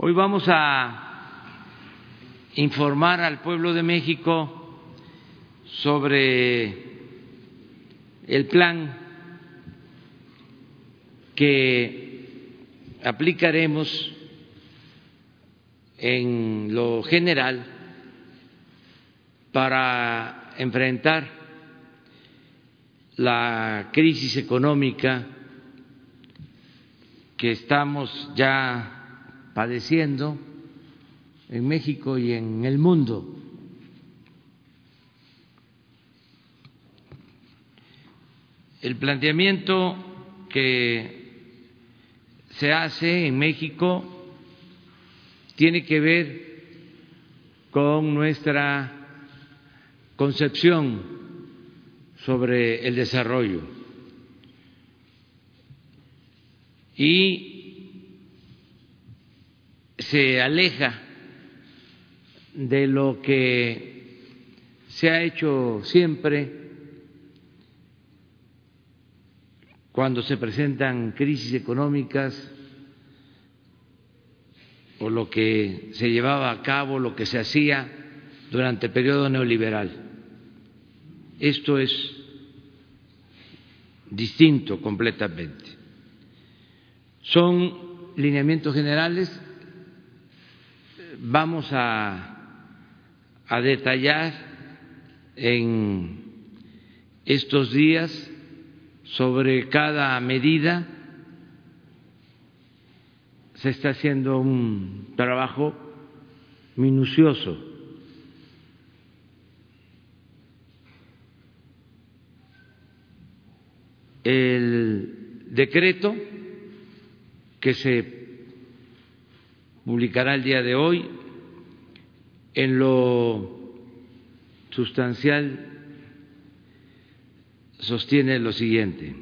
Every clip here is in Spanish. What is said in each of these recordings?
Hoy vamos a informar al pueblo de México sobre el plan que aplicaremos en lo general para enfrentar la crisis económica que estamos ya padeciendo en México y en el mundo. El planteamiento que se hace en México tiene que ver con nuestra concepción sobre el desarrollo y se aleja de lo que se ha hecho siempre cuando se presentan crisis económicas o lo que se llevaba a cabo, lo que se hacía durante el periodo neoliberal. Esto es distinto completamente. Son lineamientos generales vamos a, a detallar en estos días sobre cada medida. Se está haciendo un trabajo minucioso. El decreto que se publicará el día de hoy. En lo sustancial sostiene lo siguiente,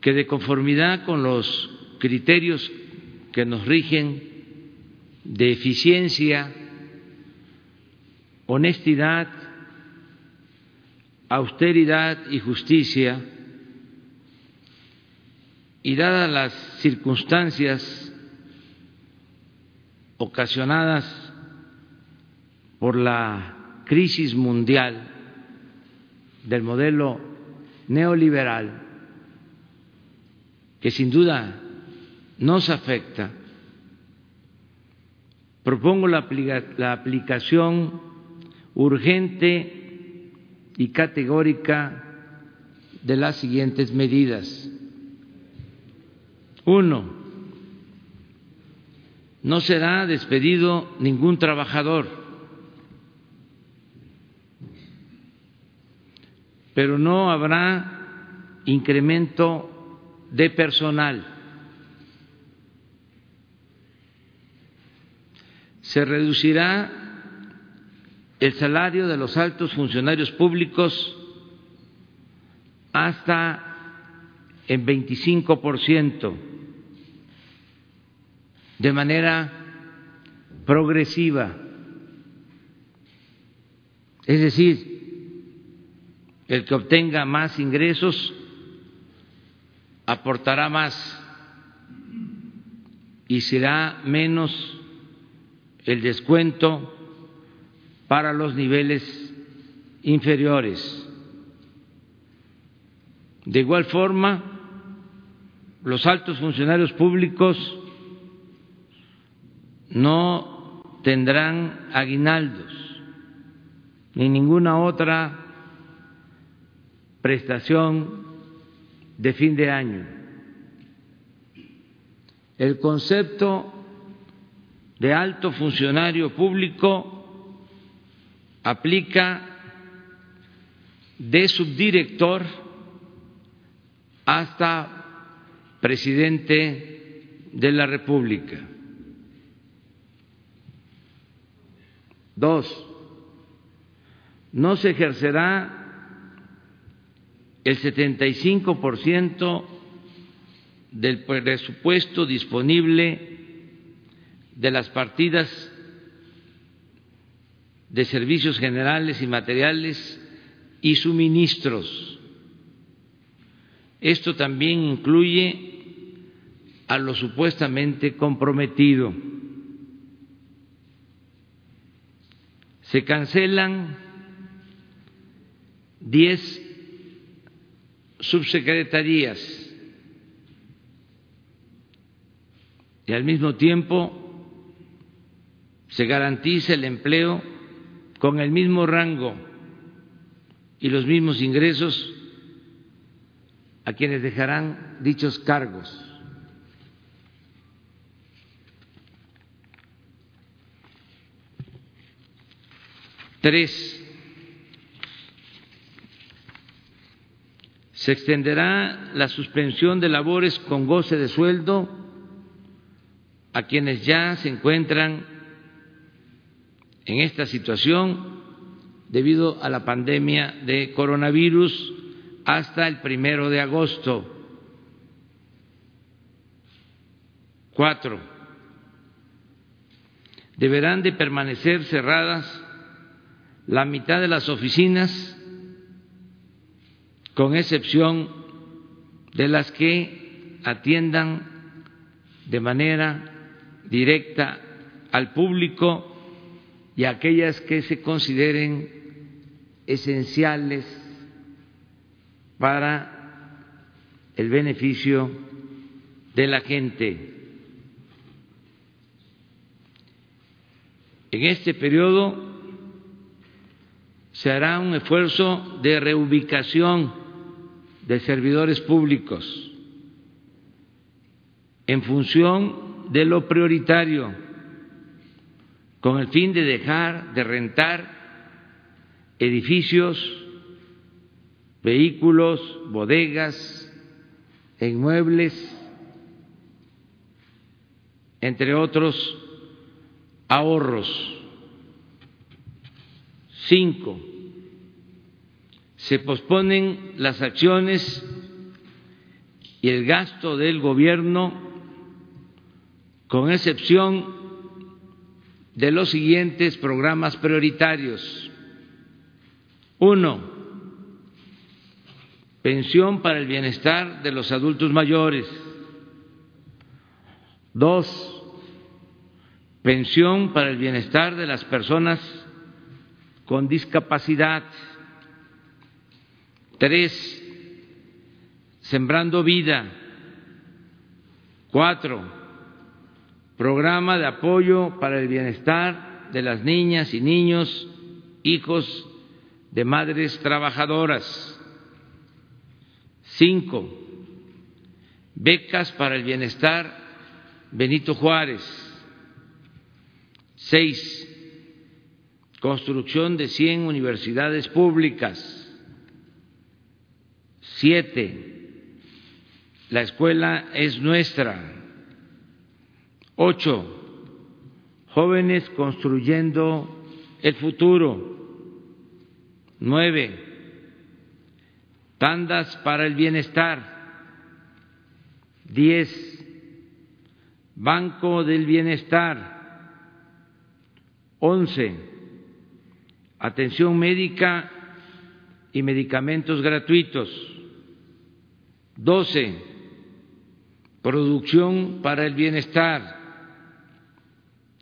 que de conformidad con los criterios que nos rigen de eficiencia, honestidad, austeridad y justicia, y dadas las circunstancias ocasionadas por la crisis mundial del modelo neoliberal, que sin duda nos afecta, propongo la, aplicación urgente y categórica de las siguientes medidas uno, no será despedido ningún trabajador, pero no habrá incremento de personal. Se reducirá el salario de los altos funcionarios públicos hasta en 25 por ciento de manera progresiva. Es decir, el que obtenga más ingresos aportará más y será menos el descuento para los niveles inferiores. De igual forma, los altos funcionarios públicos no tendrán aguinaldos ni ninguna otra prestación de fin de año. El concepto de alto funcionario público aplica de subdirector hasta presidente de la República. Dos, no se ejercerá el 75% del presupuesto disponible de las partidas de servicios generales y materiales y suministros. Esto también incluye a lo supuestamente comprometido. Se cancelan diez subsecretarías y al mismo tiempo se garantiza el empleo con el mismo rango y los mismos ingresos a quienes dejarán dichos cargos. Tres, se extenderá la suspensión de labores con goce de sueldo a quienes ya se encuentran en esta situación debido a la pandemia de coronavirus hasta el primero de agosto. Cuatro, deberán de permanecer cerradas la mitad de las oficinas, con excepción de las que atiendan de manera directa al público y aquellas que se consideren esenciales para el beneficio de la gente. En este periodo se hará un esfuerzo de reubicación de servidores públicos en función de lo prioritario, con el fin de dejar de rentar edificios, vehículos, bodegas, inmuebles, entre otros ahorros. Cinco, se posponen las acciones y el gasto del gobierno con excepción de los siguientes programas prioritarios. Uno, pensión para el bienestar de los adultos mayores. Dos, pensión para el bienestar de las personas con discapacidad. Tres, sembrando vida. Cuatro, programa de apoyo para el bienestar de las niñas y niños, hijos de madres trabajadoras. Cinco, becas para el bienestar Benito Juárez. Seis, construcción de 100 universidades públicas. Siete, la escuela es nuestra. Ocho, jóvenes construyendo el futuro. Nueve, tandas para el bienestar. Diez, Banco del Bienestar. Once, atención médica y medicamentos gratuitos. Doce, producción para el bienestar.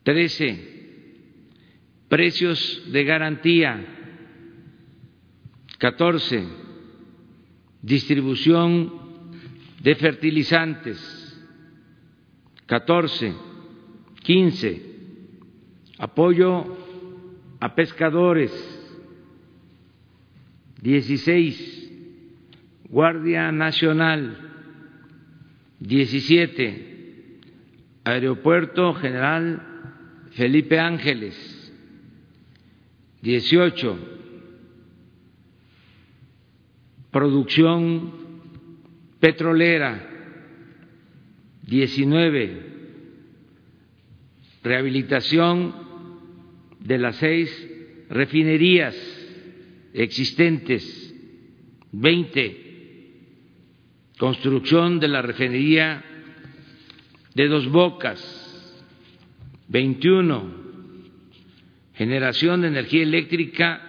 Trece, precios de garantía. Catorce, distribución de fertilizantes. Catorce, quince, apoyo a pescadores, 16 Guardia Nacional, 17 Aeropuerto General Felipe Ángeles, 18 Producción Petrolera, 19 Rehabilitación de las seis refinerías existentes, 20, construcción de la refinería de Dos Bocas, 21, generación de energía eléctrica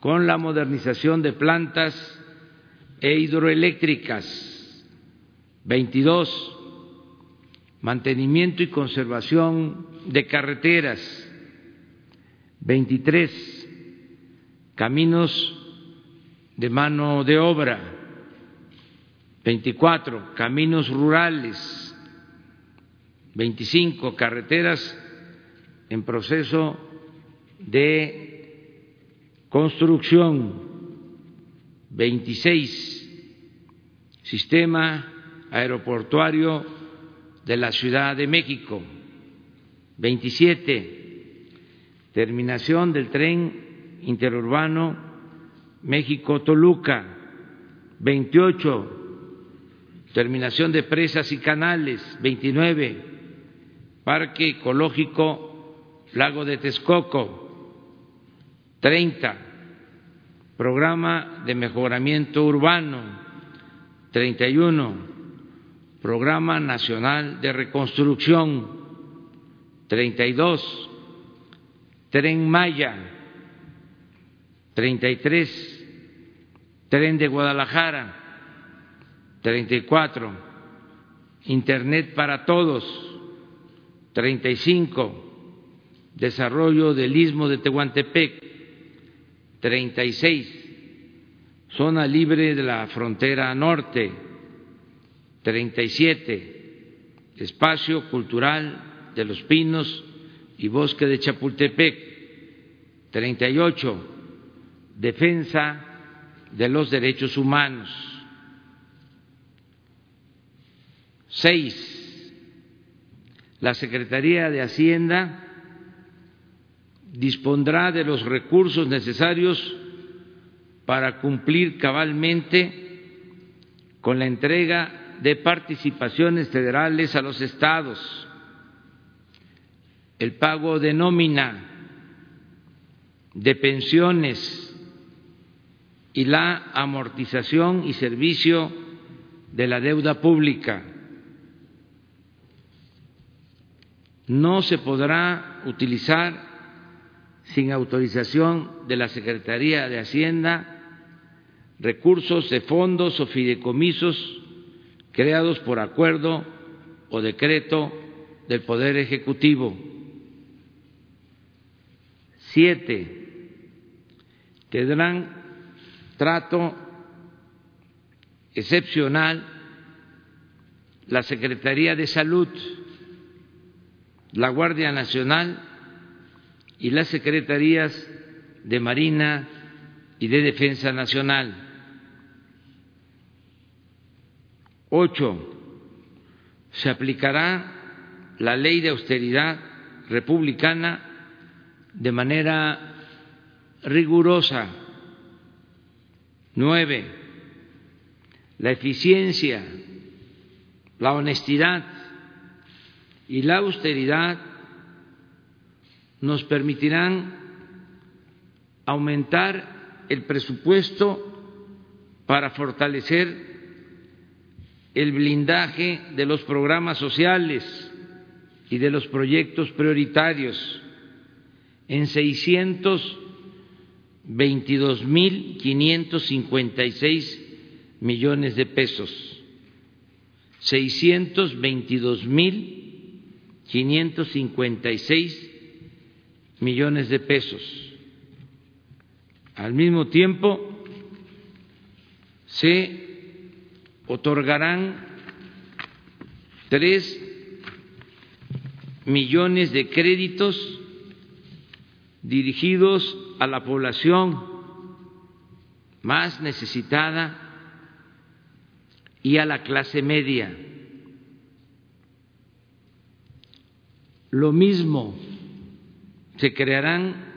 con la modernización de plantas e hidroeléctricas, 22, mantenimiento y conservación de carreteras, 23 caminos de mano de obra, 24 caminos rurales, 25 carreteras en proceso de construcción, 26 sistema aeroportuario de la Ciudad de México, 27 terminación del tren interurbano México-Toluca, 28 terminación de presas y canales, 29 Parque Ecológico Lago de Texcoco, 30 Programa de Mejoramiento Urbano, 31, Programa Nacional de Reconstrucción, 32, Tren Maya, 33, Tren de Guadalajara, 34, Internet para Todos, 35, Desarrollo del Istmo de Tehuantepec, 36, zona libre de la frontera norte, 37, espacio cultural de los pinos y bosque de Chapultepec, 38, defensa de los derechos humanos, 6, la Secretaría de Hacienda dispondrá de los recursos necesarios para cumplir cabalmente con la entrega de participaciones federales a los estados, el pago de nómina, de pensiones y la amortización y servicio de la deuda pública. No se podrá utilizar sin autorización de la Secretaría de Hacienda recursos de fondos o fideicomisos creados por acuerdo o decreto del Poder Ejecutivo. Siete, tendrán trato excepcional la Secretaría de Salud, la Guardia Nacional y las secretarías de Marina y de Defensa Nacional. Ocho, se aplicará la ley de austeridad republicana de manera rigurosa. Nueve, la eficiencia, la honestidad y la austeridad nos permitirán aumentar el presupuesto para fortalecer el blindaje de los programas sociales y de los proyectos prioritarios en seiscientos veintidós mil quinientos cincuenta y seis millones de pesos seiscientos veintidós mil quinientos cincuenta y seis millones de pesos. Al mismo tiempo, se otorgarán tres millones de créditos dirigidos a la población más necesitada y a la clase media. Lo mismo se crearán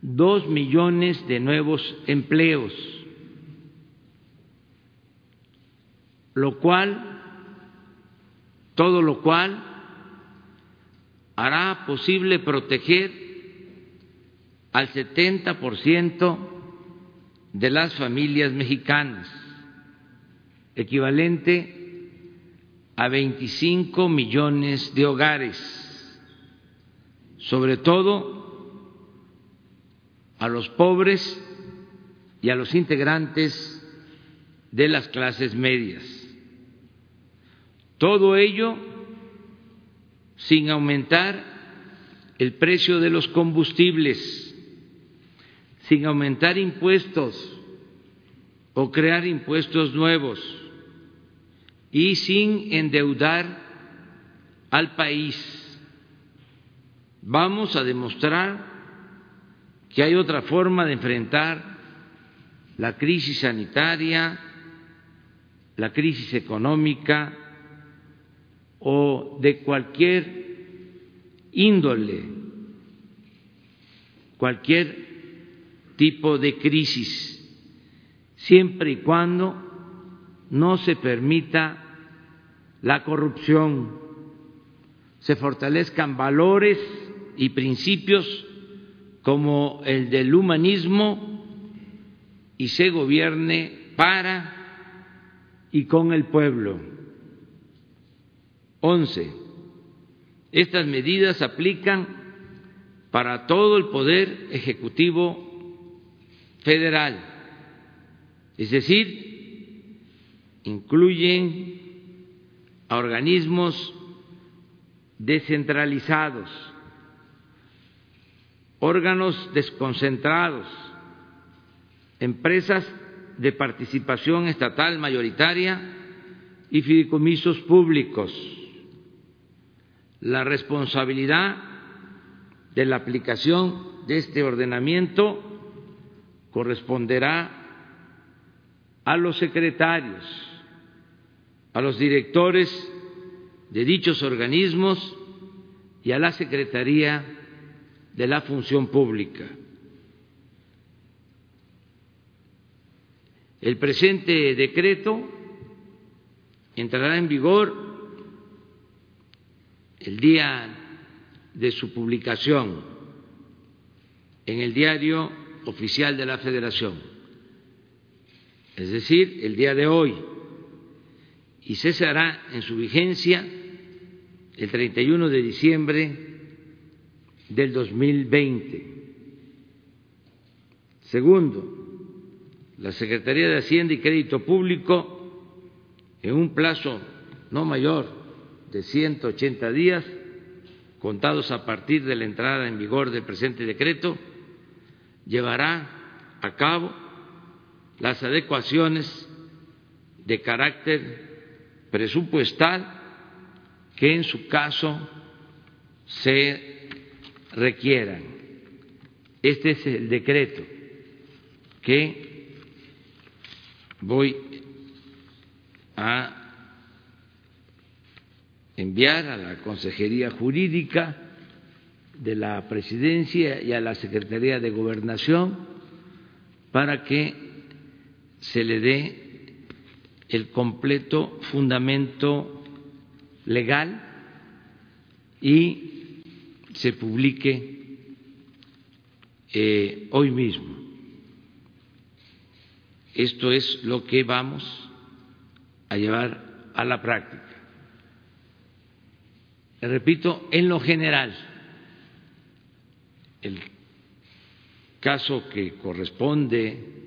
dos millones de nuevos empleos, lo cual, todo lo cual hará posible proteger al 70% de las familias mexicanas, equivalente a 25 millones de hogares sobre todo a los pobres y a los integrantes de las clases medias. Todo ello sin aumentar el precio de los combustibles, sin aumentar impuestos o crear impuestos nuevos y sin endeudar al país. Vamos a demostrar que hay otra forma de enfrentar la crisis sanitaria, la crisis económica o de cualquier índole, cualquier tipo de crisis, siempre y cuando no se permita la corrupción, se fortalezcan valores y principios como el del humanismo y se gobierne para y con el pueblo. Once. Estas medidas aplican para todo el poder ejecutivo federal, es decir, incluyen a organismos descentralizados, órganos desconcentrados, empresas de participación estatal mayoritaria y fideicomisos públicos. La responsabilidad de la aplicación de este ordenamiento corresponderá a los secretarios, a los directores de dichos organismos y a la Secretaría de la Función Pública. El presente decreto entrará en vigor el día de su publicación en el diario oficial de la Federación, es decir, el día de hoy, y cesará en su vigencia el 31 de diciembre del 2020. Segundo, la Secretaría de Hacienda y Crédito Público, en un plazo no mayor de 180 días, contados a partir de la entrada en vigor del presente decreto, llevará a cabo las adecuaciones de carácter presupuestal que en su caso se requieran. Este es el decreto que voy a enviar a la Consejería Jurídica de la Presidencia y a la Secretaría de Gobernación para que se le dé el completo fundamento legal y se publique eh, hoy mismo. Esto es lo que vamos a llevar a la práctica. repito, en lo general, el caso que corresponde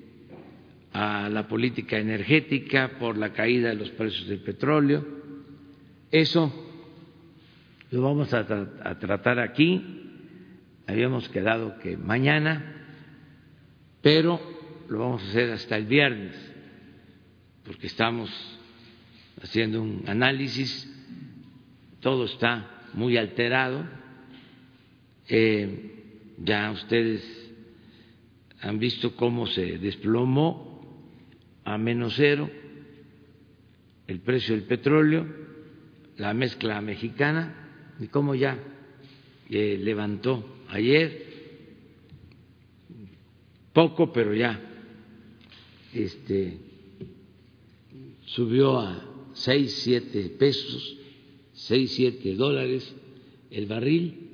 a la política energética por la caída de los precios del petróleo. Eso lo vamos a, tratar aquí. Habíamos quedado que mañana, pero lo vamos a hacer hasta el viernes, porque estamos haciendo un análisis, todo está muy alterado. Eh, ya ustedes han visto cómo se desplomó a menos cero el precio del petróleo, la mezcla mexicana, y cómo ya eh, levantó ayer, poco, pero ya este, subió a seis, siete pesos, seis, siete dólares el barril.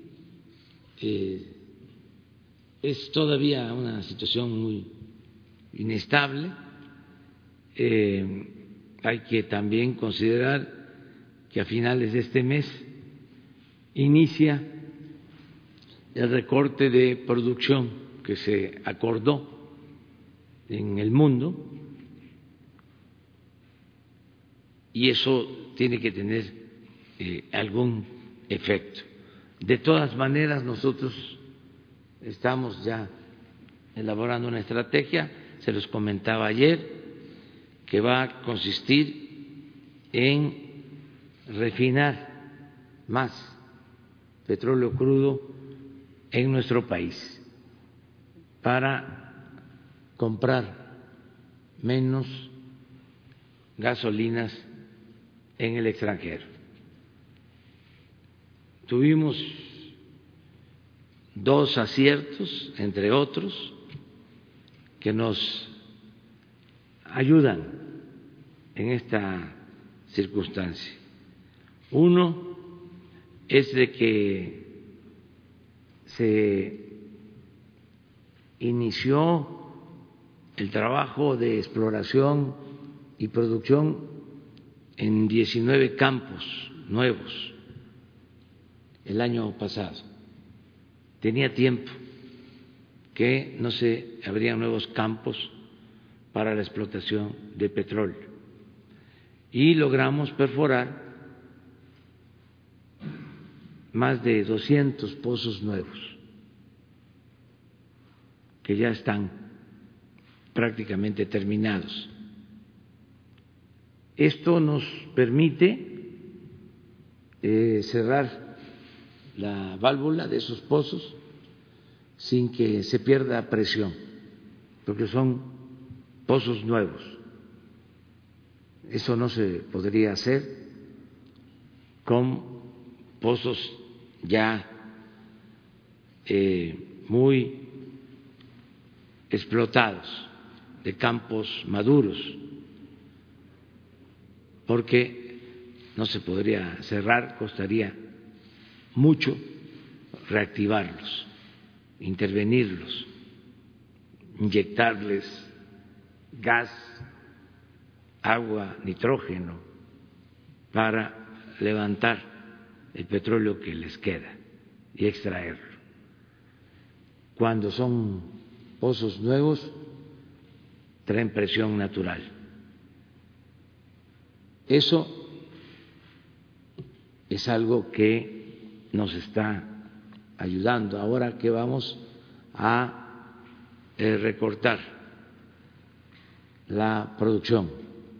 Eh, es todavía una situación muy inestable eh, hay que también considerar que a finales de este mes inicia el recorte de producción que se acordó en el mundo y eso tiene que tener eh, algún efecto. De todas maneras, nosotros estamos ya elaborando una estrategia, se los comentaba ayer, que va a consistir en refinar más petróleo crudo en nuestro país para comprar menos gasolinas en el extranjero. Tuvimos dos aciertos, entre otros, que nos ayudan en esta circunstancia. Uno es de que se inició el trabajo de exploración y producción en 19 campos nuevos el año pasado. Tenía tiempo que no se abrían nuevos campos para la explotación de petróleo. Y logramos perforar más de 200 pozos nuevos que ya están prácticamente terminados. Esto nos permite eh, cerrar la válvula de esos pozos sin que se pierda presión, porque son pozos nuevos. Eso no se podría hacer con pozos ya eh, muy explotados, de campos maduros, porque no se podría cerrar, costaría mucho reactivarlos intervenirlos, inyectarles gas, agua, nitrógeno, para levantar el petróleo que les queda y extraerlo. Cuando son pozos nuevos, traen presión natural. Eso es algo que nos está ayudando. Ahora que vamos a eh, recortar la producción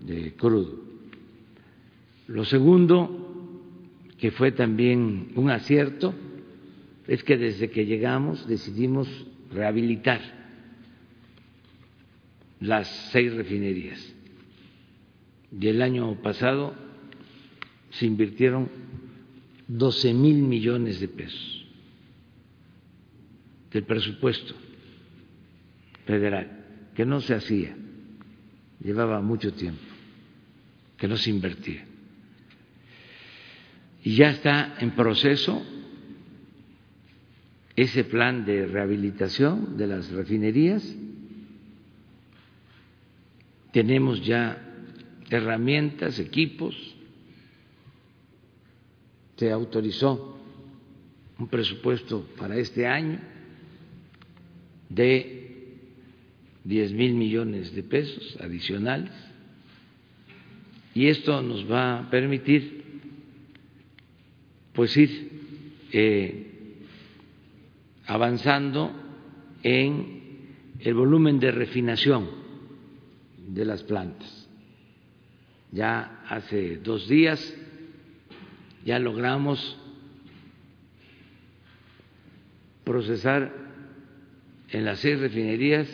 de crudo. Lo segundo, que fue también un acierto, es que desde que llegamos decidimos rehabilitar las seis refinerías. Y el año pasado se invirtieron 12 mil millones de pesos del presupuesto federal, que no se hacía, llevaba mucho tiempo, que no se invertía. Y ya está en proceso ese plan de rehabilitación de las refinerías. Tenemos ya herramientas, equipos, se autorizó un presupuesto para este año de diez mil millones de pesos adicionales y esto nos va a permitir pues ir eh, avanzando en el volumen de refinación de las plantas. Ya hace dos días ya logramos procesar en las seis refinerías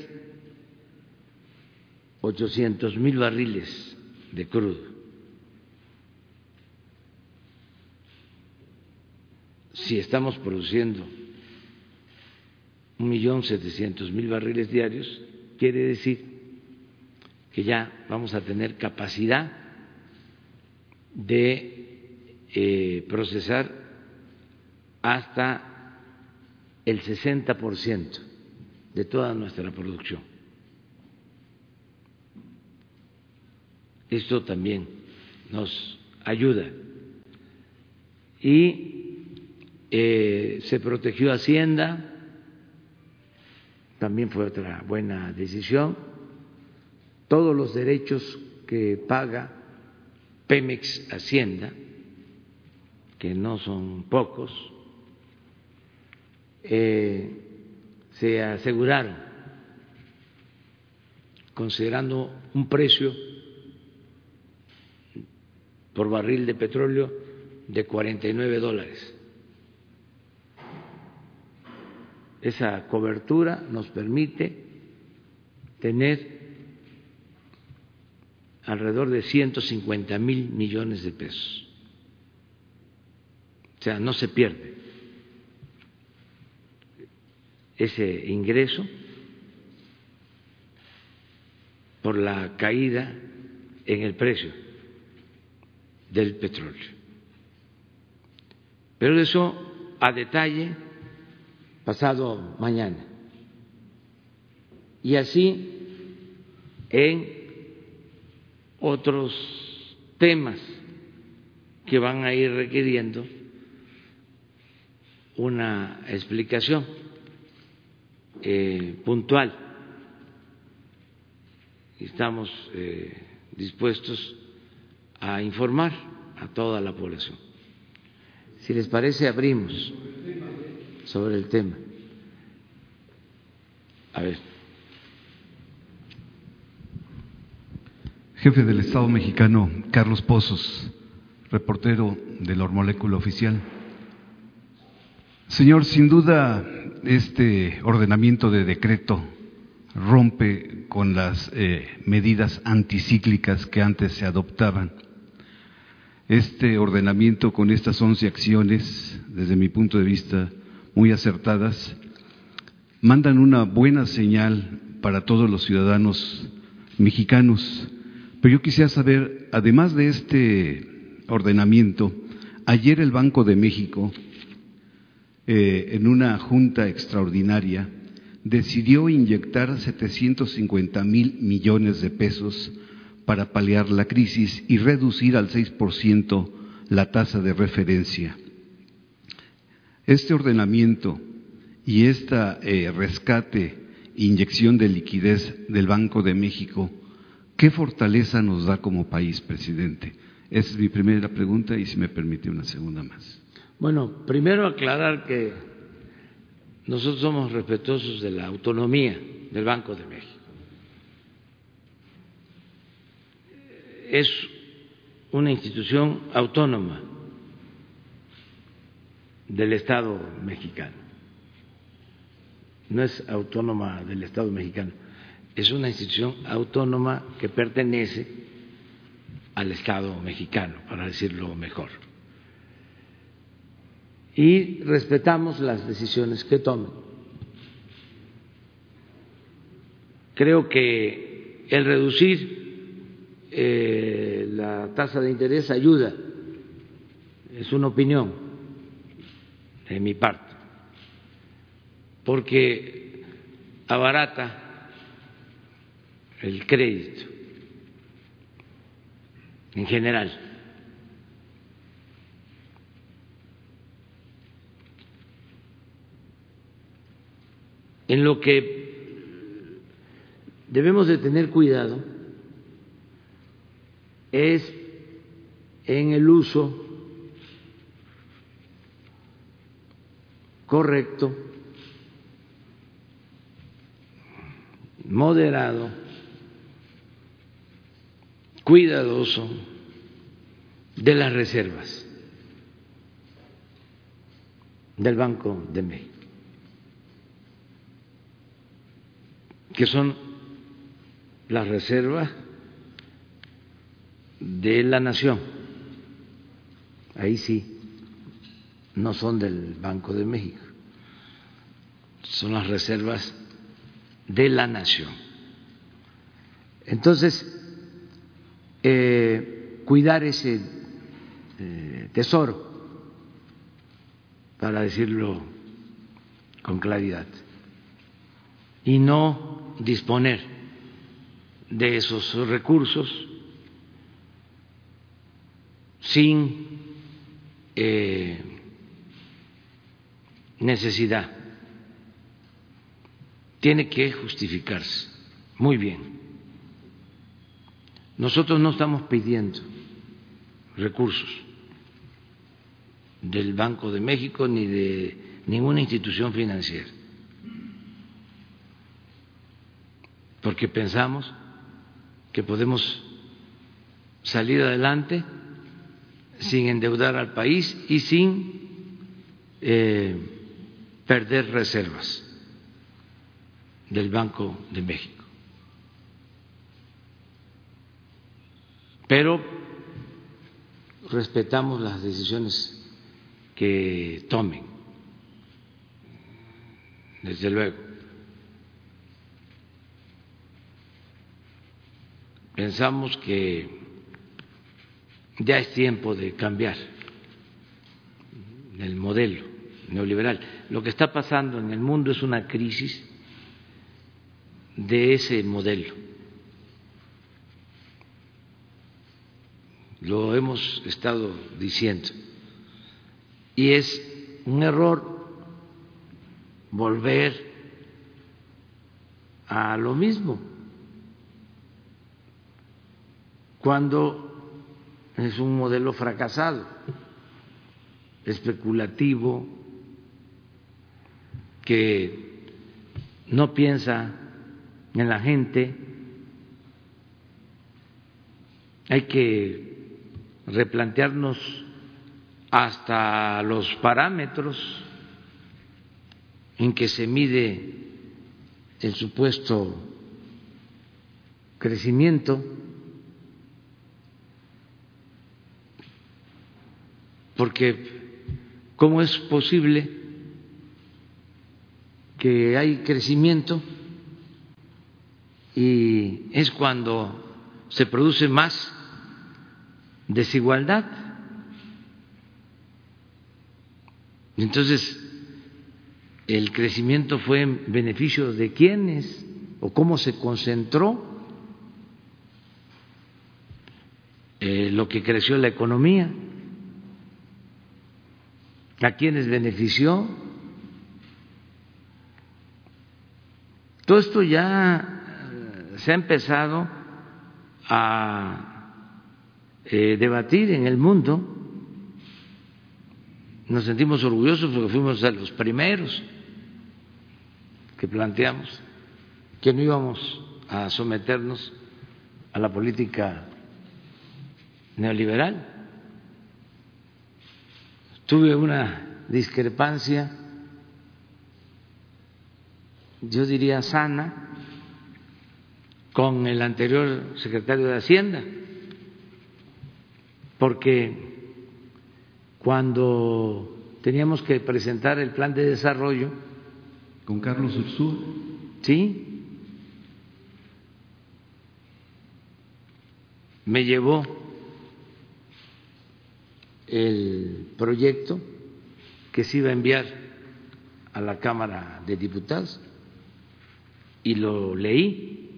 800 mil barriles de crudo. Si estamos produciendo un millón setecientos mil barriles diarios, quiere decir que ya vamos a tener capacidad de eh, procesar hasta el 60 por ciento de toda nuestra producción. Esto también nos ayuda. Y eh, se protegió Hacienda, también fue otra buena decisión. Todos los derechos que paga Pemex Hacienda, que no son pocos, eh, se aseguraron considerando un precio por barril de petróleo de 49 dólares. Esa cobertura nos permite tener alrededor de 150 mil millones de pesos. O sea, no se pierde ese ingreso por la caída en el precio del petróleo. Pero eso a detalle pasado mañana. Y así en otros temas que van a ir requiriendo una explicación eh, puntual. Estamos eh, dispuestos a informar a toda la población. Si les parece, abrimos sobre el tema. A ver. Jefe del Estado mexicano, Carlos Pozos, reportero del Hormolécula Oficial. Señor, sin duda este ordenamiento de decreto rompe con las eh, medidas anticíclicas que antes se adoptaban. Este ordenamiento con estas once acciones, desde mi punto de vista, muy acertadas, mandan una buena señal para todos los ciudadanos mexicanos. Pero yo quisiera saber, además de este ordenamiento, ayer el Banco de México, eh, en una junta extraordinaria, decidió inyectar 750 mil millones de pesos para paliar la crisis y reducir al 6% la tasa de referencia. Este ordenamiento y esta eh, rescate e inyección de liquidez del Banco de México, ¿qué fortaleza nos da como país, presidente? Esa es mi primera pregunta y si me permite una segunda más. Bueno, primero aclarar que nosotros somos respetuosos de la autonomía del Banco de México. Es una institución autónoma del Estado mexicano. No es autónoma del Estado mexicano, es una institución autónoma que pertenece al Estado mexicano, para decirlo mejor. Y respetamos las decisiones que tomen. Creo que el reducir eh, la tasa de interés ayuda, es una opinión de mi parte, porque abarata el crédito en general. En lo que debemos de tener cuidado es en el uso correcto, moderado, cuidadoso de las reservas del Banco de México, que son las reservas de la nación. Ahí sí, no son del Banco de México, son las reservas de la nación. Entonces, eh, cuidar ese eh, tesoro, para decirlo con claridad, y no disponer de esos recursos sin eh, necesidad. Tiene que justificarse. Muy bien. Nosotros no estamos pidiendo recursos del Banco de México ni de ninguna institución financiera. Porque pensamos que podemos salir adelante sin endeudar al país y sin eh, perder reservas del Banco de México. Pero respetamos las decisiones que tomen, desde luego. Pensamos que ya es tiempo de cambiar el modelo neoliberal. Lo que está pasando en el mundo es una crisis de ese modelo. Lo hemos estado diciendo. Y es un error volver a lo mismo cuando es un modelo fracasado, especulativo, que no piensa en la gente. Hay que replantearnos hasta los parámetros en que se mide el supuesto crecimiento porque ¿cómo es posible que hay crecimiento y es cuando se produce más desigualdad? Entonces, ¿el crecimiento fue en beneficio de quiénes o cómo se concentró eh, lo que creció la economía? A quienes benefició. Todo esto ya eh, se ha empezado a eh, debatir en el mundo. Nos sentimos orgullosos porque fuimos de los primeros que planteamos que no íbamos a someternos a la política neoliberal tuve una discrepancia, yo diría sana, con el anterior secretario de Hacienda, porque cuando teníamos que presentar el plan de desarrollo, con Carlos Ursú, sí, me llevó el proyecto que se iba a enviar a la Cámara de Diputados y lo leí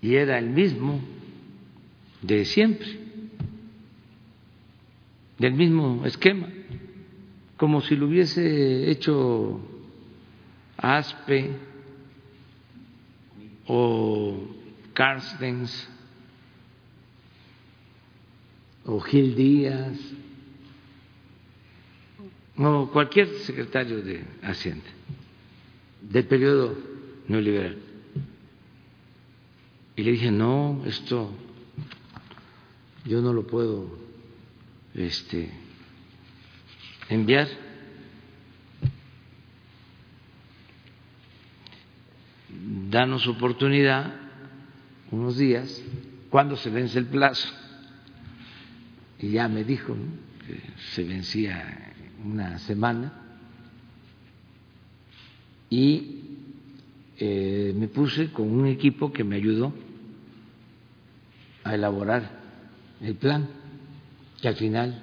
y era el mismo de siempre, del mismo esquema, como si lo hubiese hecho Aspe o Carstens o Gil Díaz, o cualquier secretario de Hacienda del periodo neoliberal. Y le dije, no, esto yo no lo puedo este, enviar. Danos oportunidad unos días, cuando se vence el plazo y ya me dijo que se vencía una semana y eh, me puse con un equipo que me ayudó a elaborar el plan que al final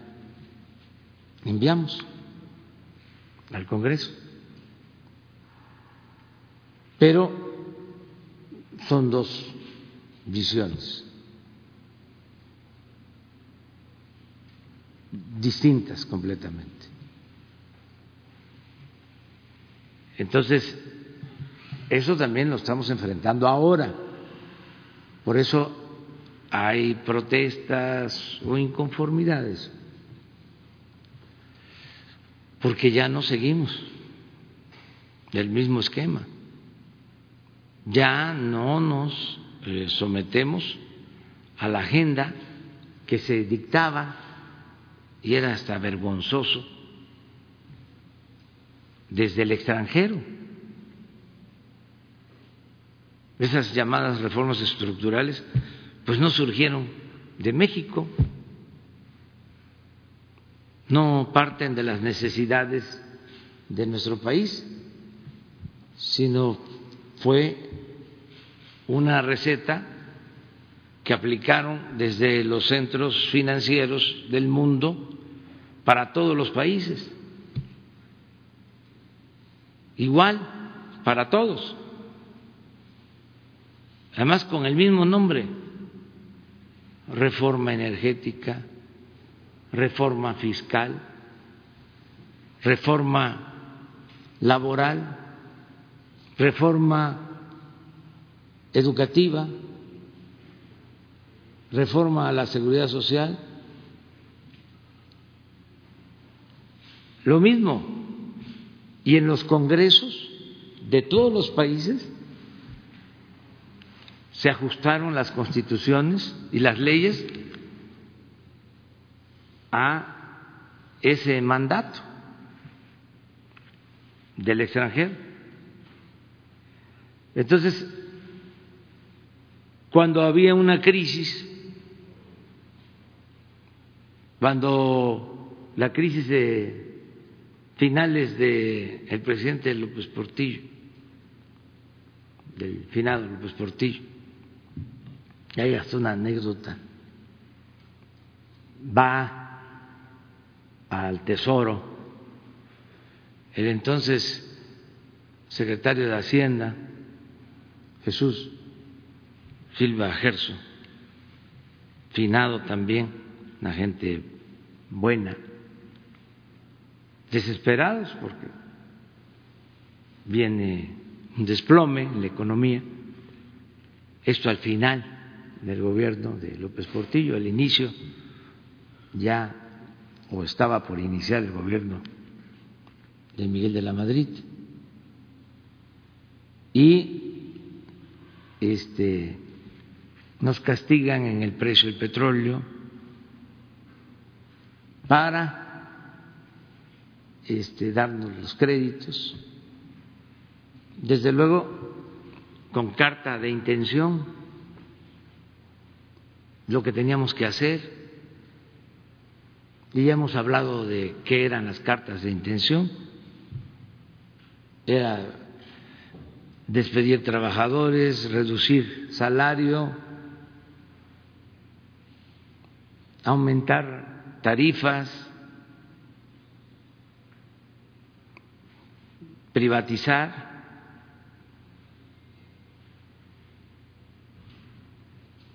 enviamos al Congreso. Pero son dos visiones. Distintas completamente. Entonces, eso también lo estamos enfrentando ahora. Por eso hay protestas o inconformidades. porque ya no seguimos el mismo esquema, ya no nos eh, sometemos a la agenda que se dictaba y era hasta vergonzoso desde el extranjero. Esas llamadas reformas estructurales pues no surgieron de México, no parten de las necesidades de nuestro país, sino fue una receta que aplicaron desde los centros financieros del mundo para todos los países. Igual para todos. Además con el mismo nombre, reforma energética, reforma fiscal, reforma laboral, reforma educativa, reforma a la seguridad social. Lo mismo, y en los congresos de todos los países se ajustaron las constituciones y las leyes a ese mandato del extranjero. Entonces, cuando había una crisis, cuando la crisis de finales del el presidente López Portillo, del finado López Portillo, y hay hasta una anécdota, va al Tesoro. El entonces secretario de Hacienda, Jesús Silva Gerso, finado también, una gente buena, desesperados porque viene un desplome en la economía, esto al final del gobierno de López Portillo, al inicio ya o estaba por iniciar el gobierno de Miguel de la Madrid. Y este nos castigan en el precio del petróleo para este, darnos los créditos, desde luego con carta de intención, lo que teníamos que hacer, y ya hemos hablado de qué eran las cartas de intención, era despedir trabajadores, reducir salario, aumentar tarifas, privatizar.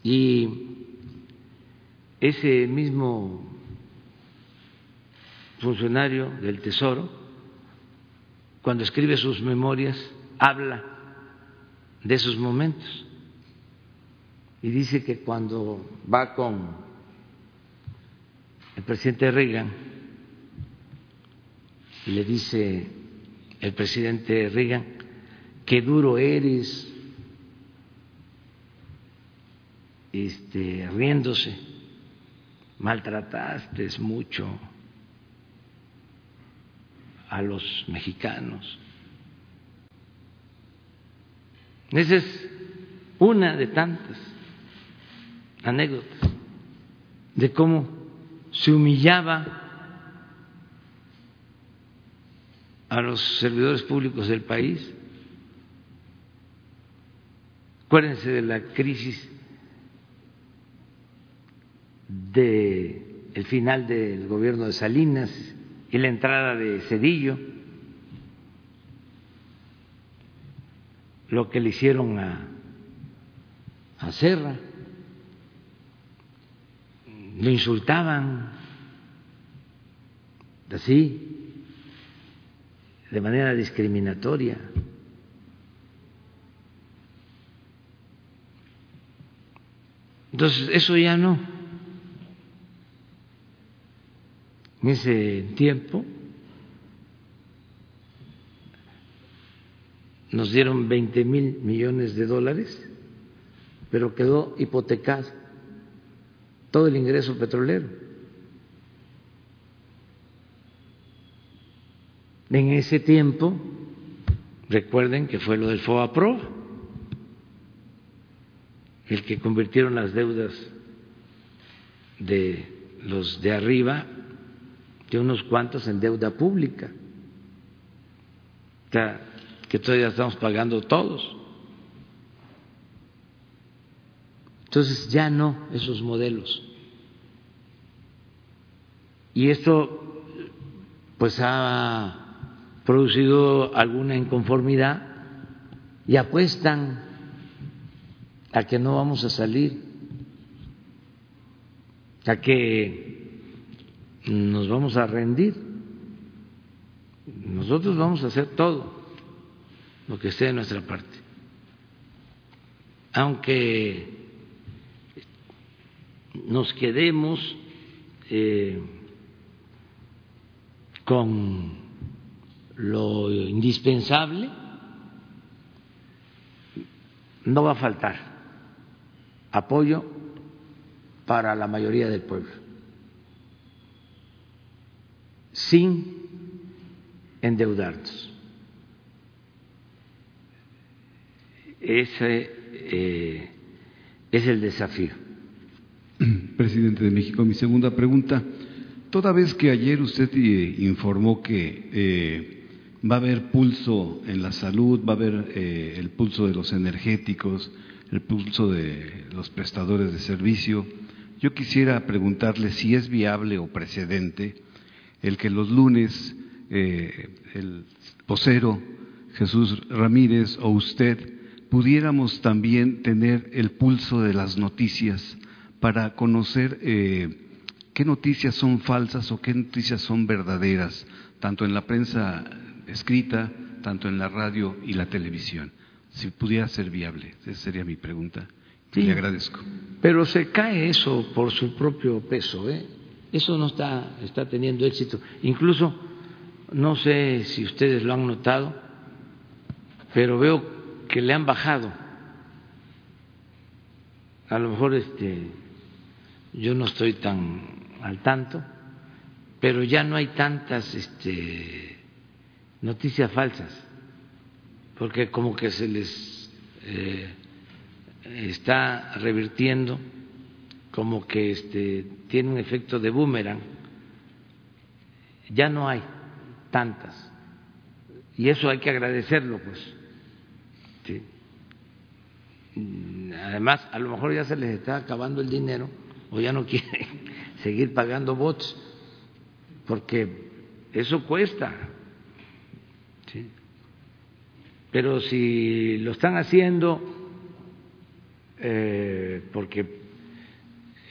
Y ese mismo funcionario del Tesoro, cuando escribe sus memorias, habla de esos momentos y dice que cuando va con el presidente Reagan le dice el presidente Reagan, qué duro eres, este, riéndose, maltrataste mucho a los mexicanos. Esa es una de tantas anécdotas de cómo se humillaba a los servidores públicos del país. Acuérdense de la crisis del final del gobierno de Salinas y la entrada de Cedillo, lo que le hicieron a, a Serra. Lo insultaban. Así, de manera discriminatoria. Entonces, eso ya no. En ese tiempo nos dieron 20 mil millones de dólares, pero quedó hipotecado todo el ingreso petrolero. En ese tiempo, recuerden que fue lo del FOAPRO, el que convirtieron las deudas de los de arriba, de unos cuantos en deuda pública, que todavía estamos pagando todos. Entonces ya no esos modelos. Y esto pues ha producido alguna inconformidad y apuestan a que no vamos a salir, a que nos vamos a rendir. Nosotros vamos a hacer todo lo que esté de nuestra parte. Aunque nos quedemos eh, con lo indispensable, no va a faltar apoyo para la mayoría del pueblo, sin endeudarnos. Ese eh, es el desafío. Presidente de México, mi segunda pregunta. Toda vez que ayer usted eh, informó que eh, va a haber pulso en la salud, va a haber eh, el pulso de los energéticos, el pulso de los prestadores de servicio, yo quisiera preguntarle si es viable o precedente el que los lunes el vocero Jesús Ramírez o usted pudiéramos también tener el pulso de las noticias para conocer eh, qué noticias son falsas o qué noticias son verdaderas, tanto en la prensa escrita, tanto en la radio y la televisión. Si pudiera ser viable, esa sería mi pregunta. Le agradezco. Pero se cae eso por su propio peso, ¿eh? Eso no está, está teniendo éxito. Incluso, no sé si ustedes lo han notado, pero veo que le han bajado. A lo mejor este yo no estoy tan al tanto, pero ya no hay tantas este, noticias falsas, porque como que se les eh, está revirtiendo, como que este, tiene un efecto de boomerang, ya no hay tantas, y eso hay que agradecerlo, pues. Además, a lo mejor ya se les está acabando el dinero o ya no quieren seguir pagando bots, porque eso cuesta. Pero si lo están haciendo eh, porque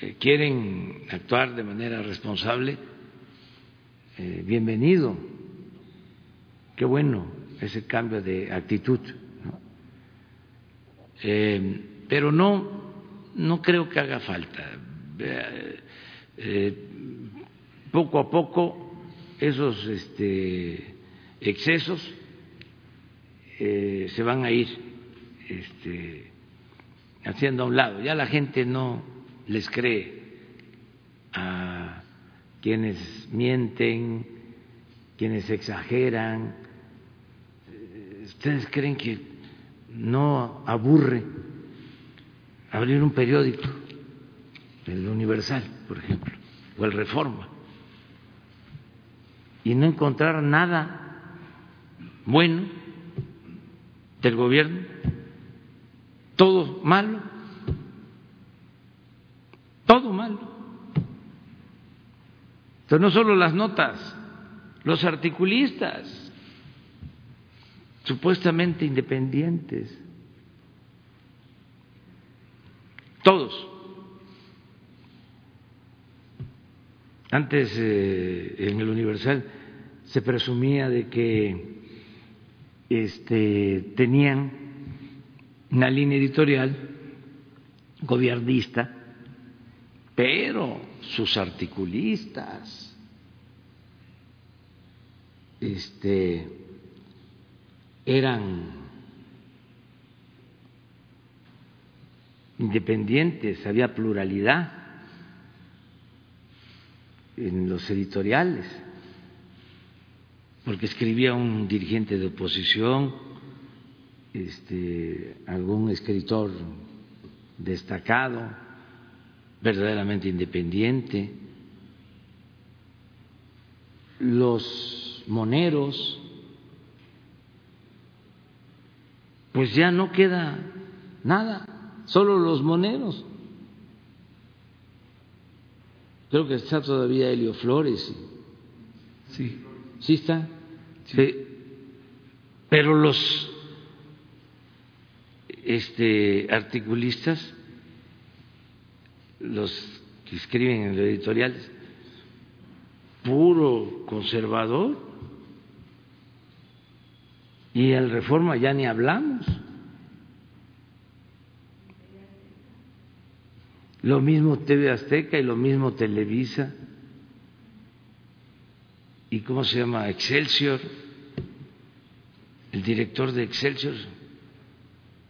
eh, quieren actuar de manera responsable, eh, bienvenido. Qué bueno ese cambio de actitud. pero no, no creo que haga falta poco a poco esos este, excesos eh, se van a ir este, haciendo a un lado. Ya la gente no les cree a quienes mienten, quienes exageran. ¿Ustedes creen que no aburre abrir un periódico? el Universal, por ejemplo, o el Reforma, y no encontrar nada bueno del gobierno, todo malo, todo malo. Entonces no solo las notas, los articulistas, supuestamente independientes, todos Antes eh, en el Universal se presumía de que este, tenían una línea editorial gobernista, pero sus articulistas, este, eran independientes, había pluralidad en los editoriales porque escribía un dirigente de oposición, este, algún escritor destacado, verdaderamente independiente, los moneros, pues ya no queda nada, solo los moneros. Creo que está todavía Helio Flores. Sí. ¿Sí? Sí. Pero los este, articulistas, los que escriben en los editoriales, puro conservador, y el Reforma ya ni hablamos. Lo mismo TV Azteca y lo mismo Televisa. ¿Y cómo se llama? Excelsior. El director de Excelsior,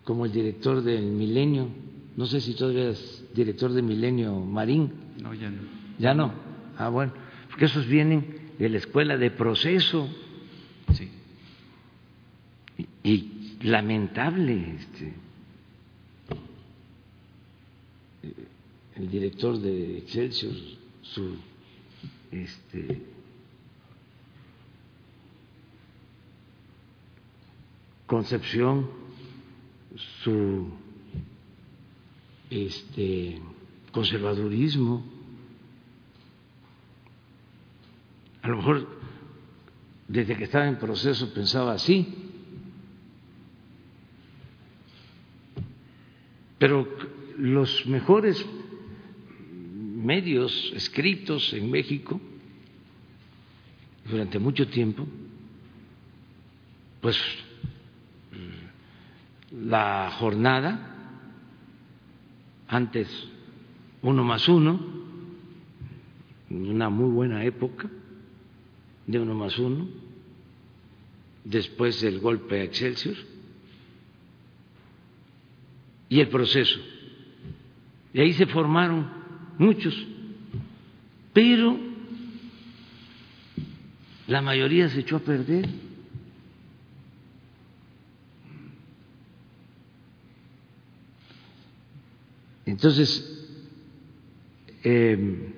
como el director del Milenio. No sé si todavía es director de Milenio Marín. No, ya no. Ya no. Ah, bueno. Porque esos vienen de la escuela de proceso. Sí. Y, y lamentable, este el director de Excelsior, su este, concepción, su este, conservadurismo. A lo mejor desde que estaba en proceso pensaba así, pero los mejores medios escritos en México durante mucho tiempo, pues la jornada, antes uno más uno, una muy buena época de uno más uno, después del golpe a Excelsior y el proceso. Y ahí se formaron muchos, pero la mayoría se echó a perder. Entonces, eh,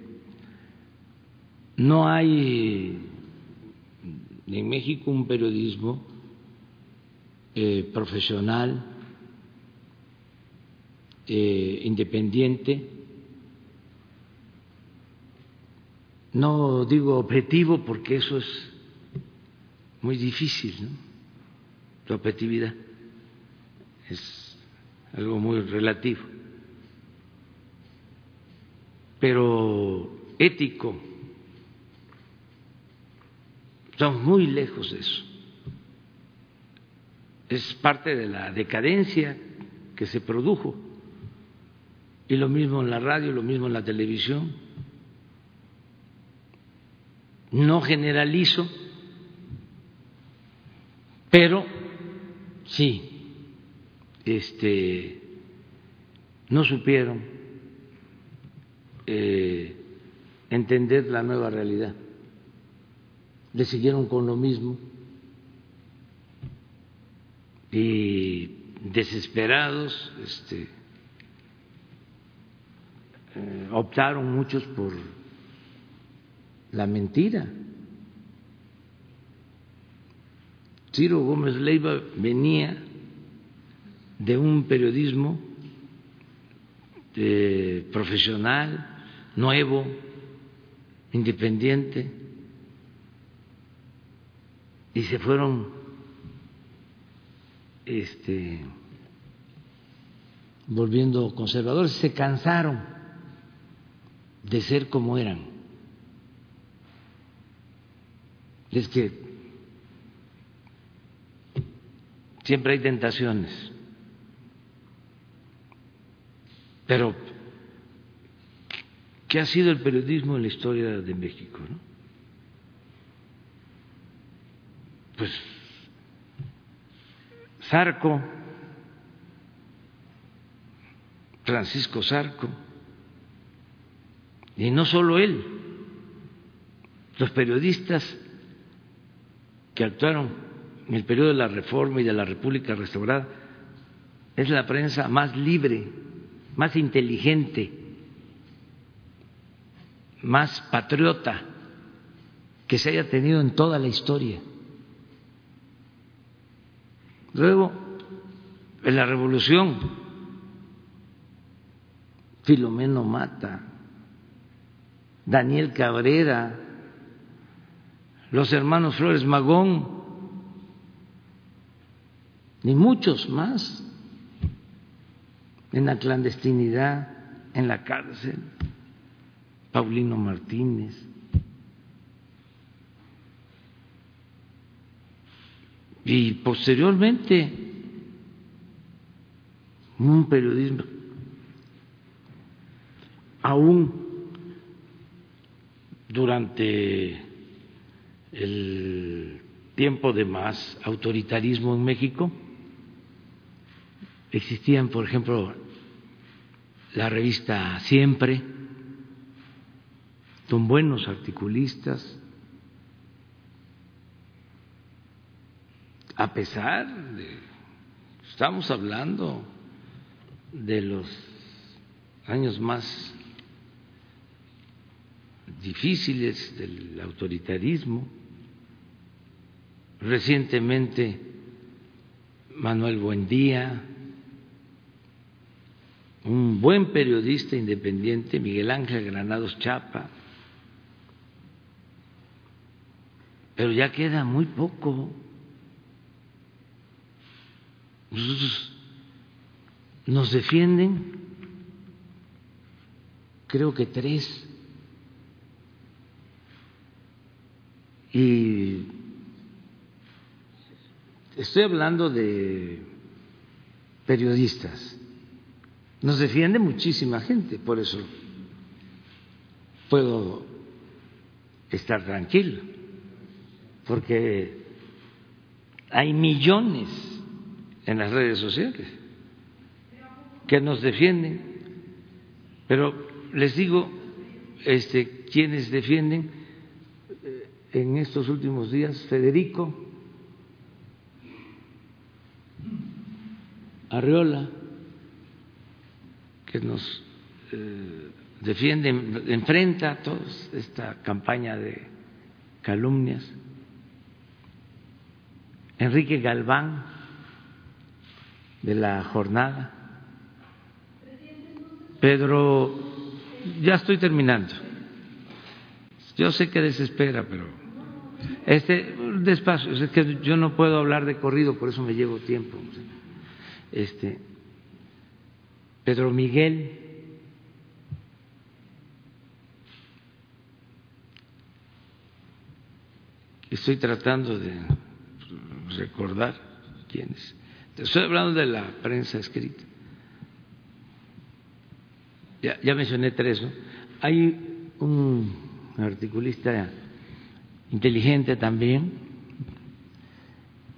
no hay en México un periodismo eh, profesional, eh, independiente, No digo objetivo porque eso es muy difícil, ¿no? La objetividad es algo muy relativo, pero ético. Estamos muy lejos de eso. Es parte de la decadencia que se produjo. Y lo mismo en la radio, lo mismo en la televisión no generalizo, pero sí, este, no supieron eh, entender la nueva realidad, le siguieron con lo mismo y desesperados, este, eh, optaron muchos por la mentira. Ciro Gómez Leiva venía de un periodismo eh, profesional, nuevo, independiente, y se fueron este, volviendo conservadores, se cansaron de ser como eran. es que siempre hay tentaciones, pero ¿qué ha sido el periodismo en la historia de México? Pues Zarco Francisco Zarco, y no solo él, los periodistas que actuaron en el periodo de la Reforma y de la República restaurada, es la prensa más libre, más inteligente, más patriota que se haya tenido en toda la historia. Luego, en la revolución, Filomeno Mata, Daniel Cabrera, los hermanos Flores Magón, ni muchos más en la clandestinidad, en la cárcel, Paulino Martínez. Y posteriormente, un periodismo aún durante el tiempo de más autoritarismo en México, existían, por ejemplo, la revista Siempre, con buenos articulistas, a pesar de, estamos hablando de los años más difíciles del autoritarismo, Recientemente, Manuel Buendía, un buen periodista independiente, Miguel Ángel Granados Chapa, pero ya queda muy poco. nos defienden, creo que tres, y estoy hablando de periodistas, nos defiende muchísima gente, por eso puedo estar tranquilo, porque hay millones en las redes sociales que nos defienden, pero les digo, este, quienes defienden eh, en estos últimos días, Federico, Arriola, que nos eh, defiende, enfrenta toda esta campaña de calumnias. Enrique Galván, de la jornada. Pedro, ya estoy terminando. Yo sé que desespera, pero este despacio, es que yo no puedo hablar de corrido, por eso me llevo tiempo este, Pedro Miguel, estoy tratando de recordar quiénes. Estoy hablando de la prensa escrita. Ya, ya mencioné tres. ¿no? Hay un articulista inteligente también,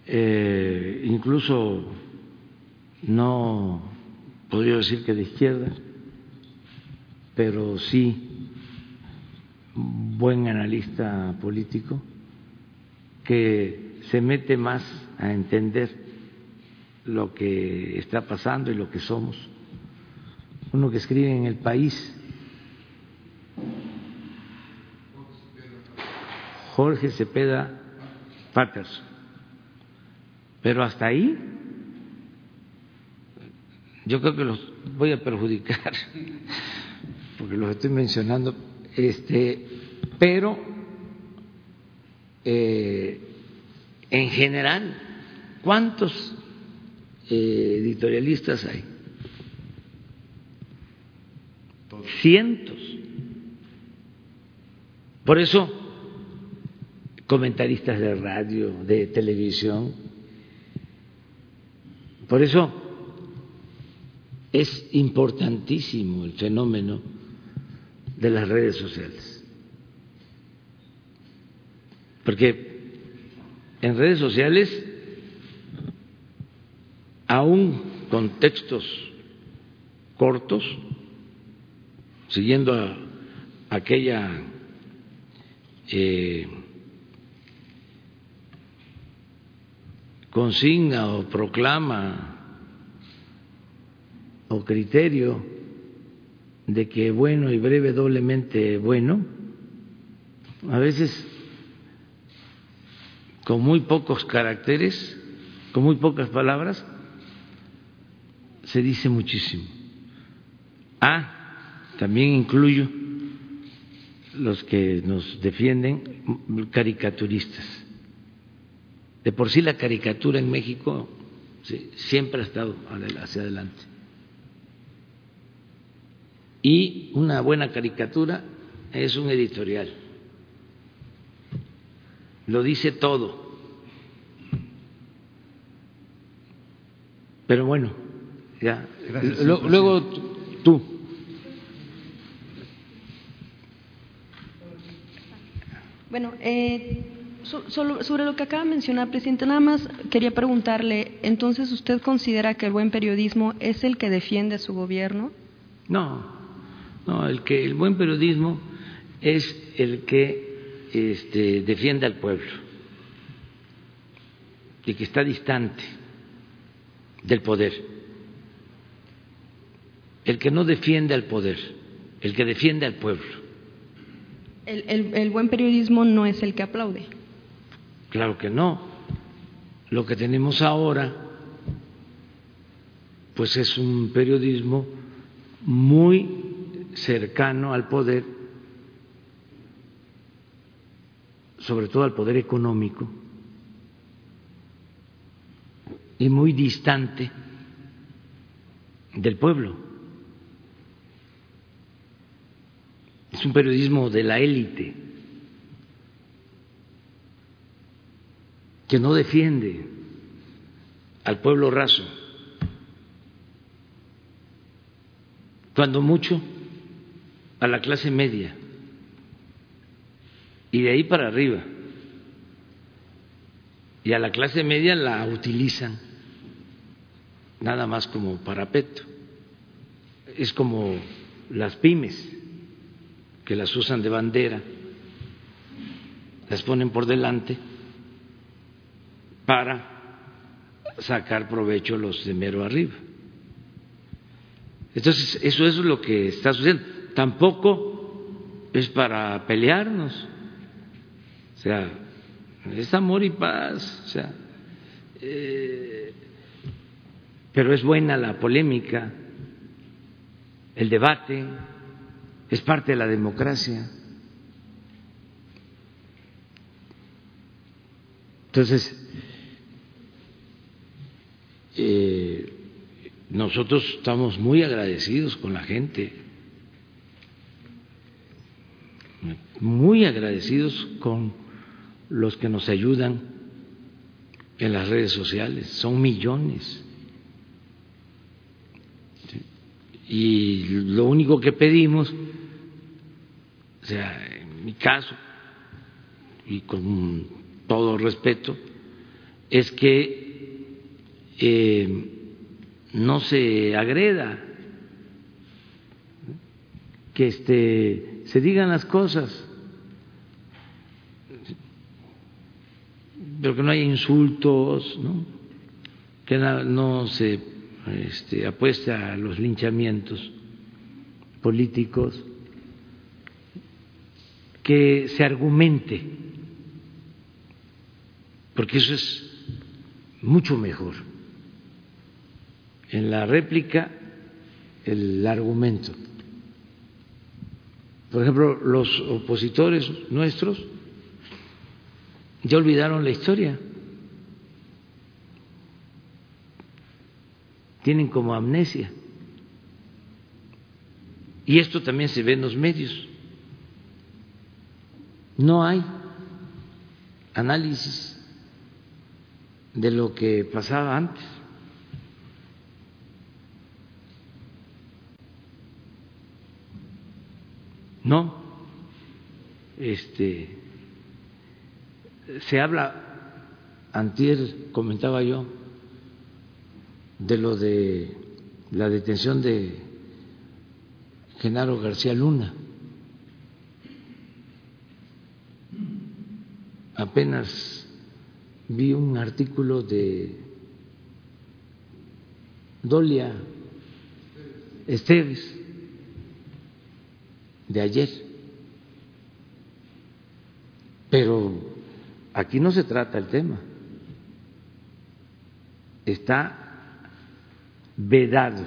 eh, incluso no podría decir que de izquierda, pero sí buen analista político que se mete más a entender lo que está pasando y lo que somos. Uno que escribe en el país, Jorge Cepeda Patterson. Pero hasta ahí yo creo que los voy a perjudicar porque los estoy mencionando, este, pero eh, en general, ¿cuántos eh, editorialistas hay? Cientos. Por eso, comentaristas de radio, de televisión, por eso es importantísimo el fenómeno de las redes sociales. Porque en redes sociales, aún con textos cortos, siguiendo aquella eh, consigna o proclama o criterio de que bueno y breve doblemente bueno, a veces con muy pocos caracteres, con muy pocas palabras, se dice muchísimo. Ah, también incluyo los que nos defienden caricaturistas. De por sí la caricatura en México siempre ha estado hacia adelante. Y una buena caricatura es un editorial. Lo dice todo. Pero bueno, ya. luego tú. Bueno, eh, sobre lo que acaba de mencionar, presidente, nada más quería preguntarle, entonces usted considera que el buen periodismo es el que defiende a su gobierno? No, no, el que el buen periodismo es el que este, defiende al pueblo y que está distante del poder. El que no defiende al poder, el que defiende al pueblo. el buen periodismo no es el que aplaude. Claro que no. Lo que tenemos ahora, pues es un periodismo muy cercano al poder, sobre todo al poder económico, y muy distante del pueblo. Es un periodismo de la élite. que no defiende al pueblo raso, cuando mucho a la clase media y de ahí para arriba. Y a la clase media la utilizan nada más como parapeto. Es como las pymes que las usan de bandera, las ponen por delante para sacar provecho los de mero arriba. Entonces, eso es lo que está sucediendo. Tampoco es para pelearnos. Sea, es amor y paz. O sea, eh, pero es buena la polémica, el debate, es parte de la democracia. Entonces, eh, nosotros estamos muy agradecidos con la gente, muy agradecidos con los que nos ayudan en las redes sociales, son millones. Y lo único que pedimos, o sea, en mi caso, y con todo respeto, es que eh, no se agreda, que este, se digan las cosas, pero que no haya insultos, que no se este, apueste a los linchamientos políticos, que se argumente, porque eso es mucho mejor. En la réplica el argumento. Por ejemplo, los opositores nuestros ya olvidaron la historia. Tienen como amnesia. Y esto también se ve en los medios. No hay análisis de lo que pasaba antes. No, este, se habla, antier comentaba yo, de lo de la detención de Genaro García Luna. Apenas vi un artículo de Dolia Esteves de ayer. Pero aquí no se trata el tema. Está vedado.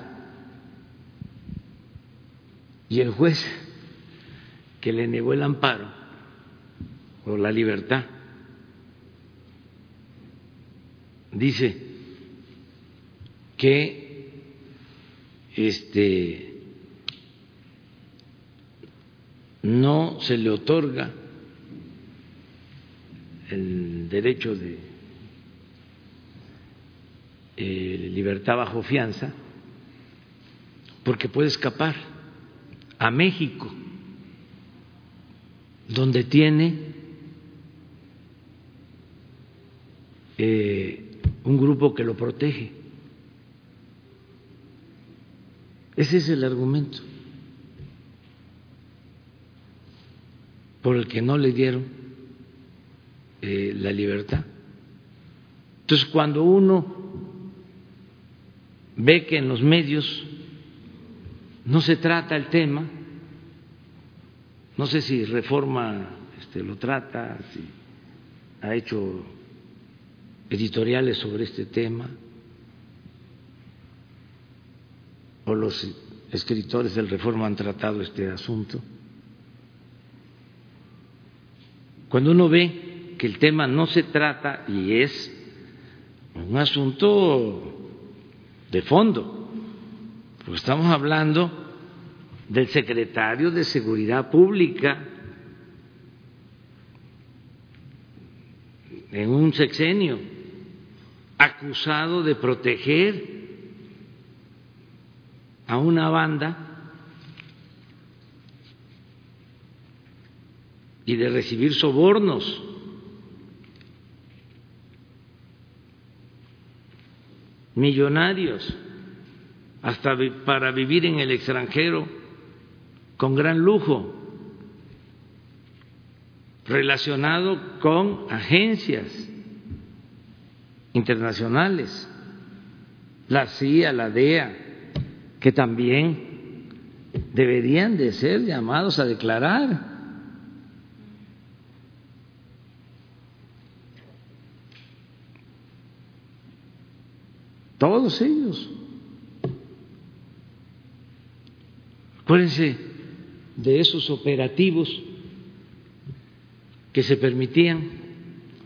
Y el juez que le negó el amparo o la libertad dice que este no se le otorga el derecho de eh, libertad bajo fianza porque puede escapar a México, donde tiene eh, un grupo que lo protege. Ese es el argumento. por el que no le dieron eh, la libertad. Entonces, cuando uno ve que en los medios no se trata el tema, no sé si Reforma este, lo trata, si ha hecho editoriales sobre este tema, o los escritores del Reforma han tratado este asunto. Cuando uno ve que el tema no se trata y es un asunto de fondo, estamos hablando del secretario de Seguridad Pública en un sexenio, acusado de proteger a una banda y de recibir sobornos. Millonarios, hasta para vivir en el extranjero con gran lujo, relacionado con agencias internacionales, la CIA, la DEA, que también deberían de ser llamados a declarar todos ellos. Acuérdense de esos operativos que se permitían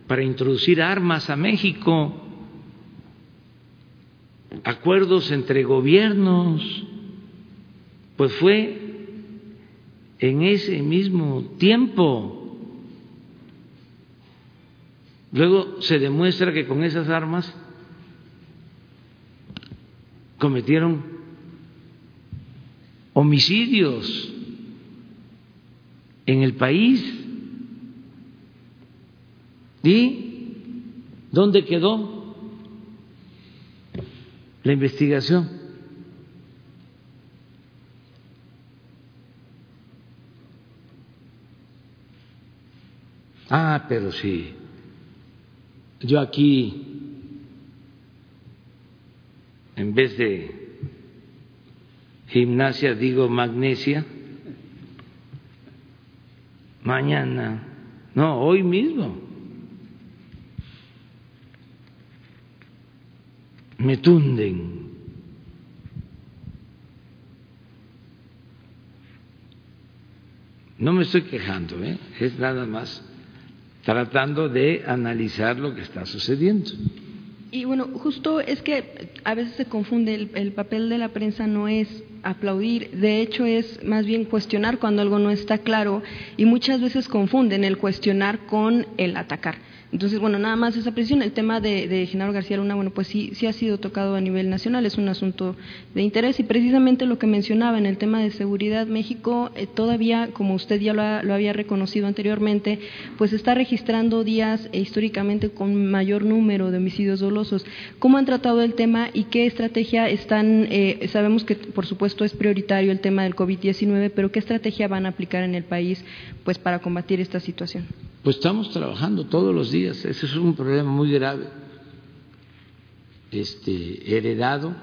para introducir armas a México, acuerdos entre gobiernos, pues fue en ese mismo tiempo. Luego se demuestra que con esas armas cometieron homicidios en el país. ¿Y dónde quedó la investigación? Ah, pero sí. Yo aquí en vez de gimnasia digo magnesia, mañana, no, hoy mismo. Me tunden. No me estoy quejando, ¿eh? es nada más tratando de analizar lo que está sucediendo. Y bueno, justo es que a veces se confunde, el, el, papel de la prensa no es aplaudir, de hecho es más bien cuestionar cuando algo no está claro y muchas veces confunden el cuestionar con el atacar. Entonces, bueno, nada más esa presión. El tema de, de, Genaro García Luna, bueno, pues sí, sí ha sido tocado a nivel nacional, es un asunto de interés y precisamente lo que mencionaba en el tema de seguridad, México eh, todavía, como usted ya lo, ha, lo, había reconocido anteriormente, pues está registrando días eh, históricamente con mayor número de homicidios dolosos. ¿Cómo han tratado el tema y qué estrategia están? Eh, sabemos que, por supuesto es prioritario el tema del COVID-19, pero ¿qué estrategia van a aplicar en el país pues para combatir esta situación? Pues estamos trabajando todos los días. Ese es un problema muy grave, este, heredado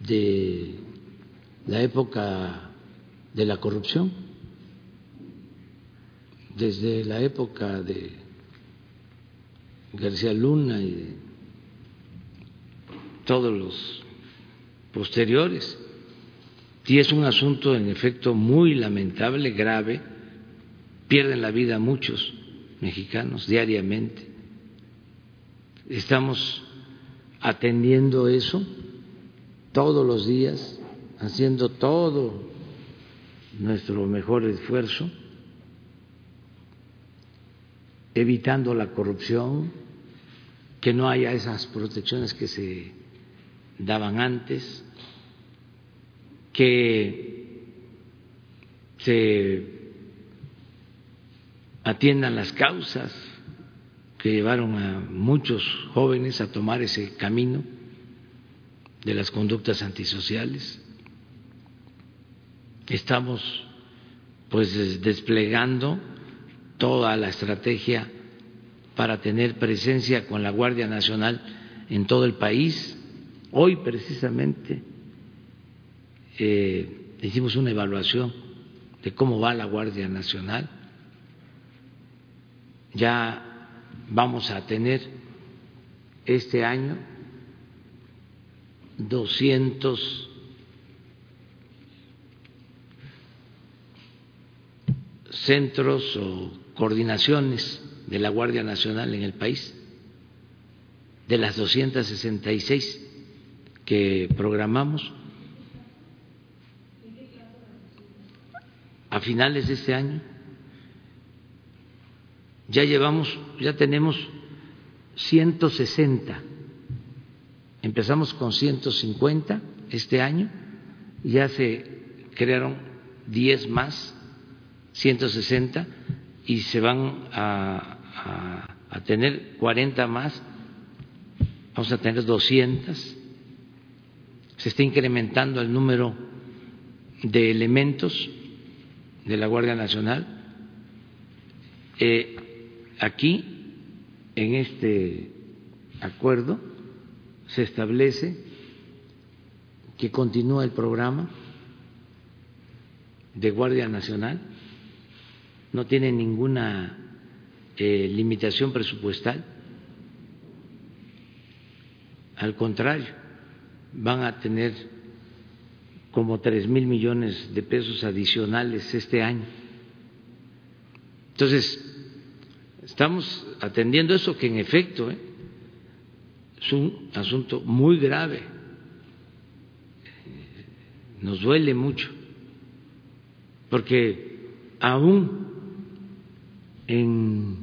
de la época de la corrupción, desde la época de García Luna y de todos los posteriores. Y es un asunto, en efecto, muy lamentable, grave. Pierden la vida muchos mexicanos diariamente. Estamos atendiendo eso todos los días, haciendo todo nuestro mejor esfuerzo, evitando la corrupción, que no haya esas protecciones que se daban antes, que se atiendan las causas que llevaron a muchos jóvenes a tomar ese camino de las conductas antisociales. Estamos pues desplegando toda la estrategia para tener presencia con la Guardia Nacional en todo el país. Hoy precisamente eh, hicimos una evaluación de cómo va la Guardia Nacional. Ya vamos a tener este año 200 centros o coordinaciones de la Guardia Nacional en el país, de las 266 que programamos a finales de este año. Ya llevamos, ya tenemos 160 Empezamos con 150 este año, ya se crearon 10 más, 160, y se van a, tener 40 más, vamos a tener 200. Se está incrementando el número de elementos de la Guardia Nacional. Eh, aquí, en este acuerdo, se establece que continúa el programa de Guardia Nacional, no tiene ninguna eh, limitación presupuestal, al contrario, van a tener como tres mil millones de pesos adicionales este año. Entonces, estamos atendiendo eso que en efecto, ¿eh? es un asunto muy grave, nos duele mucho, porque aún en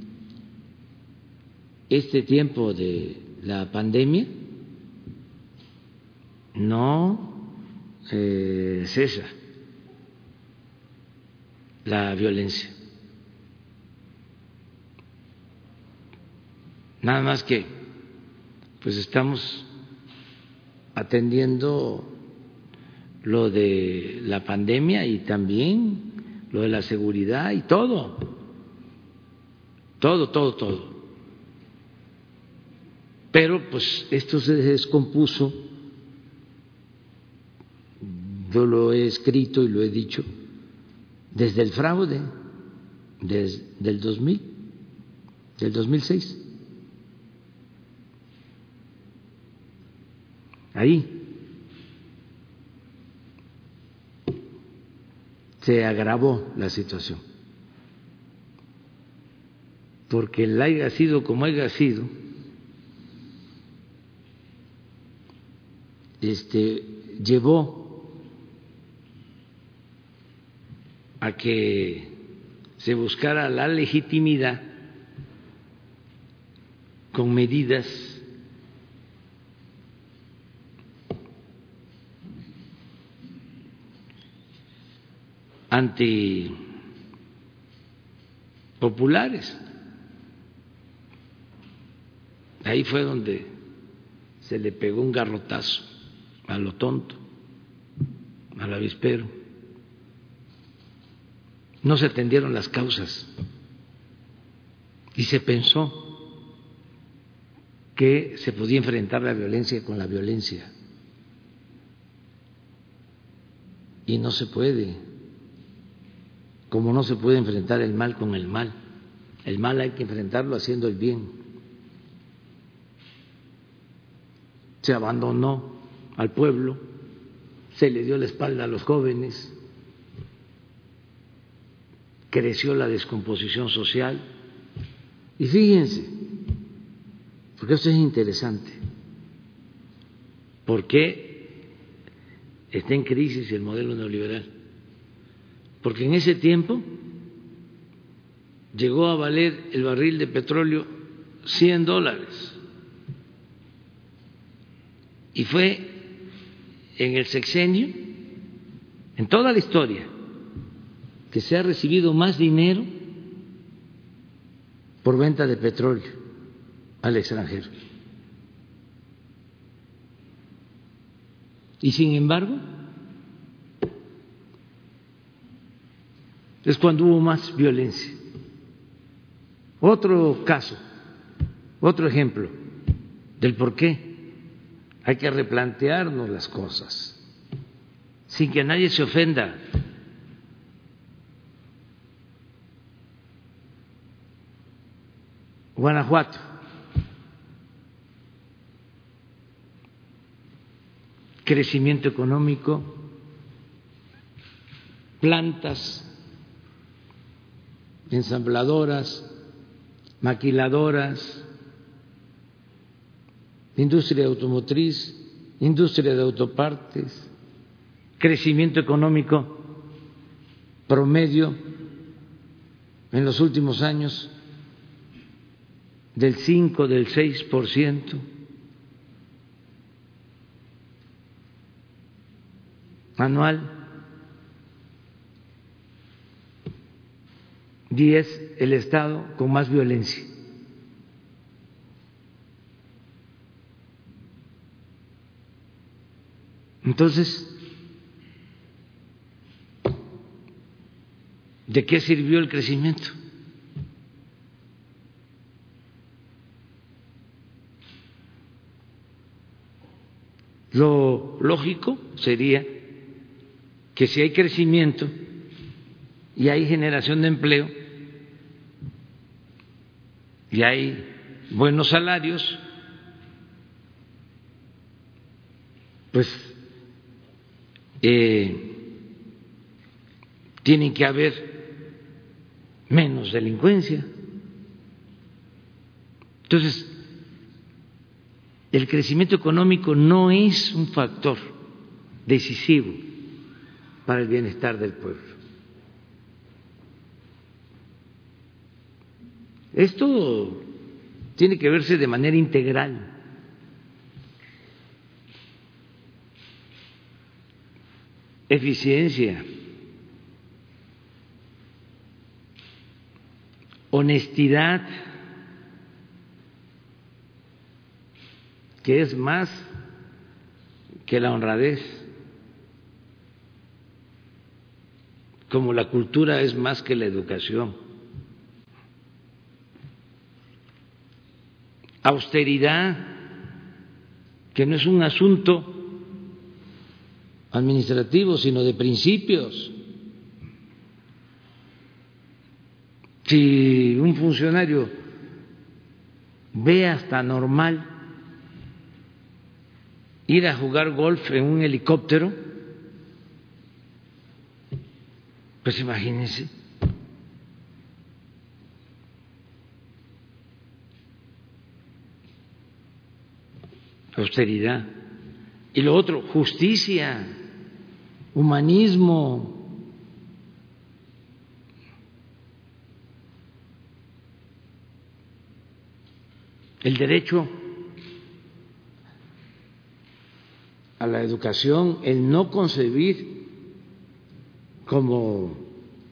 este tiempo de la pandemia no eh, cesa la violencia. Nada más que pues estamos atendiendo lo de la pandemia y también lo de la seguridad y todo, todo, todo, todo. Pero pues esto se descompuso, yo lo he escrito y lo he dicho, desde el fraude, desde el 2000, del 2006. Ahí se agravó la situación. Porque el haya sido como haya sido, este, llevó a que se buscara la legitimidad con medidas antipopulares. Ahí fue donde se le pegó un garrotazo a lo tonto al avispero. No se atendieron las causas y se pensó que se podía enfrentar la violencia con la violencia. Y no se puede, como no se puede enfrentar el mal con el mal. El mal hay que enfrentarlo haciendo el bien. Se abandonó al pueblo, se le dio la espalda a los jóvenes, creció la descomposición social. Y fíjense, porque esto es interesante, ¿por qué está en crisis el modelo neoliberal? Porque en ese tiempo llegó a valer el barril de petróleo 100 dólares. Y fue en el sexenio, en toda la historia, que se ha recibido más dinero por venta de petróleo al extranjero. Y sin embargo, es cuando hubo más violencia. Otro caso, otro ejemplo del por qué hay que replantearnos las cosas sin que nadie se ofenda. Guanajuato. Crecimiento económico, plantas ensambladoras, maquiladoras, industria automotriz, industria de autopartes, crecimiento económico promedio en los últimos años del 5, del 6%. anual y es el Estado con más violencia. Entonces, ¿de qué sirvió el crecimiento? Lo lógico sería que si hay crecimiento y hay generación de empleo y hay buenos salarios, pues eh, tiene que haber menos delincuencia. Entonces, el crecimiento económico no es un factor decisivo para el bienestar del pueblo. Esto tiene que verse de manera integral. eficiencia, honestidad, que es más que la honradez, como la cultura es más que la educación. Austeridad, que no es un asunto administrativos, sino de principios. Si un funcionario ve hasta normal ir a jugar golf en un helicóptero, pues imagínense. Austeridad. Y lo otro, justicia humanismo. El derecho a la educación, el no concebir como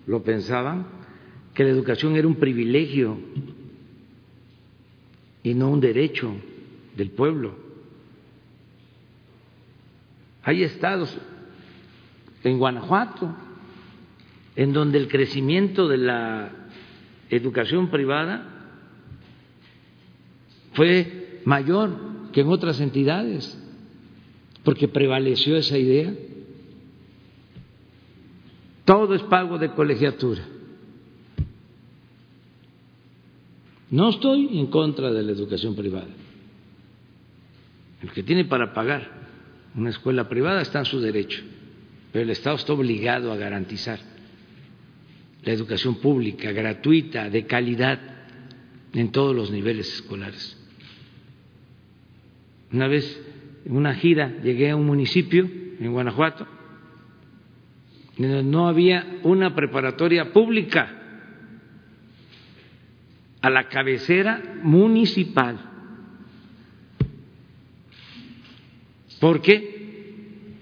lo pensaban, que la educación era un privilegio y no un derecho del pueblo. Hay estados, en Guanajuato, en donde el crecimiento de la educación privada fue mayor que en otras entidades, porque prevaleció esa idea. Todo es pago de colegiatura. No estoy en contra de la educación privada. El que tiene para pagar una escuela privada está en su derecho, pero el Estado está obligado a garantizar la educación pública, gratuita, de calidad, en todos los niveles escolares. Una vez en una gira llegué a un municipio en Guanajuato donde no había una preparatoria pública a la cabecera municipal. ¿Por qué?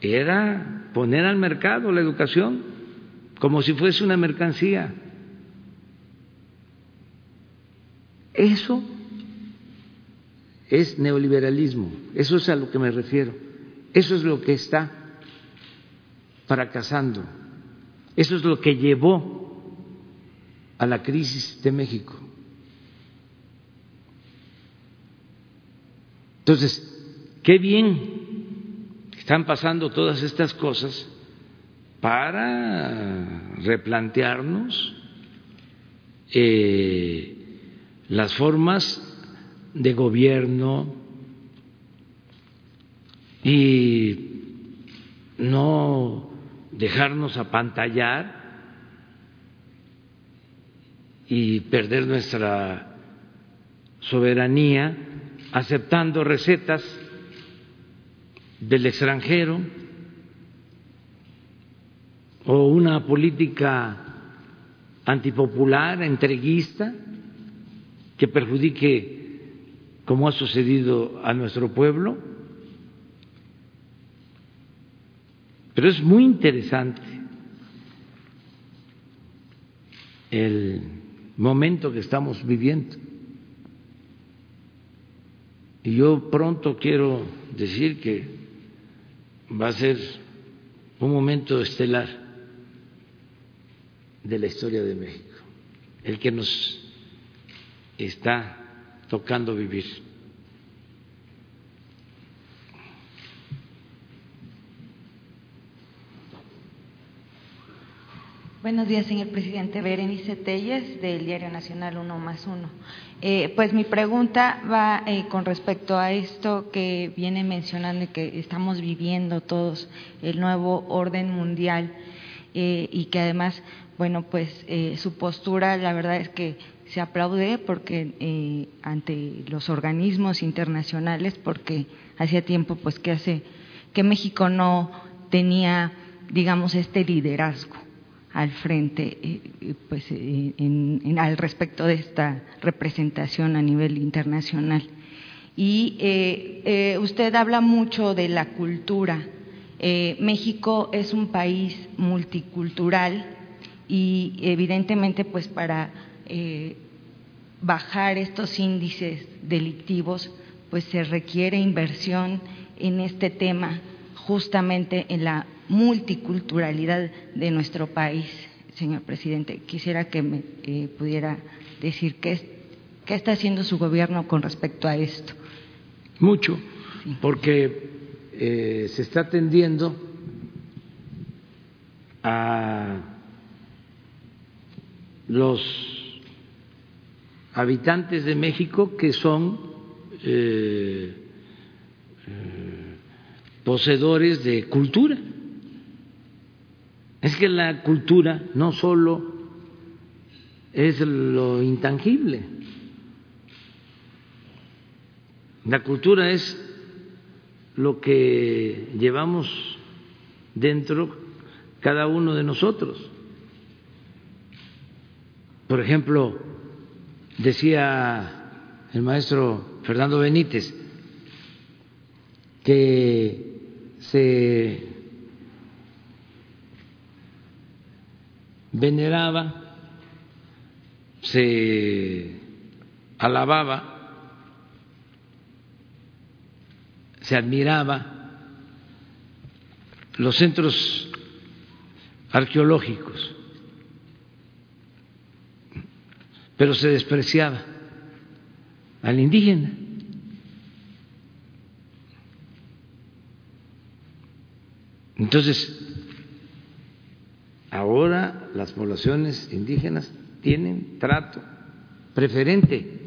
Era poner al mercado la educación como si fuese una mercancía. Eso es neoliberalismo, eso es a lo que me refiero, eso es lo que está fracasando, eso es lo que llevó a la crisis de México. Entonces, qué bien están pasando todas estas cosas para replantearnos eh, las formas de gobierno y no dejarnos apantallar y perder nuestra soberanía aceptando recetas del extranjero o una política antipopular, entreguista, que perjudique como ha sucedido a nuestro pueblo. Pero es muy interesante el momento que estamos viviendo. Y yo pronto quiero decir que va a ser un momento estelar de la historia de México, el que nos está tocando vivir. Buenos días, señor presidente. Berenice Telles, del Diario Nacional Uno más Uno. Eh, pues mi pregunta va eh, con respecto a esto que viene mencionando y que estamos viviendo todos, el nuevo orden mundial, eh, y que además, bueno, pues su postura, la verdad es que se aplaude porque eh, ante los organismos internacionales porque hacía tiempo pues que hace que México no tenía digamos este liderazgo al frente eh, pues en, al respecto de esta representación a nivel internacional. Y eh, usted habla mucho de la cultura. México es un país multicultural y evidentemente pues para eh, bajar estos índices delictivos, pues se requiere inversión en este tema, justamente en la multiculturalidad de nuestro país, señor presidente. Quisiera que me eh, pudiera decir qué, qué está haciendo su gobierno con respecto a esto. Mucho, porque eh, se está atendiendo a los habitantes de México que son eh, eh, poseedores de cultura. Es que la cultura no solo es lo intangible, la cultura es lo que llevamos dentro cada uno de nosotros. Por ejemplo, Decía el maestro Fernando Benítez que se veneraba, se alababa, se admiraba los centros arqueológicos, pero se despreciaba al indígena. Entonces, ahora las poblaciones indígenas tienen trato preferente.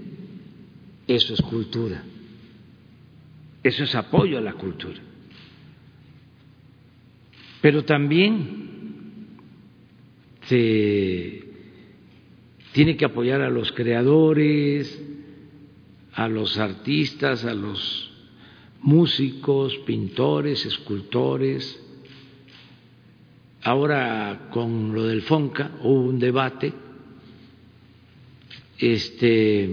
Eso es cultura. Eso es apoyo a la cultura. Pero también se tiene que apoyar a los creadores, a los artistas, a los músicos, pintores, escultores. Ahora con lo del FONCA hubo un debate este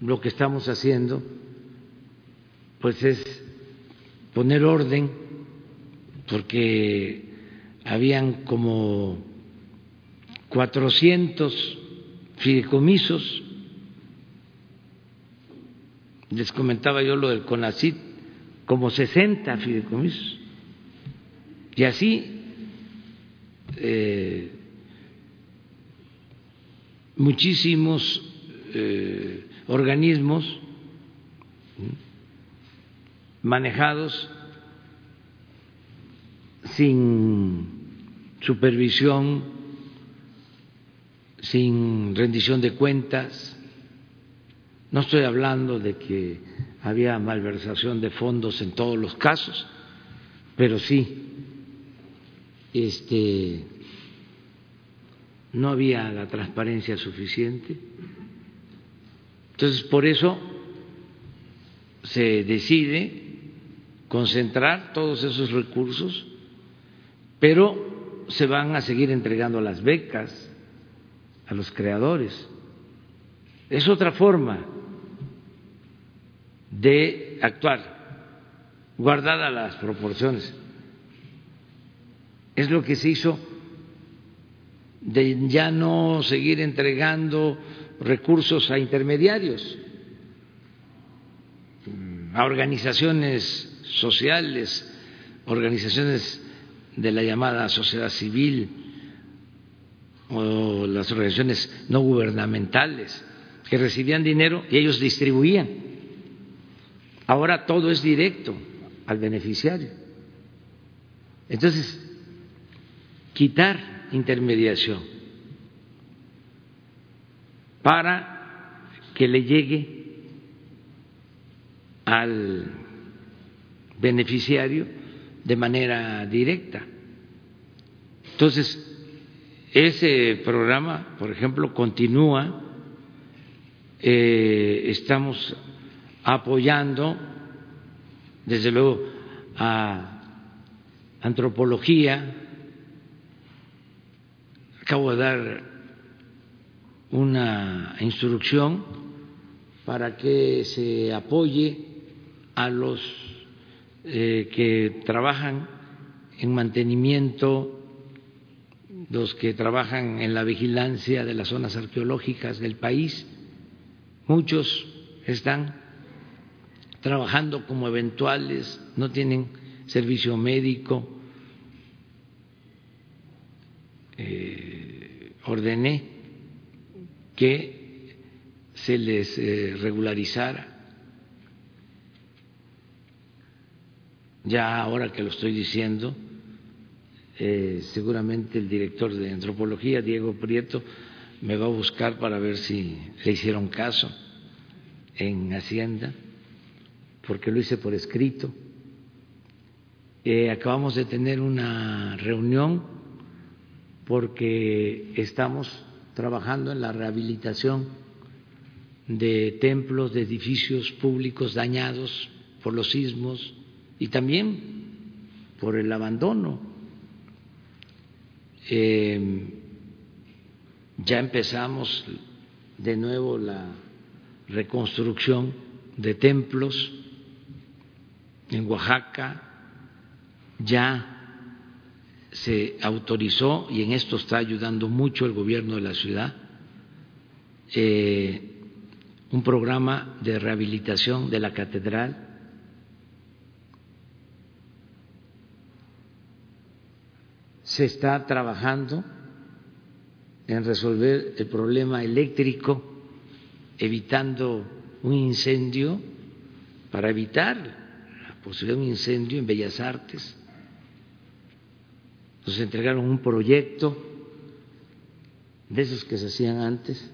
lo que estamos haciendo pues es poner orden porque habían como 400 fideicomisos. Les comentaba yo lo del CONACIT como 60 fideicomisos y así eh, muchísimos eh, organismos manejados sin supervisión, sin rendición de cuentas. No estoy hablando de que había malversación de fondos en todos los casos, pero sí este no había la transparencia suficiente. Entonces, por eso se decide concentrar todos esos recursos, pero se van a seguir entregando las becas a los creadores. Es otra forma de actuar, guardada las proporciones. Es lo que se hizo de ya no seguir entregando recursos a intermediarios, a organizaciones sociales, organizaciones de la llamada sociedad civil o las organizaciones no gubernamentales que recibían dinero y ellos distribuían. Ahora todo es directo al beneficiario. Entonces, quitar intermediación para que le llegue al beneficiario de manera directa. Entonces, ese programa, por ejemplo, continúa, eh, estamos apoyando, desde luego, a antropología, acabo de dar una instrucción para que se apoye a los eh, que trabajan en mantenimiento, los que trabajan en la vigilancia de las zonas arqueológicas del país. Muchos están trabajando como eventuales, no tienen servicio médico. Eh, ordené que se les eh, regularizara. Ya ahora que lo estoy diciendo, eh, seguramente el director de antropología, Diego Prieto, me va a buscar para ver si le hicieron caso en Hacienda, porque lo hice por escrito. Eh, acabamos de tener una reunión porque estamos trabajando en la rehabilitación de templos, de edificios públicos dañados por los sismos y también por el abandono. Eh, ya empezamos de nuevo la reconstrucción de templos en Oaxaca ya se autorizó, y en esto está ayudando mucho el gobierno de la ciudad, eh, un programa de rehabilitación de la catedral. Se está trabajando en resolver el problema eléctrico, evitando un incendio para evitar posibilidad de un incendio en Bellas Artes. Nos entregaron un proyecto de esos que se hacían antes,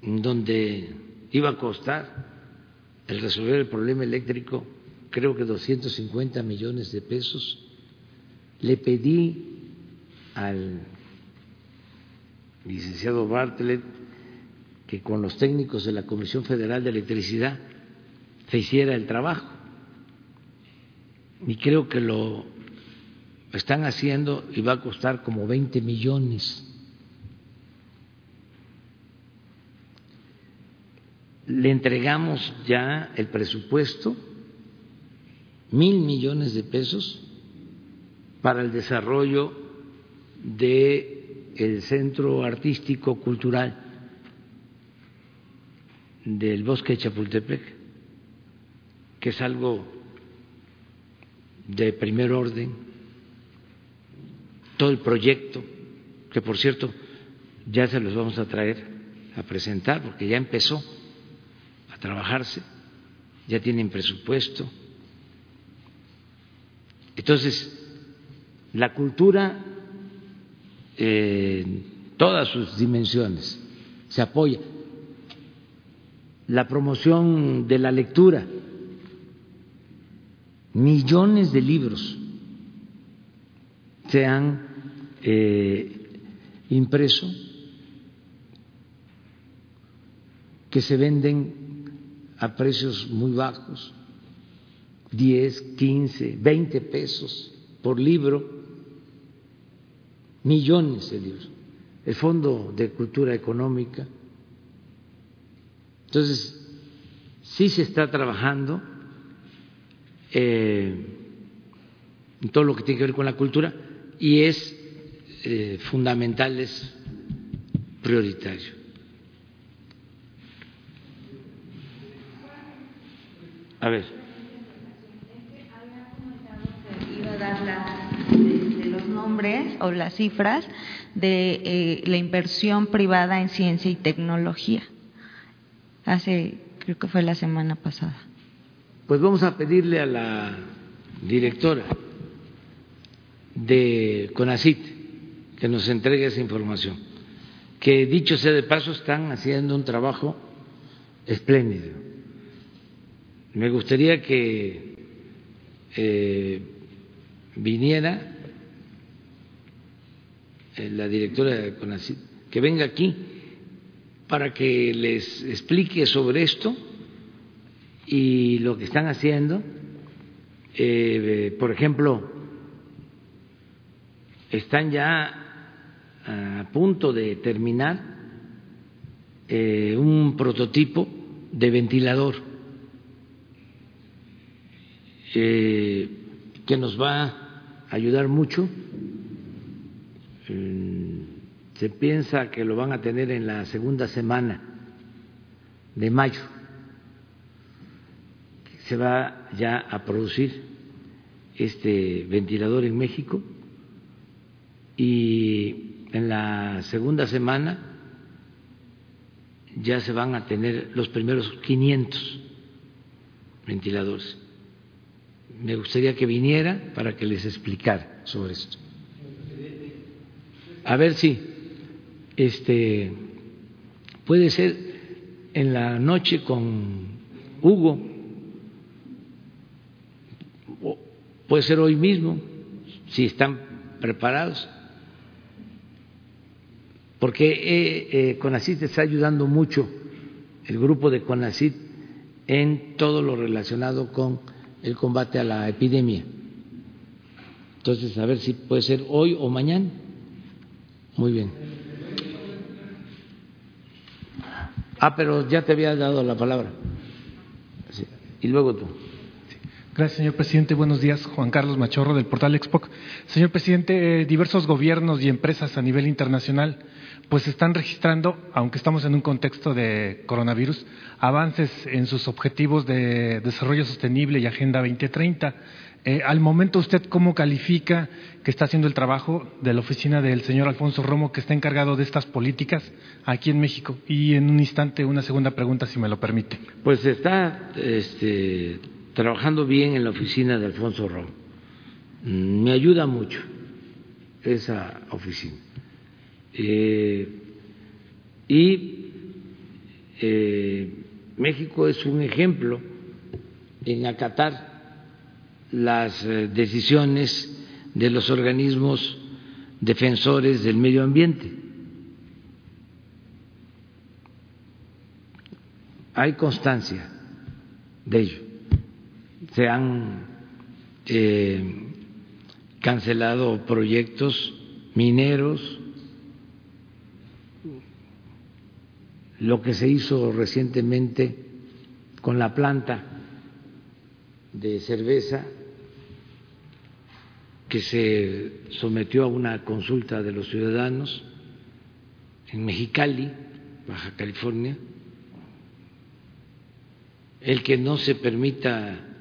donde iba a costar el resolver el problema eléctrico creo que 250 millones de pesos. Le pedí al licenciado Bartlett que con los técnicos de la Comisión Federal de Electricidad se hiciera el trabajo. Y creo que lo están haciendo y va a costar como 20 millones. Le entregamos ya el presupuesto mil millones de pesos para el desarrollo del centro artístico cultural del bosque de Chapultepec, que es algo de primer orden, todo el proyecto, que por cierto ya se los vamos a traer a presentar, porque ya empezó a trabajarse, ya tienen presupuesto. Entonces, la cultura, en todas sus dimensiones, se apoya. La promoción de la lectura, millones de libros se han eh, impreso que se venden a precios muy bajos 10, 15, 20 pesos por libro, millones de libros. El Fondo de Cultura Económica. Entonces, sí se está trabajando eh, en todo lo que tiene que ver con la cultura y es eh, fundamental, es prioritario. A ver. o las cifras de eh, la inversión privada en ciencia y tecnología. Hace, creo que fue la semana pasada. Pues vamos a pedirle a la directora de CONACIT que nos entregue esa información. Que dicho sea de paso, están haciendo un trabajo espléndido. Me gustaría que eh, viniera eh, la directora de CONACYT, que venga aquí para que les explique sobre esto y lo que están haciendo. Eh, por ejemplo, están ya a punto de terminar eh, un prototipo de ventilador que nos va a ayudar mucho se piensa que lo van a tener en la segunda semana de mayo. Se va ya a producir este ventilador en México y en la segunda semana ya se van a tener los primeros 500 ventiladores. Me gustaría que viniera para que les explicara sobre esto a ver si este puede ser en la noche con Hugo, puede ser hoy mismo, si están preparados, porque eh, eh, CONACIT está ayudando mucho, el grupo de CONACIT, en todo lo relacionado con el combate a la epidemia. Entonces, a ver si puede ser hoy o mañana. Muy bien. Ah, pero ya te había dado la palabra. Y luego tú. Gracias, señor presidente. Buenos días. Juan Carlos Machorro, del portal Expoc. Señor presidente, eh, diversos gobiernos y empresas a nivel internacional pues están registrando, aunque estamos en un contexto de coronavirus, avances en sus objetivos de desarrollo sostenible y Agenda 2030 Eh, al momento, ¿usted cómo califica que está haciendo el trabajo de la oficina del señor Alfonso Romo, que está encargado de estas políticas aquí en México? Y en un instante, una segunda pregunta, si me lo permite. Pues está este, trabajando bien en la oficina de Alfonso Romo. Mm, me ayuda mucho esa oficina. Eh, y eh, México es un ejemplo en acatar las eh, decisiones de los organismos defensores del medio ambiente. Hay constancia de ello. Se han eh, cancelado proyectos mineros, lo que se hizo recientemente con la planta de cerveza que se sometió a una consulta de los ciudadanos en Mexicali, Baja California, el que no se permita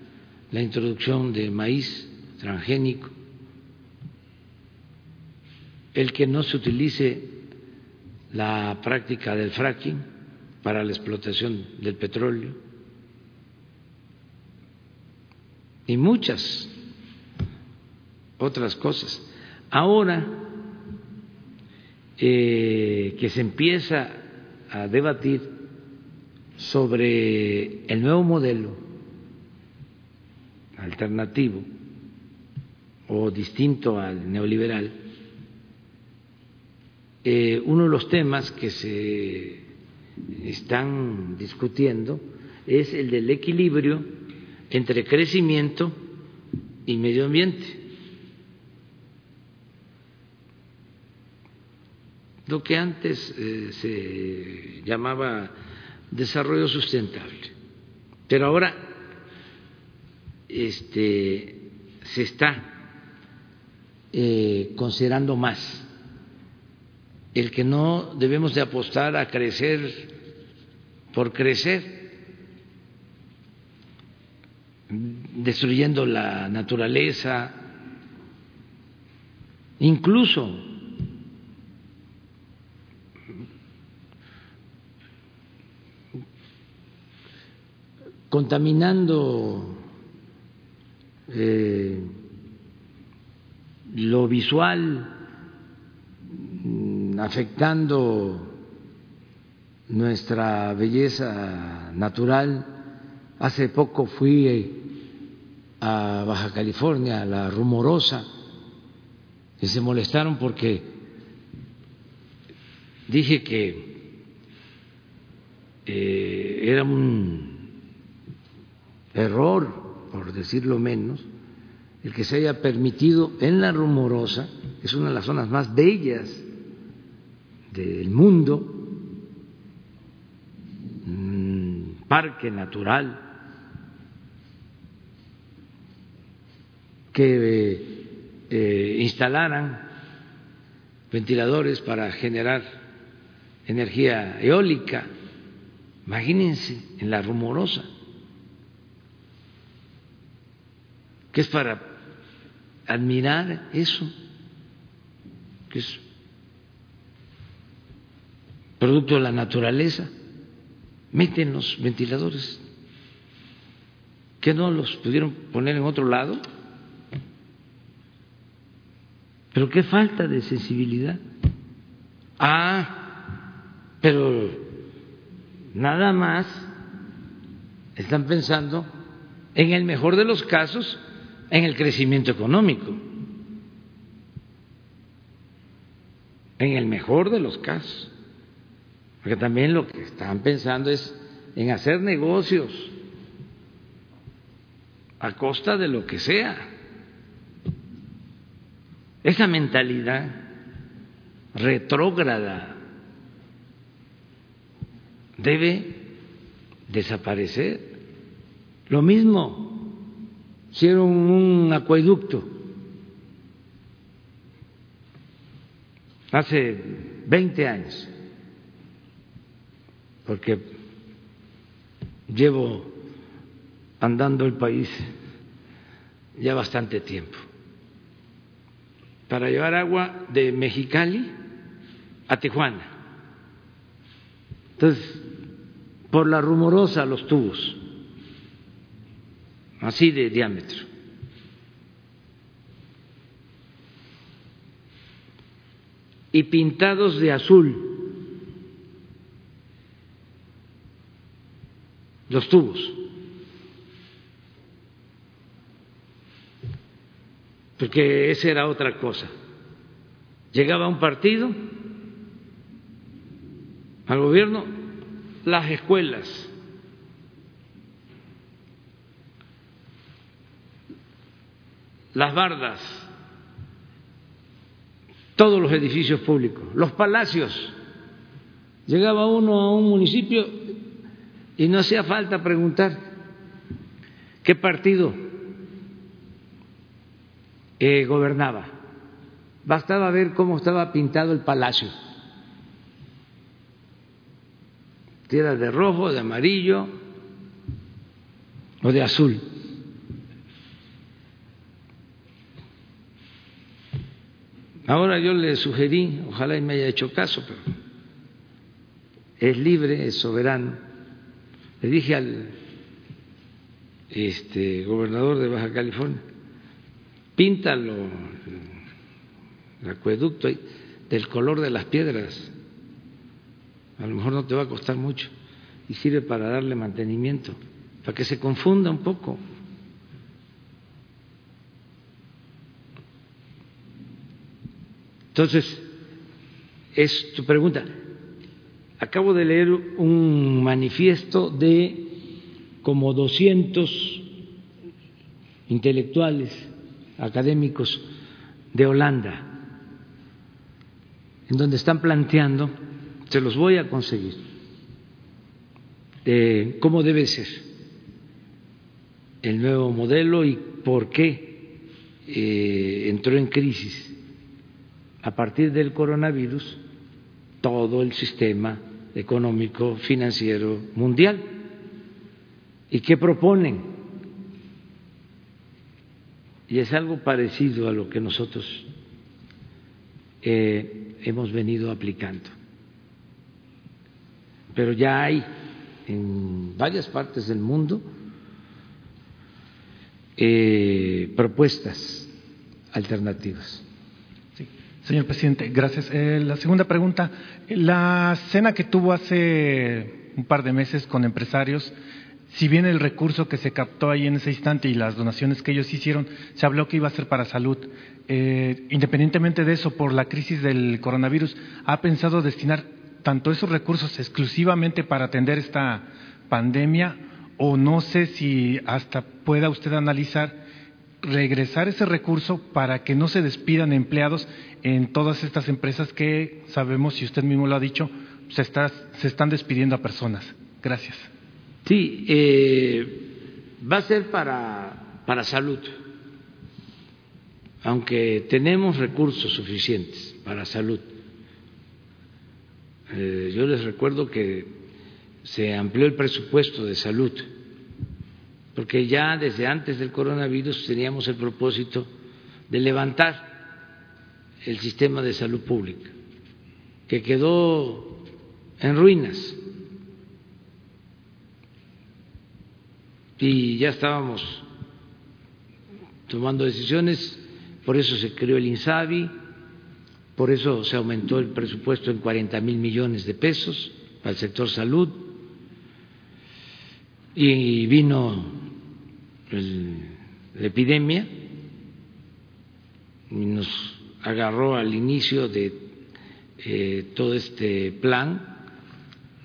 la introducción de maíz transgénico, el que no se utilice la práctica del fracking para la explotación del petróleo y muchas otras cosas. Ahora eh, que se empieza a debatir sobre el nuevo modelo alternativo o distinto al neoliberal, eh, uno de los temas que se están discutiendo es el del equilibrio entre crecimiento y medio ambiente. lo que antes eh, se llamaba desarrollo sustentable. Pero ahora este, se está eh, considerando más. El que no debemos de apostar a crecer por crecer, destruyendo la naturaleza, incluso contaminando eh, lo visual, mm, afectando nuestra belleza natural. Hace poco fui a Baja California, a la rumorosa, y se molestaron porque dije que eh, era un error, por decirlo menos, el que se haya permitido en la rumorosa, es una de las zonas más bellas del mundo, parque natural, que eh, instalaran ventiladores para generar energía eólica. Imagínense en la rumorosa. Que es para admirar eso, que es producto de la naturaleza, meten los ventiladores, que no los pudieron poner en otro lado, pero qué falta de sensibilidad. Ah, pero nada más están pensando en el mejor de los casos en el crecimiento económico, en el mejor de los casos, porque también lo que están pensando es en hacer negocios a costa de lo que sea. Esa mentalidad retrógrada debe desaparecer. Lo mismo hicieron un acueducto. Hace 20 años, porque llevo andando el país ya bastante tiempo. Para llevar agua de Mexicali a Tijuana. Entonces, por la rumorosa los tubos, así de diámetro. Y pintados de azul los tubos. porque esa era otra cosa. Llegaba un partido al gobierno, las escuelas, las bardas, todos los edificios públicos, los palacios. Llegaba uno a un municipio y no hacía falta preguntar qué partido gobernaba. Bastaba ver cómo estaba pintado el palacio. Si era de rojo, de amarillo o de azul. Ahora yo le sugerí, ojalá y me haya hecho caso, pero es libre, es soberano. Le dije al este, gobernador de Baja California, píntalo, el acueducto del color de las piedras. A lo mejor no te va a costar mucho y sirve para darle mantenimiento, para que se confunda un poco. Entonces, es tu pregunta. Acabo de leer un manifiesto de como 200 intelectuales académicos de Holanda, en donde están planteando, se los voy a conseguir, cómo debe ser el nuevo modelo y por qué eh, entró en crisis a partir del coronavirus todo el sistema económico financiero mundial y qué proponen y es algo parecido a lo que nosotros eh, hemos venido aplicando. Pero ya hay en varias partes del mundo eh, propuestas alternativas. Señor presidente, gracias. Eh, la segunda pregunta, la cena que tuvo hace un par de meses con empresarios si bien el recurso que se captó ahí en ese instante y las donaciones que ellos hicieron, se habló que iba a ser para salud. Eh, independientemente de eso, por la crisis del coronavirus, ¿ha pensado destinar tanto esos recursos exclusivamente para atender esta pandemia o no sé si hasta pueda usted analizar regresar ese recurso para que no se despidan empleados en todas estas empresas que sabemos, y usted mismo lo ha dicho, se, se están despidiendo a personas? Gracias. Sí, eh, va a ser para, para salud, aunque tenemos recursos suficientes para salud. Eh, yo les recuerdo que se amplió el presupuesto de salud, porque ya desde antes del coronavirus teníamos el propósito de levantar el sistema de salud pública, que quedó en ruinas. Y ya estábamos tomando decisiones, por eso se creó el INSABI, por eso se aumentó el presupuesto en 40 mil millones de pesos para el sector salud y vino la epidemia nos agarró al inicio de eh, todo este plan,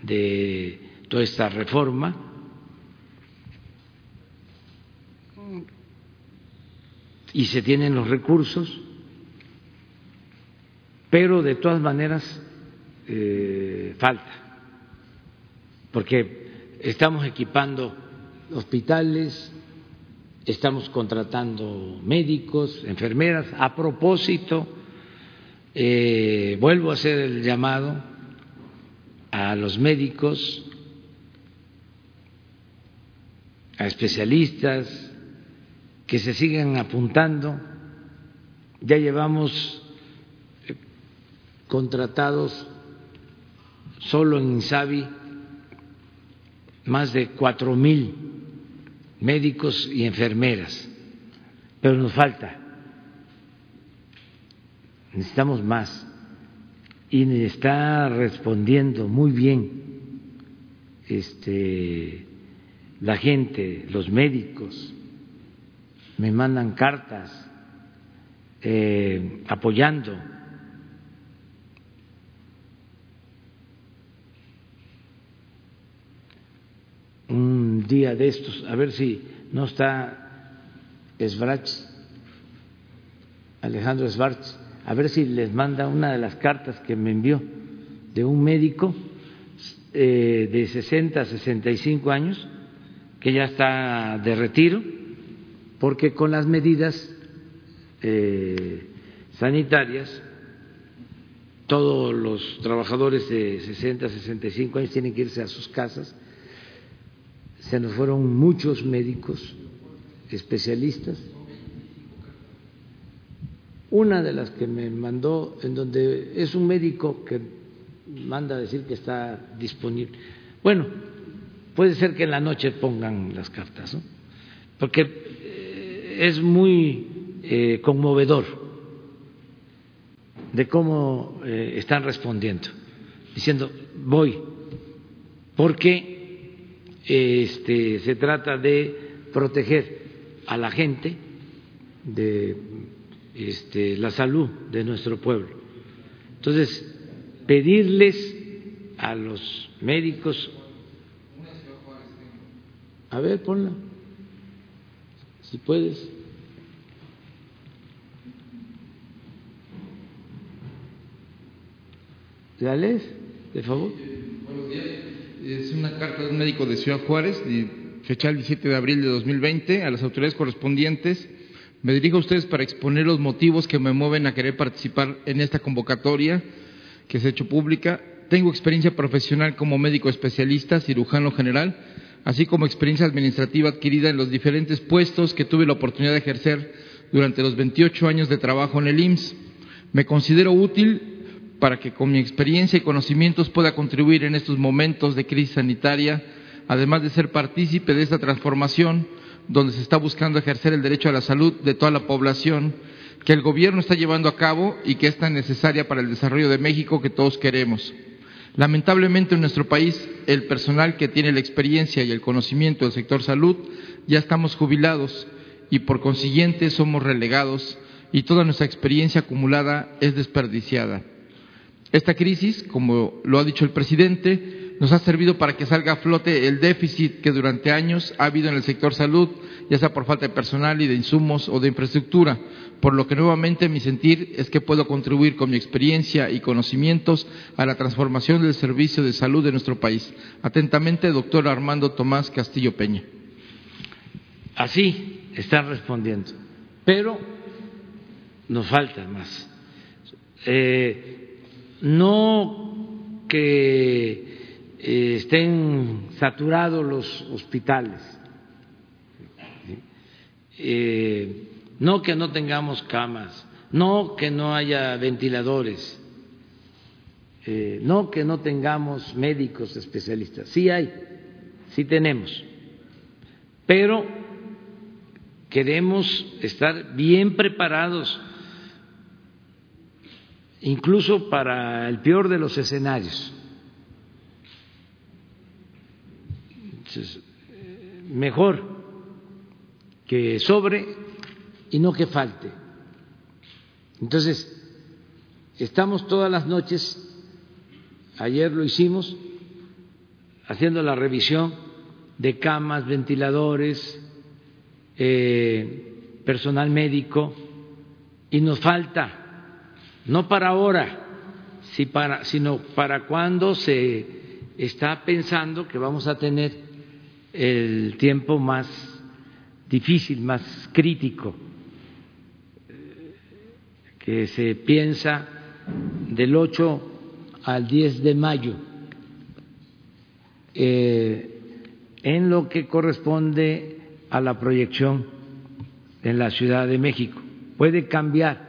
de toda esta reforma. Y se tienen los recursos, pero de todas maneras eh, falta, porque estamos equipando hospitales, estamos contratando médicos, enfermeras. A propósito, eh, vuelvo a hacer el llamado a los médicos, a especialistas, que se sigan apuntando. Ya llevamos eh, contratados solo en INSABI más de cuatro mil médicos y enfermeras, pero nos falta, necesitamos más. Y está respondiendo muy bien este, la gente, los médicos, me mandan cartas eh, apoyando. Día de estos, a ver si no está Esbrach, Alejandro Esbrach, a ver si les manda una de las cartas que me envió de un médico eh, de 60 a 65 años que ya está de retiro, porque con las medidas eh, sanitarias todos los trabajadores de 60 a 65 años tienen que irse a sus casas. Se nos fueron muchos médicos especialistas una de las que me mandó, en donde es un médico que manda a decir que está disponible. Bueno, puede ser que en la noche pongan las cartas, ¿no? porque eh, es muy eh, conmovedor de cómo eh, están respondiendo, diciendo voy, porque este, se trata de proteger a la gente de este, la salud de nuestro pueblo. Entonces, pedirles a los médicos, a ver, ponla, si puedes. ¿La lees, de favor? Buenos días. Es una carta de un médico de Ciudad Juárez, fecha el 17 de abril de 2020, a las autoridades correspondientes me dirijo a ustedes para exponer los motivos que me mueven a querer participar en esta convocatoria que se ha hecho pública. Tengo experiencia profesional como médico especialista, cirujano general, así como experiencia administrativa adquirida en los diferentes puestos que tuve la oportunidad de ejercer durante los 28 años de trabajo en el IMSS. Me considero útil para que con mi experiencia y conocimientos pueda contribuir en estos momentos de crisis sanitaria, además de ser partícipe de esta transformación donde se está buscando ejercer el derecho a la salud de toda la población que el gobierno está llevando a cabo y que es tan necesaria para el desarrollo de México que todos queremos. Lamentablemente en nuestro país el personal que tiene la experiencia y el conocimiento del sector salud ya estamos jubilados y por consiguiente somos relegados y toda nuestra experiencia acumulada es desperdiciada. Esta crisis, como lo ha dicho el presidente, nos ha servido para que salga a flote el déficit que durante años ha habido en el sector salud, ya sea por falta de personal y de insumos o de infraestructura, por lo que nuevamente mi sentir es que puedo contribuir con mi experiencia y conocimientos a la transformación del servicio de salud de nuestro país. Atentamente, doctor Armando Tomás Castillo Peña. Así están respondiendo, pero nos falta más. Eh, no que eh, estén saturados los hospitales, eh, no que no tengamos camas, no que no haya ventiladores, eh, no que no tengamos médicos especialistas, sí hay, sí tenemos, pero queremos estar bien preparados incluso para el peor de los escenarios mejor que sobre y no que falte. Entonces, estamos todas las noches, ayer lo hicimos, haciendo la revisión de camas, ventiladores, eh, personal médico, y nos falta, no para ahora, sino para cuando se está pensando que vamos a tener el tiempo más difícil, más crítico, que se piensa del 8 al 10 de mayo, eh, en lo que corresponde a la proyección en la Ciudad de México. Puede cambiar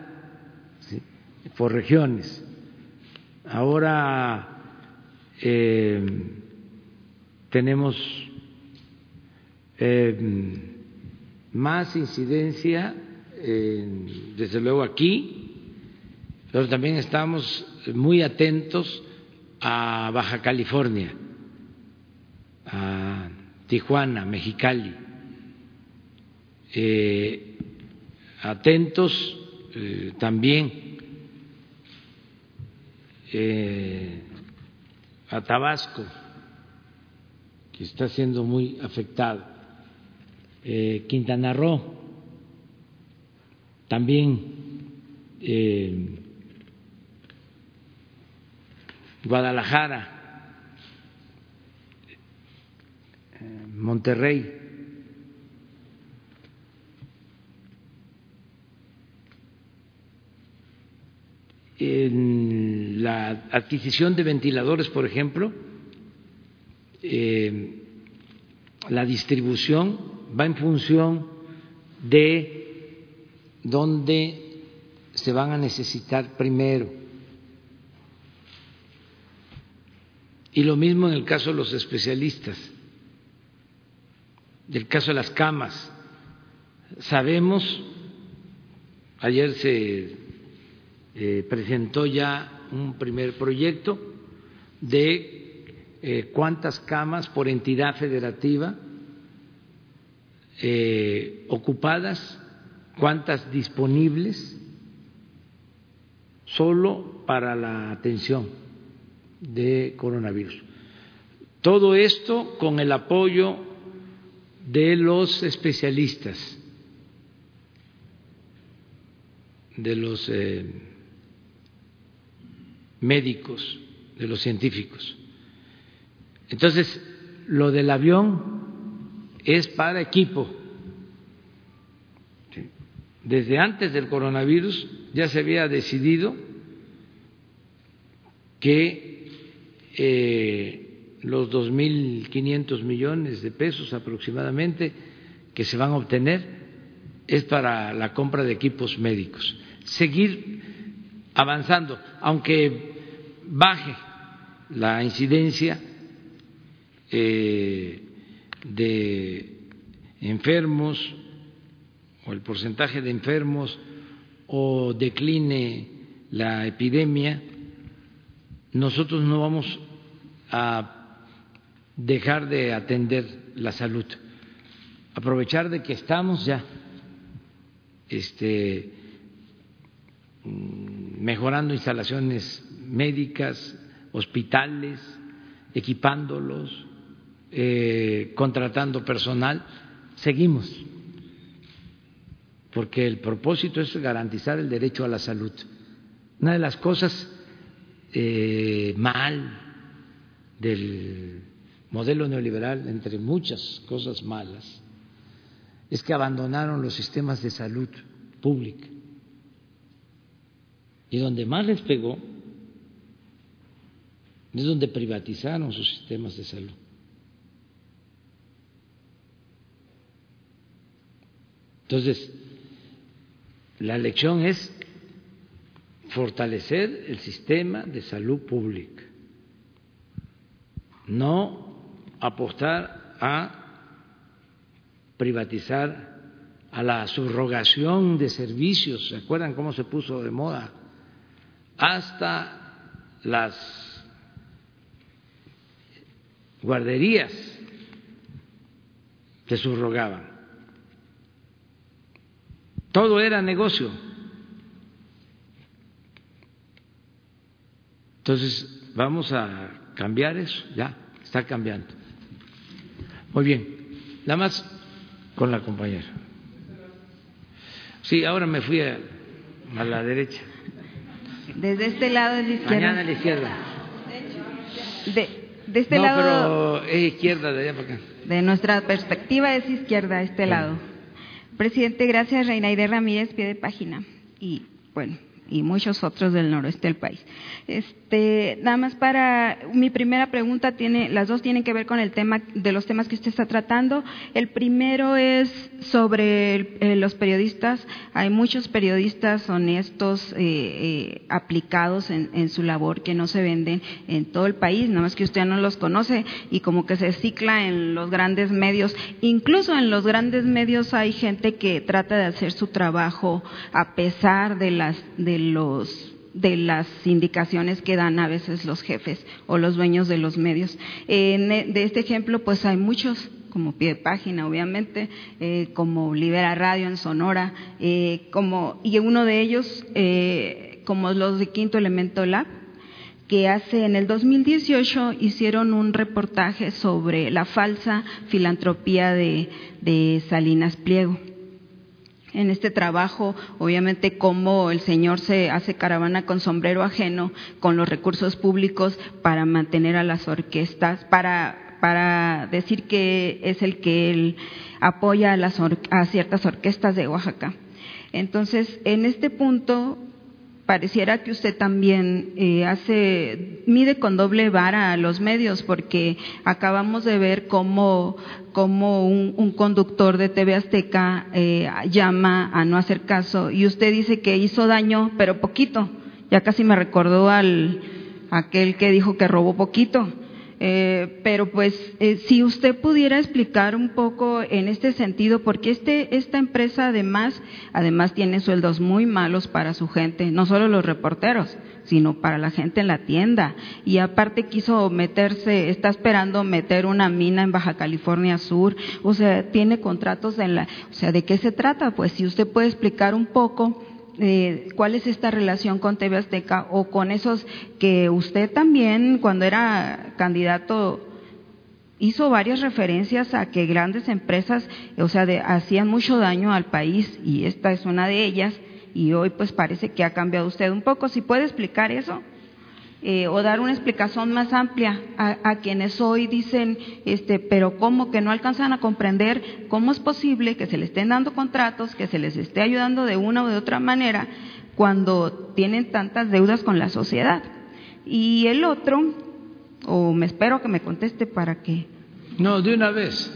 por regiones. Ahora eh, tenemos eh, más incidencia, desde luego aquí, pero también estamos muy atentos a Baja California, a Tijuana, Mexicali, eh, atentos eh, también eh, a Tabasco, que está siendo muy afectado, Quintana Roo, también Guadalajara, Monterrey. En la adquisición de ventiladores, por ejemplo, eh, la distribución va en función de dónde se van a necesitar primero. Y lo mismo en el caso de los especialistas del caso de las camas. Sabemos, ayer se eh, presentó ya un primer proyecto de eh, cuántas camas por entidad federativa eh, ocupadas, cuántas disponibles solo para la atención de coronavirus. Todo esto con el apoyo de los especialistas, de los médicos, de los científicos. Entonces, lo del avión es para equipo. Desde antes del coronavirus ya se había decidido que eh, los 2.500 millones de pesos aproximadamente que se van a obtener es para la compra de equipos médicos. Seguir avanzando, aunque baje la incidencia eh, de enfermos o el porcentaje de enfermos o decline la epidemia, nosotros no vamos a dejar de atender la salud, aprovechar de que estamos ya este, mm, mejorando instalaciones médicas, hospitales, equipándolos, eh, contratando personal, seguimos, porque el propósito es garantizar el derecho a la salud. Una de las cosas eh, mal del modelo neoliberal, entre muchas cosas malas, es que abandonaron los sistemas de salud pública. Y donde más les pegó es donde privatizaron sus sistemas de salud. Entonces, la lección es fortalecer el sistema de salud pública, no apostar a privatizar, a la subrogación de servicios, ¿se acuerdan cómo se puso de moda? Hasta las guarderías se subrogaban. Todo era negocio. Entonces, vamos a cambiar eso, ya, está cambiando. Muy bien. Nada más con la compañera. Sí, ahora me fui a, la derecha. Desde este lado es izquierda. Mañana a la izquierda. De, de este no, lado. pero es izquierda de allá para acá. De nuestra perspectiva es izquierda, este lado. Presidente, gracias. Reina Aide Ramírez, pie de página. Y bueno, y muchos otros del noroeste del país. Este, nada más para mi primera pregunta tiene, las dos tienen que ver con el tema de los temas que usted está tratando. El primero es sobre eh, los periodistas. Hay muchos periodistas honestos, eh, eh, aplicados en, su labor que no se venden en todo el país, nada más que usted no los conoce y como que se cicla en los grandes medios. Incluso en los grandes medios hay gente que trata de hacer su trabajo a pesar de las de los de las indicaciones que dan a veces los jefes o los dueños de los medios. de este ejemplo, pues hay muchos, como Pie de Página, obviamente, eh, como Libera Radio en Sonora, eh, como, y uno de ellos, eh, como los de Quinto Elemento Lab, que hace en el 2018 hicieron un reportaje sobre la falsa filantropía de Salinas Pliego en este trabajo, obviamente, cómo el Señor se hace caravana con sombrero ajeno, con los recursos públicos para mantener a las orquestas, para, para decir que es el que él apoya a, las a ciertas orquestas de Oaxaca. Entonces, en este punto, pareciera que usted también eh, hace mide con doble vara a los medios porque acabamos de ver cómo, cómo un, conductor de TV Azteca eh, llama a no hacer caso. Y usted dice que hizo daño pero poquito. Ya casi me recordó al aquel que dijo que robó poquito eh, pero pues eh, si usted pudiera explicar un poco en este sentido, porque este, esta empresa además, además tiene sueldos muy malos para su gente, no solo los reporteros, sino para la gente en la tienda. Y aparte quiso meterse, está esperando meter una mina en Baja California Sur, o sea, tiene contratos en la, o sea, ¿de qué se trata? Pues si usted puede explicar un poco eh, cuál es esta relación con TV Azteca o con esos que usted también cuando era candidato hizo varias referencias a que grandes empresas, o sea, hacían mucho daño al país y esta es una de ellas y hoy pues parece que ha cambiado usted un poco. ¿Si puede explicar eso? Eh, o dar una explicación más amplia a, quienes hoy dicen, este, pero cómo que no alcanzan a comprender cómo es posible que se les estén dando contratos, que se les esté ayudando de una o de otra manera cuando tienen tantas deudas con la sociedad. Y el otro, o me espero que me conteste para que. No, de una vez.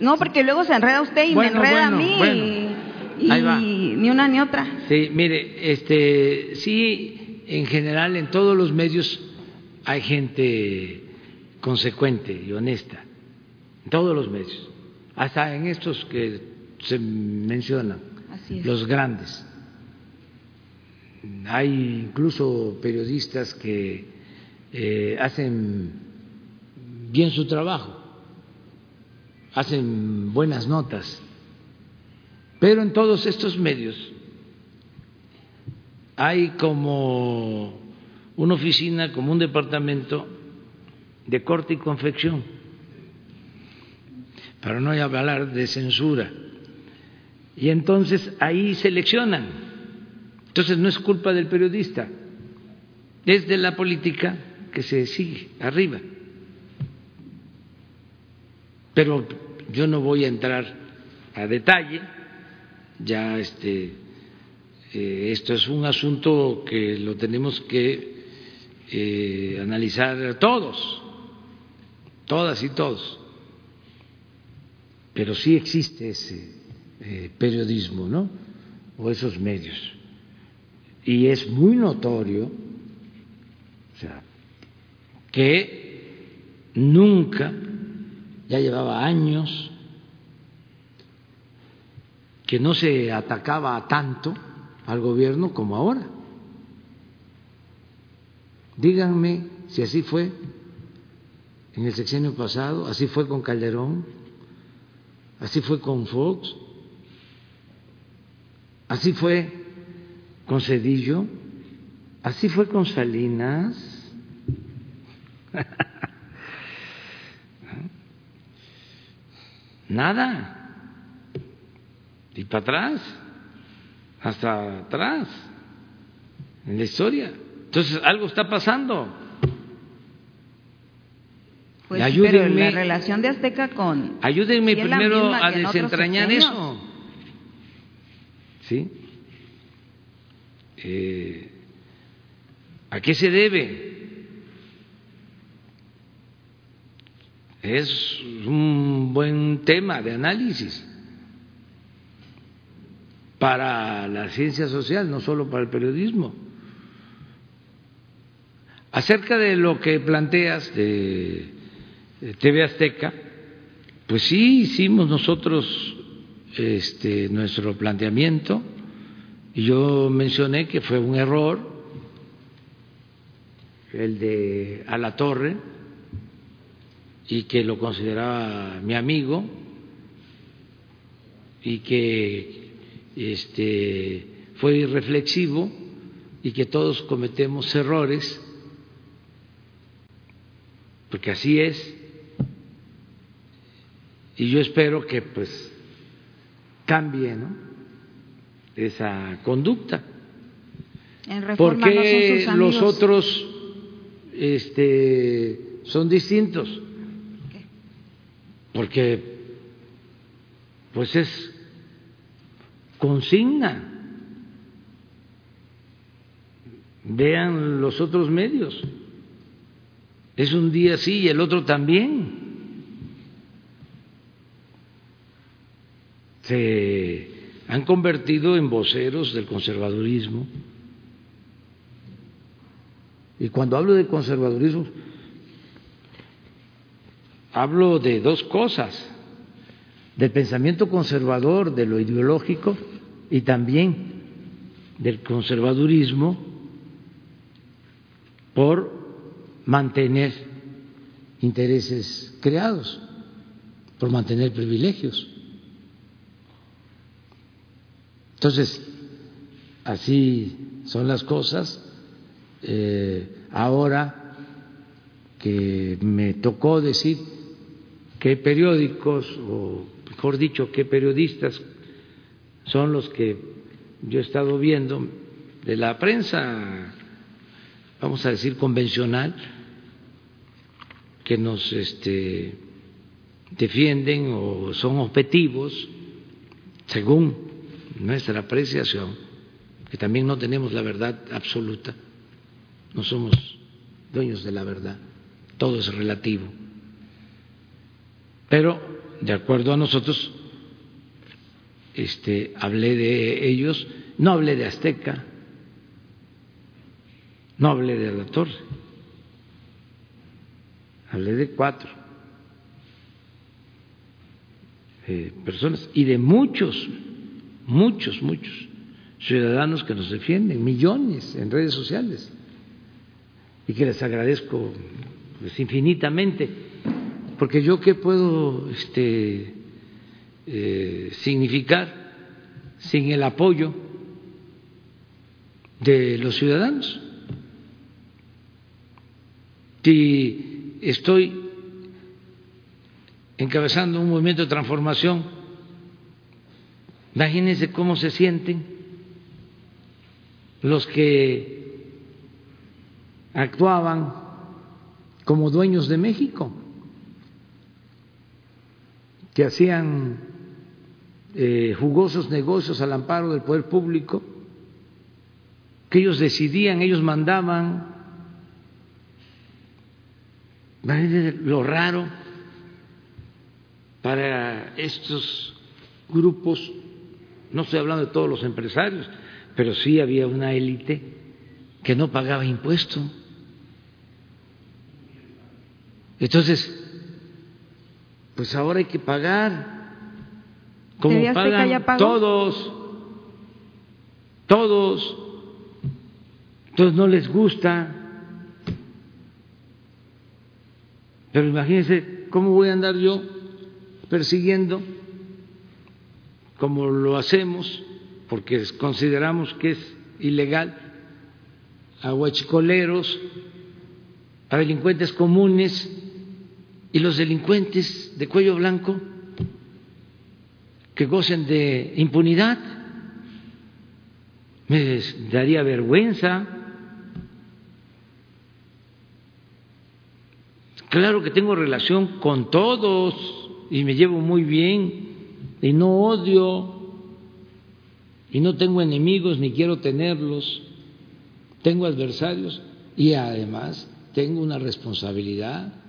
No, porque luego se enreda usted y me enreda a mí. y, ni una ni otra. Sí, mire, este, sí en general en todos los medios hay gente consecuente y honesta, en todos los medios, hasta en estos que se mencionan, los grandes. Hay incluso periodistas que eh, hacen bien su trabajo, hacen buenas notas, pero en todos estos medios hay como una oficina, como un departamento de corte y confección, para no hablar de censura. Y entonces ahí seleccionan. Entonces no es culpa del periodista, es de la política que se sigue arriba. Pero yo no voy a entrar a detalle, ya este eh, esto es un asunto que lo tenemos que eh, analizar todos, todas y todos. Pero sí existe ese eh, periodismo, ¿no? O esos medios. Y es muy notorio, o sea, que nunca, ya llevaba años, que no se atacaba tanto al gobierno como ahora. Díganme si así fue en el sexenio pasado, así fue con Calderón, así fue con Fox, así fue con Cedillo, así fue con Salinas. Nada. Y para atrás hasta atrás en la historia. Entonces, algo está pasando. Pues ayúdenme, la relación de Azteca con. Ayúdenme primero a desentrañar eso. ¿Sí? eh, ¿a qué se debe? Es un buen tema de análisis para la ciencia social, no solo para el periodismo. Acerca de lo que planteas de TV Azteca, pues sí hicimos nosotros este, nuestro planteamiento y yo mencioné que fue un error el de a torre y que lo consideraba mi amigo y que este, fue irreflexivo y que todos cometemos errores, porque así es, y yo espero que pues cambie esa conducta. porque los otros este, son distintos? Porque pues es consigna. Vean los otros medios. Es un día sí y el otro también. Se han convertido en voceros del conservadurismo. Y cuando hablo de conservadurismo, hablo de dos cosas, del pensamiento conservador, de lo ideológico, y también del conservadurismo por mantener intereses creados, por mantener privilegios. Entonces, así son las cosas. Eh, ahora que me tocó decir qué periódicos, o mejor dicho, qué periodistas son los que yo he estado viendo de la prensa, vamos a decir, convencional, que nos este, defienden o son objetivos según nuestra apreciación, que también no tenemos la verdad absoluta, no somos dueños de la verdad, todo es relativo. Pero, de acuerdo a nosotros, este, hablé de ellos, no hablé de Azteca, no hablé de la torre, hablé de cuatro eh, personas y de muchos, muchos, muchos ciudadanos que nos defienden, millones en redes sociales, y que les agradezco pues, infinitamente, porque yo qué puedo este, eh, significar sin el apoyo de los ciudadanos. Si estoy encabezando un movimiento de transformación, imagínense cómo se sienten los que actuaban como dueños de México, que hacían eh, jugosos negocios al amparo del poder público, que ellos decidían, ellos mandaban. Lo raro para estos grupos, no estoy hablando de todos los empresarios, pero sí había una élite que no pagaba impuestos. Entonces, pues ahora hay que pagar. Como pagan todos, todos, entonces no les gusta. Pero imagínense cómo voy a andar yo persiguiendo, como lo hacemos, porque consideramos que es ilegal, a huachicoleros, a delincuentes comunes y los delincuentes de cuello blanco que gocen de impunidad. Me daría vergüenza. Claro que tengo relación con todos y me llevo muy bien y no odio y no tengo enemigos ni quiero tenerlos. tengo adversarios y además tengo una responsabilidad.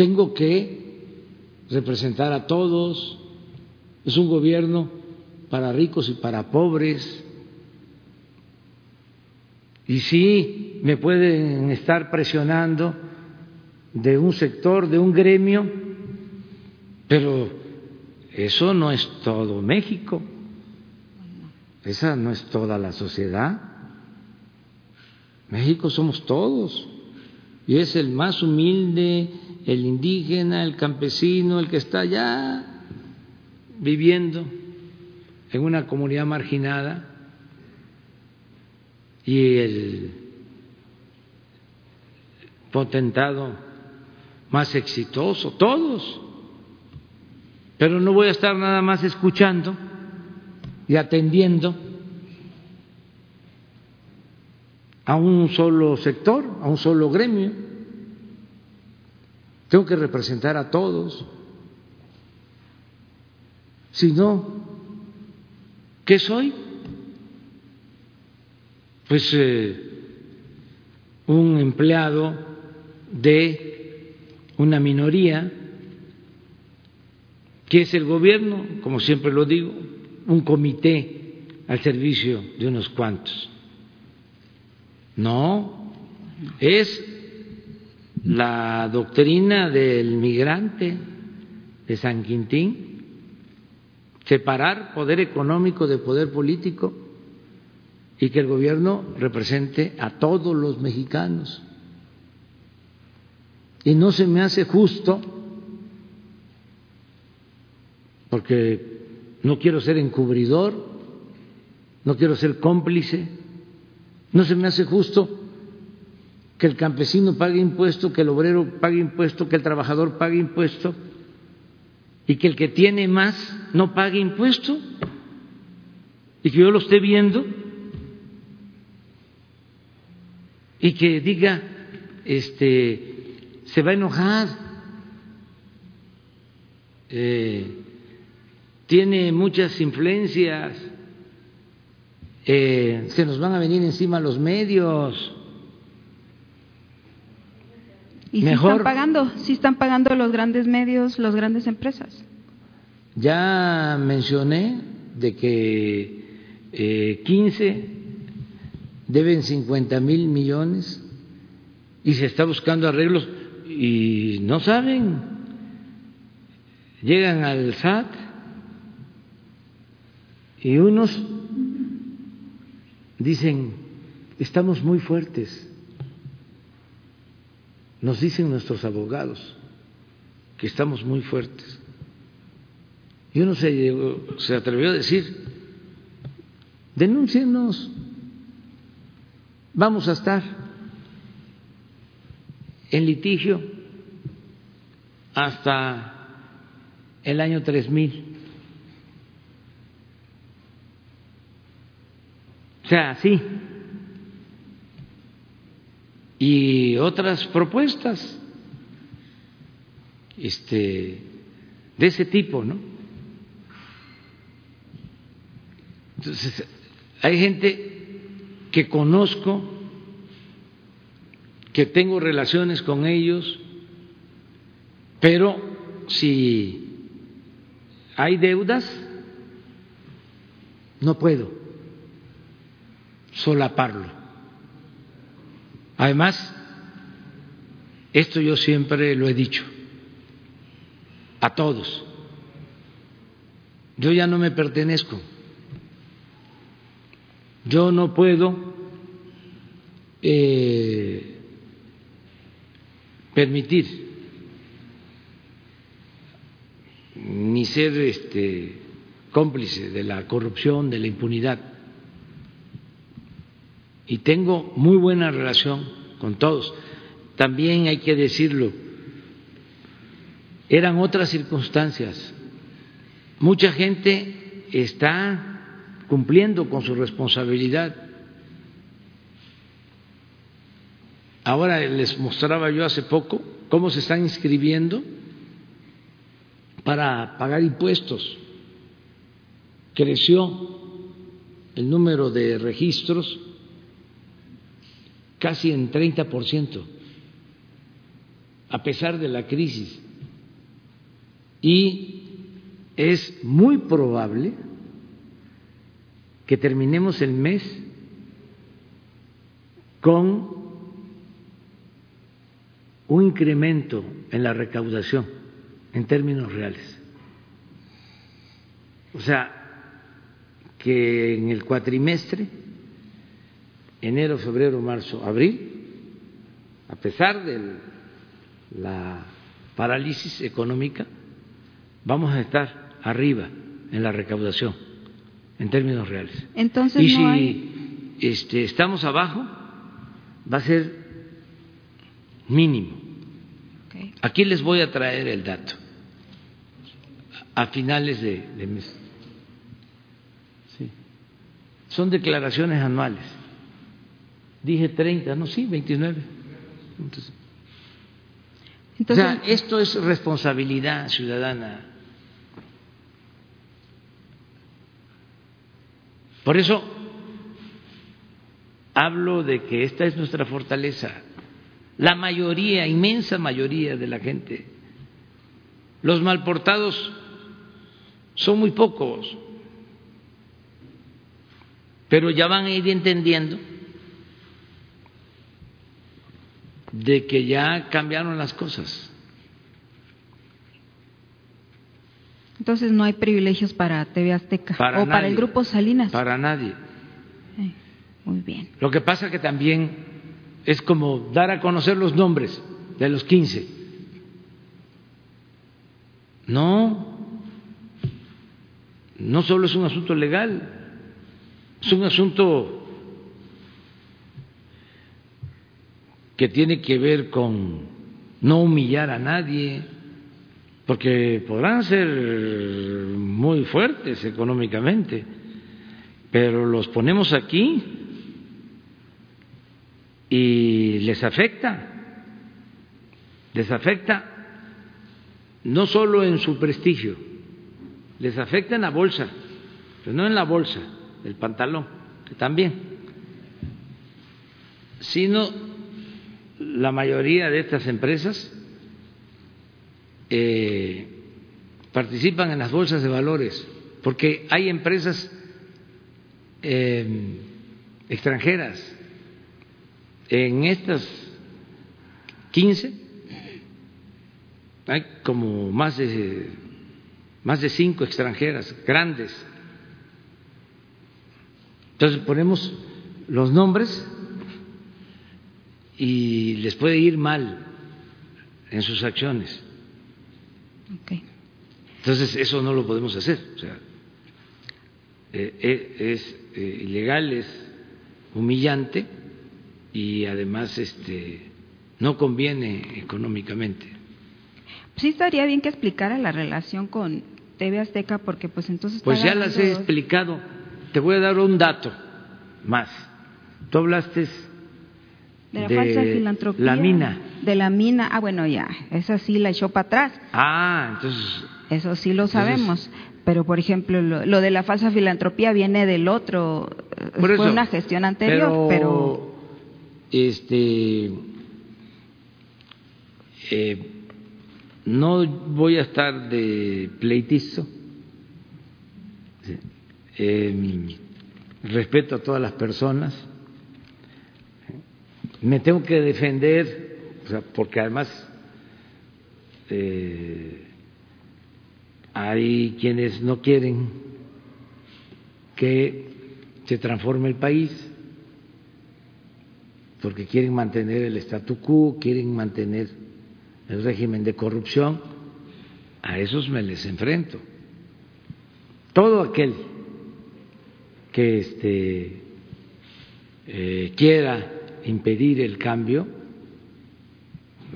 Tengo que representar a todos. Es un gobierno para ricos y para pobres. Y sí, me pueden estar presionando de un sector, de un gremio, pero eso no es todo México, esa no es toda la sociedad. México somos todos es el más humilde, el indígena, el campesino, el que está allá viviendo en una comunidad marginada y el potentado más exitoso, todos. Pero no voy a estar nada más escuchando y atendiendo a un solo sector, a un solo gremio. Tengo que representar a todos. Si no, ¿qué soy? Pues eh, un empleado de una minoría, que es el gobierno, como siempre lo digo, un comité al servicio de unos cuantos. No, es la doctrina del migrante de San Quintín, separar poder económico de poder político y que el gobierno represente a todos los mexicanos. Y no se me hace justo, porque no quiero ser encubridor, no quiero ser cómplice, no se me hace justo que el campesino pague impuesto, que el obrero pague impuesto, que el trabajador pague impuesto y que el que tiene más no pague impuesto y que yo lo esté viendo y que diga, este, se va a enojar, eh, tiene muchas influencias eh, se nos van a venir encima los medios. ¿Y si están pagando? ¿Si están pagando los grandes medios, las grandes empresas? Ya mencioné de que eh, 15 deben 50 mil millones y se está buscando arreglos y no saben. Llegan al SAT y unos dicen, estamos muy fuertes. Nos dicen nuestros abogados que estamos muy fuertes. Y uno se, se atrevió a decir, denúncienos, vamos a estar en litigio hasta el año 3000. Sea, así. Y otras propuestas este, de ese tipo, ¿no? Entonces, hay gente que conozco, que tengo relaciones con ellos, pero si hay deudas, no puedo solaparlo. Además, esto yo siempre lo he dicho a todos. Yo ya no me pertenezco. Yo no puedo eh, permitir ni ser este cómplice de la corrupción, de la impunidad y tengo muy buena relación con todos. También hay que decirlo, eran otras circunstancias. Mucha gente está cumpliendo con su responsabilidad. Ahora les mostraba yo hace poco cómo se están inscribiendo para pagar impuestos. Creció el número de registros casi en 30%, a pesar de la crisis. Y es muy probable que terminemos el mes con un incremento en la recaudación en términos reales. O sea, que en el cuatrimestre, enero, febrero, marzo, abril, a pesar de la parálisis económica, vamos a estar arriba en la recaudación en términos reales. Entonces, y si este, estamos abajo, va a ser mínimo. Aquí les voy a traer el dato a finales de, mes. Sí. Son declaraciones anuales. Dije 30, no, sí, 29. Entonces, o sea, esto es responsabilidad ciudadana. Por eso hablo de que esta es nuestra fortaleza. La mayoría, inmensa mayoría de la gente, los malportados son muy pocos, pero ya van a ir entendiendo de que ya cambiaron las cosas. Entonces no hay privilegios para TV Azteca o para el grupo Salinas. Para nadie. muy bien. Lo que pasa que también es como dar a conocer los nombres de los 15. No, no solo es un asunto legal, es un asunto que tiene que ver con no humillar a nadie, porque podrán ser muy fuertes económicamente, pero los ponemos aquí y les afecta, les afecta no solo en su prestigio, les afecta en la bolsa, pero no en la bolsa, el pantalón, que también, sino la mayoría de estas empresas eh, participan en las bolsas de valores, porque hay empresas eh, extranjeras. En estas 15 hay como más de más de cinco extranjeras grandes. Entonces ponemos los nombres y les puede ir mal en sus acciones. Entonces, eso no lo podemos hacer. O sea, eh, eh, es eh, ilegal, es humillante y además este, no conviene económicamente. Sí estaría bien que explicara la relación con TV Azteca porque pues entonces... Pues ya las he explicado. Te voy a dar un dato más. Tú hablaste de la falsa filantropía. La mina. De la mina. Ah, bueno, ya. Esa sí la echó para atrás. Ah, entonces. Eso sí lo sabemos. pero, por ejemplo, lo, de la falsa filantropía viene del otro. Fue una gestión anterior, pero. Este. Eh, no voy a estar de pleitizo. Eh, respeto a todas las personas me tengo que defender, porque además eh, hay quienes no quieren que se transforme el país, porque quieren mantener el statu quo, quieren mantener el régimen de corrupción, a esos me les enfrento. Todo aquel que este, eh, quiera impedir el cambio,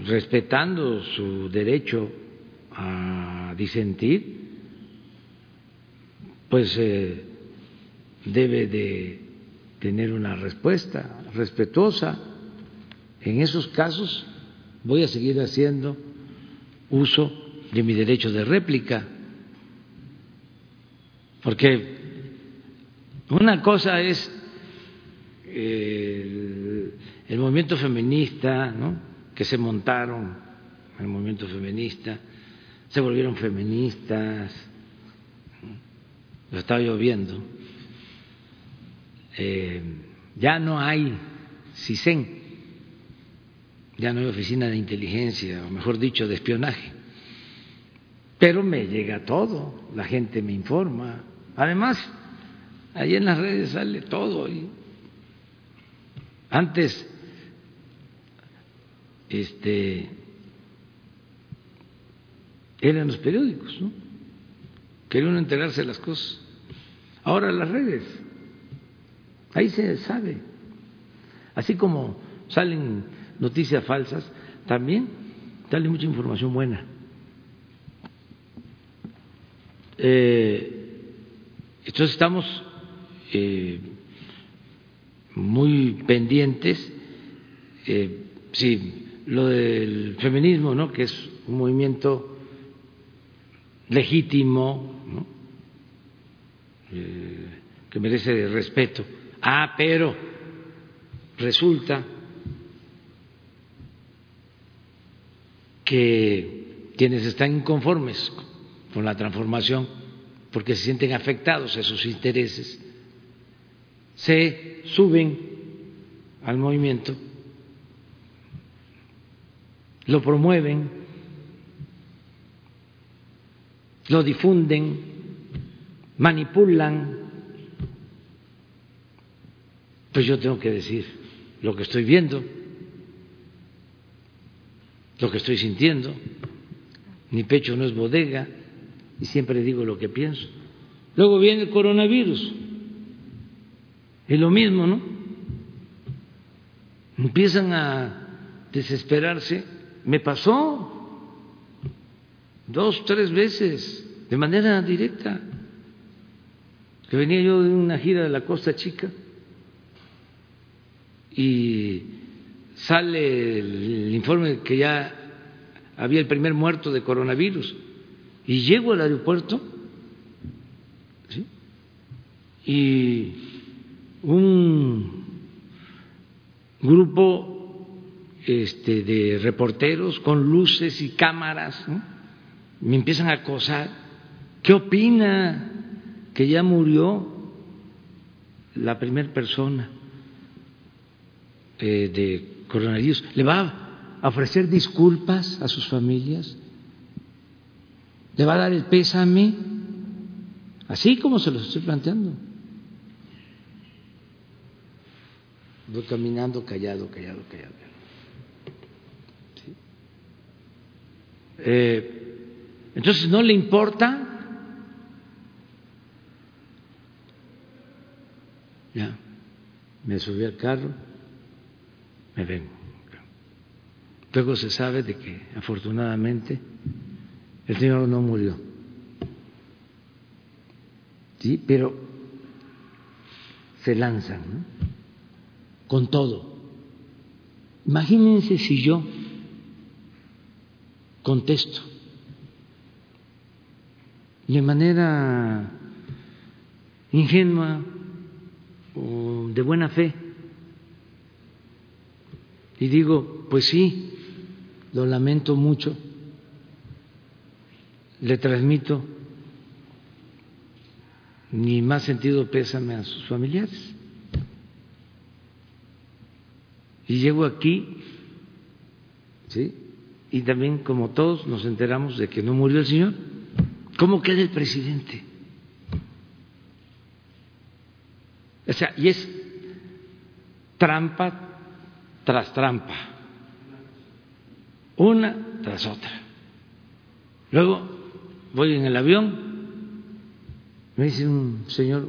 respetando su derecho a disentir, pues eh, debe de tener una respuesta respetuosa. En esos casos voy a seguir haciendo uso de mi derecho de réplica, porque Una cosa es el, el movimiento feminista, ¿no? que se montaron, el movimiento feminista, se volvieron feministas, lo estaba lloviendo. Eh, ya no hay CISEN, ya no hay oficina de inteligencia, o mejor dicho, de espionaje. Pero me llega todo, la gente me informa. Además, ahí en las redes sale todo. Antes, este, eran los periódicos, ¿no? Quería uno enterarse de las cosas. Ahora las redes, ahí se sabe. Así como salen noticias falsas, también sale mucha información buena. Eh, entonces estamos eh, muy pendientes, eh, sí, lo del feminismo, ¿no? que es un movimiento legítimo, ¿no? que merece respeto. Ah, pero resulta que quienes están inconformes con la transformación, porque se sienten afectados a sus intereses, se suben al movimiento, lo promueven, lo difunden, manipulan. Pues yo tengo que decir lo que estoy viendo, lo que estoy sintiendo. Mi pecho no es bodega y siempre digo lo que pienso. Luego viene el coronavirus. Y lo mismo, ¿no? Empiezan a desesperarse. Me pasó dos, tres veces, de manera directa, que venía yo de una gira de la Costa Chica y sale el informe que ya había el primer muerto de coronavirus y llego al aeropuerto y un grupo este, de reporteros con luces y cámaras me empiezan a acosar. ¿Qué opina que ya murió la primera persona eh, de coronavirus? ¿Le va a ofrecer disculpas a sus familias? ¿Le va a dar el pésame? Así como se los estoy planteando. Voy caminando callado, callado, callado. Eh, entonces, ¿no le importa? Ya, me subí al carro, me vengo. Luego se sabe de que afortunadamente el Señor no murió. Sí, pero se lanzan con todo. Imagínense si yo contesto de manera ingenua o de buena fe y digo, pues sí, lo lamento mucho le transmito ni más sentido pésame a sus familiares. Y llego aquí, ¿sí? Y también, como todos, nos enteramos de que no murió el Señor. ¿Cómo queda el presidente? O sea, y es trampa tras trampa, una tras otra. Luego voy en el avión, me dice un señor,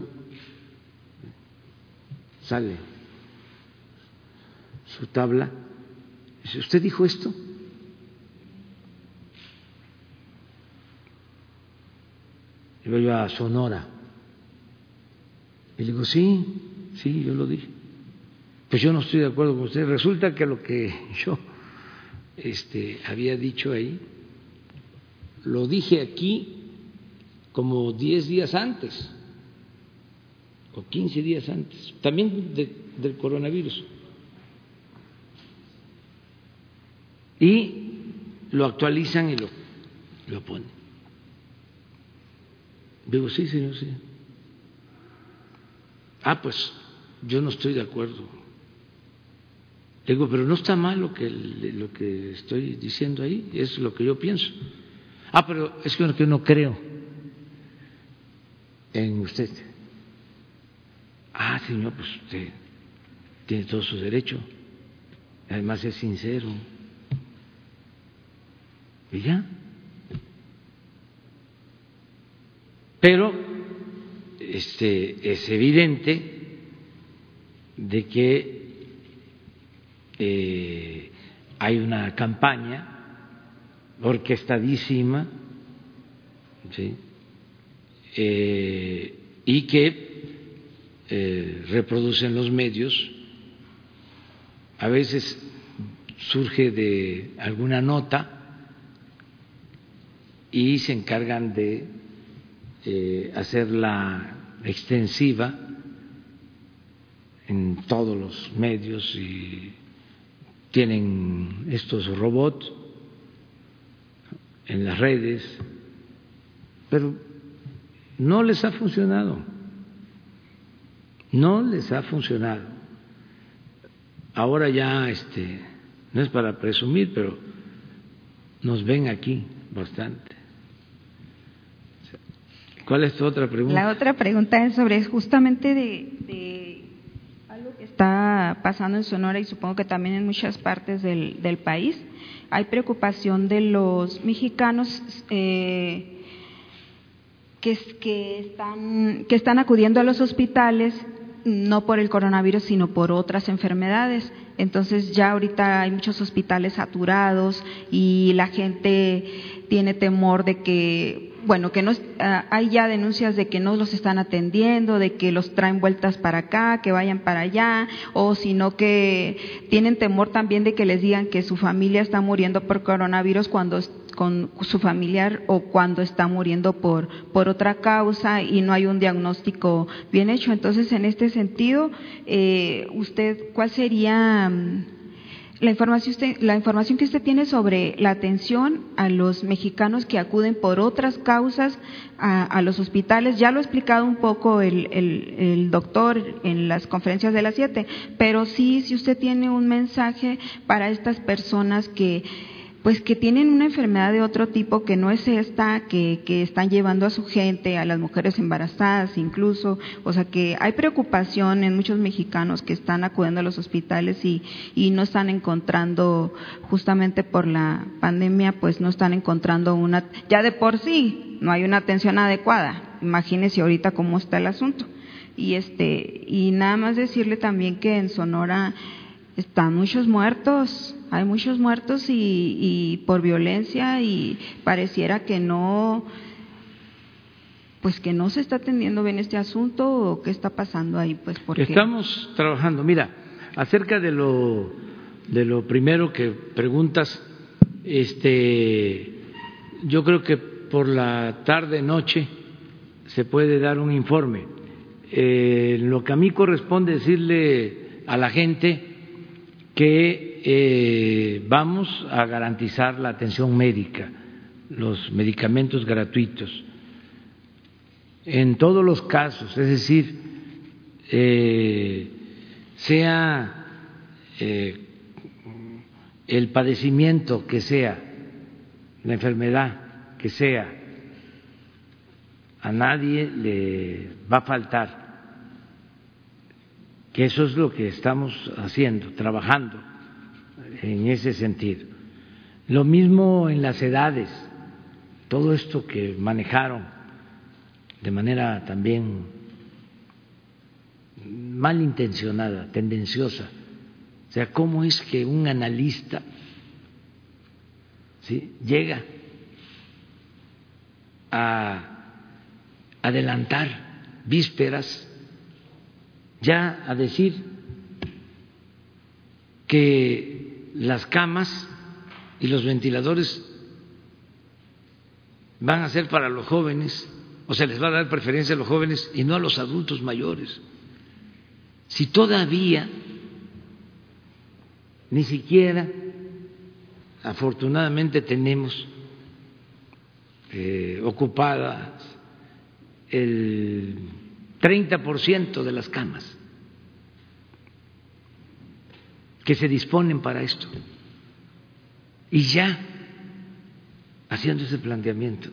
sale su tabla, dice, ¿usted dijo esto? Y voy a Sonora. Y le digo, sí, sí, yo lo dije. Pues yo no estoy de acuerdo con usted. Resulta que lo que yo este, había dicho ahí lo dije aquí como diez días antes, o 15 días antes, también del coronavirus. Y lo actualizan y lo, lo ponen. Digo, sí, señor, sí. Ah, pues yo no estoy de acuerdo. Digo, pero no está mal lo que, lo que estoy diciendo ahí, es lo que yo pienso. Ah, pero es que yo no creo en usted. Ah, señor, pues usted tiene todo su derecho. Además es sincero. Y ya. Pero este, es evidente de que eh, hay una campaña orquestadísima. Eh, y que eh, reproducen los medios. A veces surge de alguna nota y se encargan de eh, hacerla extensiva en todos los medios y tienen estos robots en las redes, pero no les ha funcionado, no les ha funcionado. Ahora ya, este, no es para presumir, pero nos ven aquí bastante. ¿Cuál es tu otra pregunta? La otra pregunta es sobre justamente de, algo que está pasando en Sonora y supongo que también en muchas partes del, país. Hay preocupación de los mexicanos eh, que, están, que están acudiendo a los hospitales no por el coronavirus, sino por otras enfermedades. Entonces ya ahorita hay muchos hospitales saturados y la gente tiene temor de que, bueno, que no, ah, hay ya denuncias de que no los están atendiendo, de que los traen vueltas para acá, que vayan para allá, o sino que tienen temor también de que les digan que su familia está muriendo por coronavirus cuando con su familiar o cuando está muriendo por, por otra causa y no hay un diagnóstico bien hecho. Entonces, en este sentido, eh, usted, ¿cuál sería mm, la información, usted, la información que usted tiene sobre la atención a los mexicanos que acuden por otras causas a, los hospitales? Ya lo ha explicado un poco el, el doctor en las conferencias de las siete, pero sí, si usted tiene un mensaje para estas personas que pues que tienen una enfermedad de otro tipo que no es esta, que, que están llevando a su gente, a las mujeres embarazadas incluso, o sea que hay preocupación en muchos mexicanos que están acudiendo a los hospitales y, y no están encontrando, justamente por la pandemia, pues no están encontrando una, ya de por sí no hay una atención adecuada, imagínese ahorita cómo está el asunto. Y este, y nada más decirle también que en Sonora están muchos muertos, hay muchos muertos y, por violencia y pareciera que no, pues que no se está atendiendo bien este asunto o qué está pasando ahí, pues porque estamos trabajando. Mira, acerca de lo de lo primero que preguntas, este, yo creo que por la tarde noche se puede dar un informe. Eh, lo que a mí corresponde decirle a la gente que eh, vamos a garantizar la atención médica, los medicamentos gratuitos, en todos los casos, es decir, eh, sea eh, el padecimiento que sea, la enfermedad que sea, a nadie le va a faltar que eso es lo que estamos haciendo, trabajando en ese sentido. Lo mismo en las edades, todo esto que manejaron de manera también malintencionada, tendenciosa. O sea, ¿cómo es que un analista llega a adelantar vísperas ya a decir que las camas y los ventiladores van a ser para los jóvenes o se les va a dar preferencia a los jóvenes y no a los adultos mayores. Si todavía ni siquiera, afortunadamente, tenemos eh, ocupadas el 30% de las camas que se disponen para esto. Y ya haciendo ese planteamiento.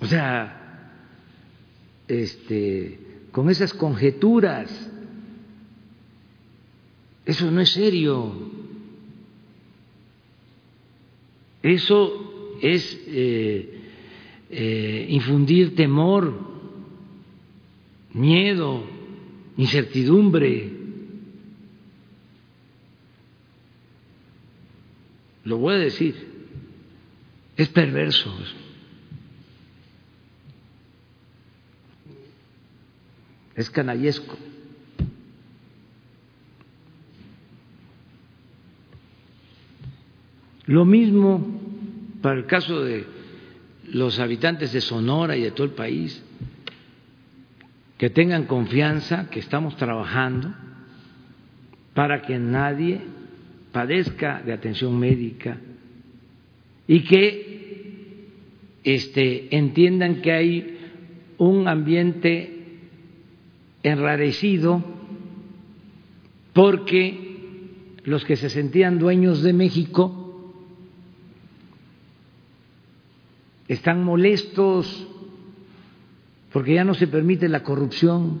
O sea, este, con esas conjeturas, eso no es serio. Eso es eh, eh, infundir temor, miedo, incertidumbre. Lo voy a decir, es perverso. Es canallesco. Lo mismo para el caso de los habitantes de Sonora y de todo el país, que tengan confianza que estamos trabajando para que nadie padezca de atención médica y que este, entiendan que hay un ambiente enrarecido porque los que se sentían dueños de México están molestos porque ya no se permite la corrupción.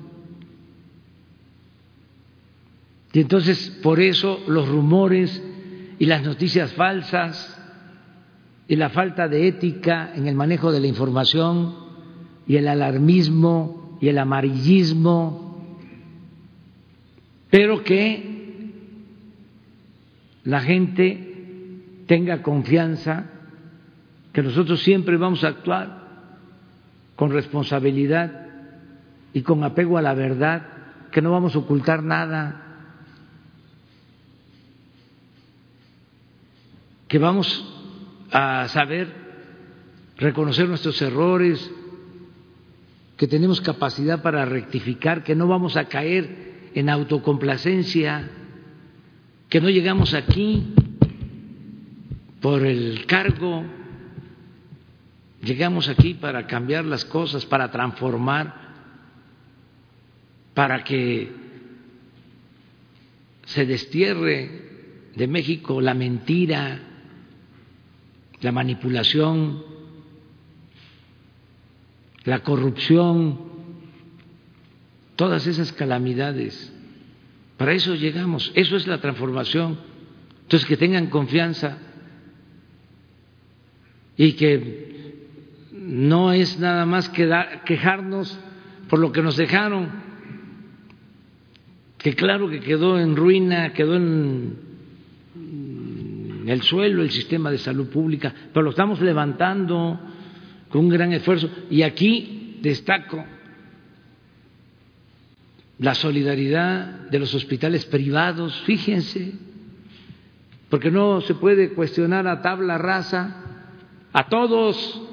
Y entonces por eso los rumores y las noticias falsas y la falta de ética en el manejo de la información y el alarmismo y el amarillismo, pero que la gente tenga confianza que nosotros siempre vamos a actuar con responsabilidad y con apego a la verdad, que no vamos a ocultar nada, que vamos a saber reconocer nuestros errores, que tenemos capacidad para rectificar, que no vamos a caer en autocomplacencia, que no llegamos aquí por el cargo, llegamos aquí para cambiar las cosas, para transformar, para que se destierre de México la mentira, la manipulación, la corrupción, todas esas calamidades. Para eso llegamos, eso es la transformación. Entonces, que tengan confianza y que no es nada más quejarnos por lo que nos dejaron, que claro que quedó en ruina, quedó en el suelo el sistema de salud pública, pero lo estamos levantando con un gran esfuerzo. Y aquí destaco la solidaridad de los hospitales privados, fíjense, porque no se puede cuestionar a tabla rasa a todos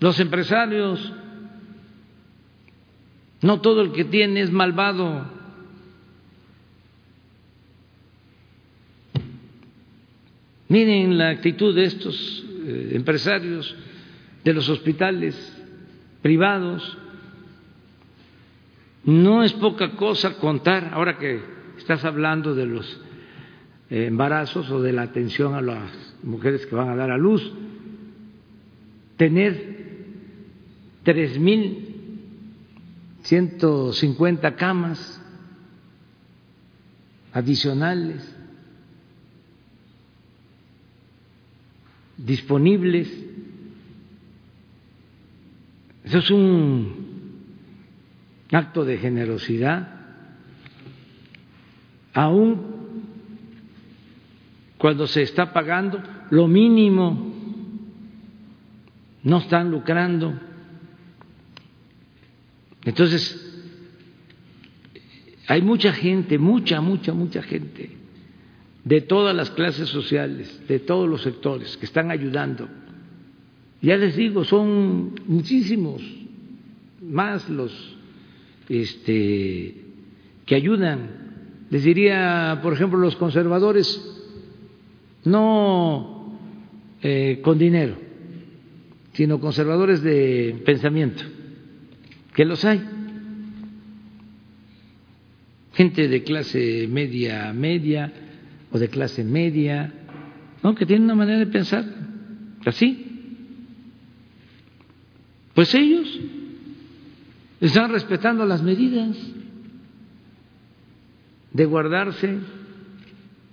los empresarios. No todo el que tiene es malvado. Miren la actitud de estos eh, empresarios de los hospitales privados. No es poca cosa contar, ahora que estás hablando de los eh, embarazos o de la atención a las mujeres que van a dar a luz, tener tres mil ciento cincuenta camas adicionales disponibles. Eso es un acto de generosidad, aún cuando se está pagando lo mínimo, no están lucrando. Entonces, hay mucha gente, mucha, mucha, mucha gente de todas las clases sociales, de todos los sectores que están ayudando Ya les digo, son muchísimos más los este, que ayudan. Les diría, por ejemplo, los conservadores, no eh, con dinero, sino conservadores de pensamiento, que los hay. Gente de clase media, media o de clase media, ¿no? que tienen una manera de pensar así. Pues ellos están respetando las medidas de guardarse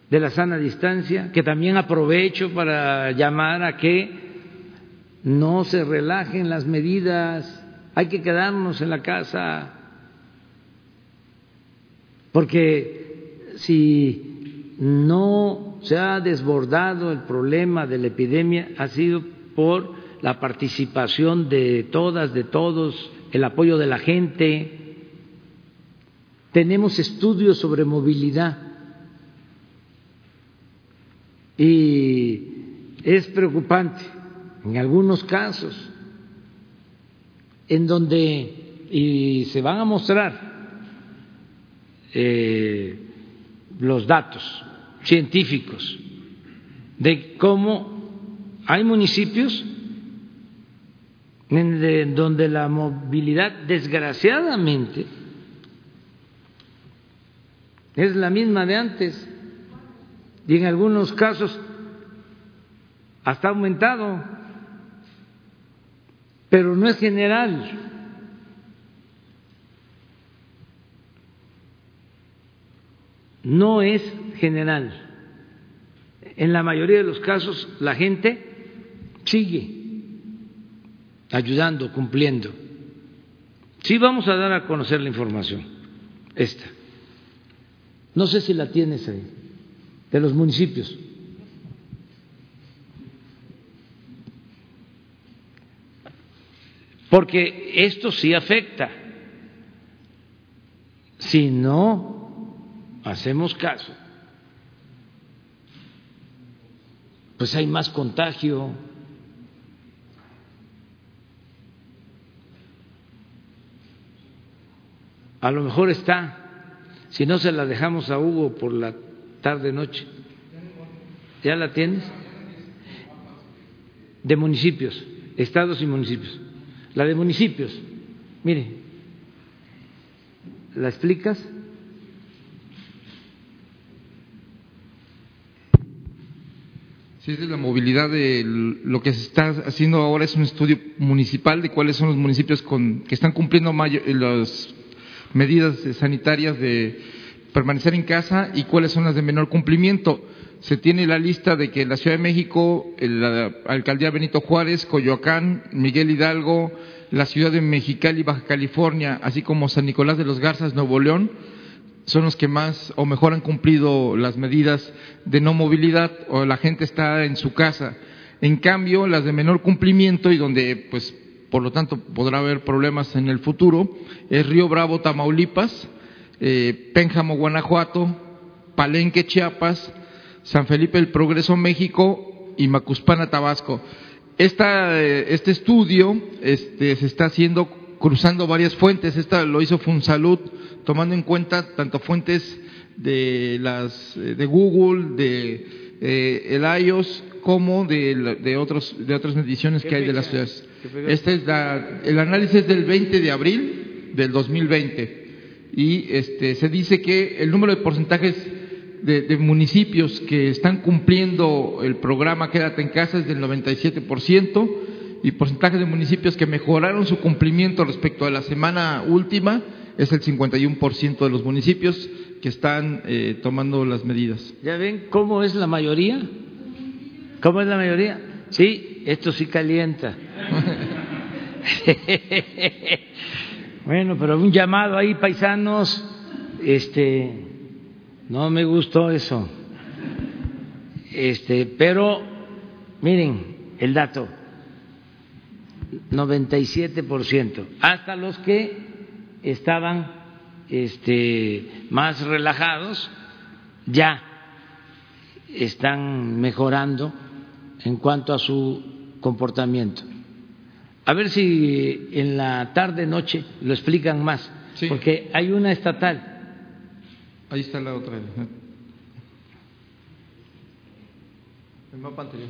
de la sana distancia, que también aprovecho para llamar a que no se relajen las medidas, hay que quedarnos en la casa, porque si no se ha desbordado el problema de la epidemia ha sido por la participación de todas, de todos, el apoyo de la gente. Tenemos estudios sobre movilidad y es preocupante en algunos casos en donde, y se van a mostrar eh, los datos científicos de cómo hay municipios en donde la movilidad desgraciadamente es la misma de antes y en algunos casos hasta ha aumentado, pero no es general. No es general. En la mayoría de los casos la gente sigue ayudando, cumpliendo. Sí vamos a dar a conocer la información, esta. No sé si la tienes ahí, de los municipios. Porque esto sí afecta. Si no hacemos caso, pues hay más contagio. A lo mejor está, si no se la dejamos a Hugo por la tarde-noche. ¿Ya la tienes? De municipios, estados y municipios. La de municipios, mire, ¿la explicas? Sí, es de la movilidad de lo que se está haciendo ahora es un estudio municipal de cuáles son los municipios con, que están cumpliendo las medidas sanitarias de permanecer en casa y cuáles son las de menor cumplimiento. Se tiene la lista de que la Ciudad de México, la alcaldía Benito Juárez, Coyoacán, Miguel Hidalgo, la ciudad de Mexicali, Baja California, así como San Nicolás de los Garzas, Nuevo León, son los que más o mejor han cumplido las medidas de no movilidad o la gente está en su casa. En cambio, las de menor cumplimiento y donde pues por lo tanto podrá haber problemas en el futuro, es Río Bravo, Tamaulipas, eh, Pénjamo, Guanajuato, Palenque, Chiapas, San Felipe el Progreso, México y Macuspana, Tabasco. Esta, eh, este estudio este, se está haciendo cruzando varias fuentes. Esta lo hizo Funsalud, tomando en cuenta tanto fuentes de, las, eh, de Google, de eh, el iOS, como de, de, otros, de otras mediciones que hay de las ciudades. Este es la, el análisis del 20 de abril del 2020 y este, se dice que el número de porcentajes de, municipios que están cumpliendo el programa Quédate en casa es del 97% y porcentaje de municipios que mejoraron su cumplimiento respecto a la semana última es el 51% de los municipios que están eh, tomando las medidas. ¿Ya ven cómo es la mayoría? ¿Cómo es la mayoría? Sí, esto sí calienta. bueno, pero un llamado ahí, paisanos, este, no me gustó eso. Este, pero miren el dato. 97%, hasta los que estaban este, más relajados ya están mejorando en cuanto a su comportamiento. A ver si en la tarde, noche lo explican más, Sí. porque hay una estatal. Ahí está la otra. El mapa anterior.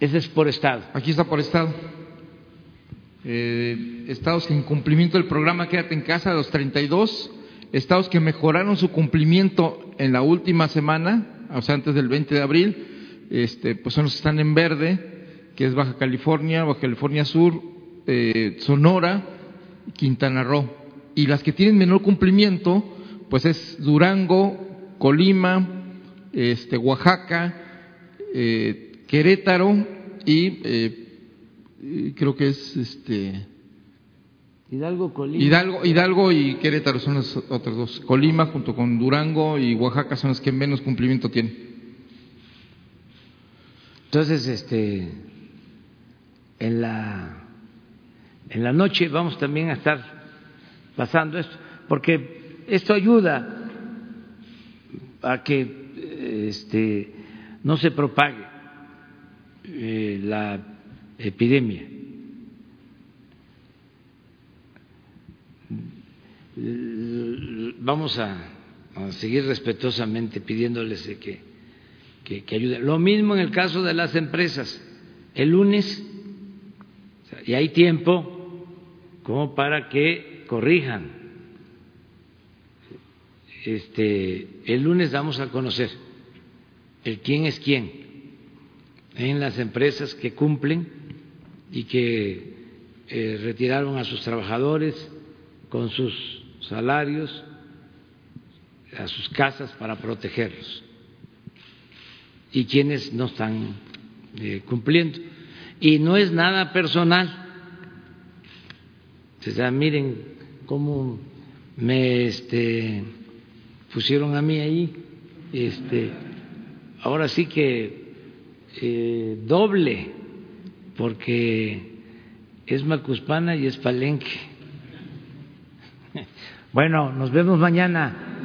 Ese es por estado. Aquí está por estado. Eh, estados en cumplimiento del programa Quédate en casa, los 32. Estados que mejoraron su cumplimiento en la última semana, o sea, antes del 20 de abril, este, pues son los que están en verde, que es Baja California, Baja California Sur, eh, Sonora, y Quintana Roo. Y las que tienen menor cumplimiento, pues es Durango, Colima, este, Oaxaca, eh, Querétaro y eh, y creo que es este Hidalgo, Colima. Hidalgo, Hidalgo y Querétaro son las otras dos. Colima junto con Durango y Oaxaca son las que menos cumplimiento tienen. Entonces, este, en la, en la noche vamos también a estar pasando esto, porque esto ayuda a que este, no se propague eh, la epidemia. Vamos a, seguir respetuosamente pidiéndoles que, que, ayuden. Lo mismo en el caso de las empresas. El lunes, y hay tiempo como para que corrijan. Este, el lunes damos a conocer el quién es quién en las empresas que cumplen y que eh, retiraron a sus trabajadores con sus salarios a sus casas para protegerlos y quienes no están eh, cumpliendo. Y no es nada personal. O sea, miren cómo me este, pusieron a mí ahí. Este, ahora sí que eh, doble, porque es Macuspana y es Palenque. Bueno, nos vemos mañana.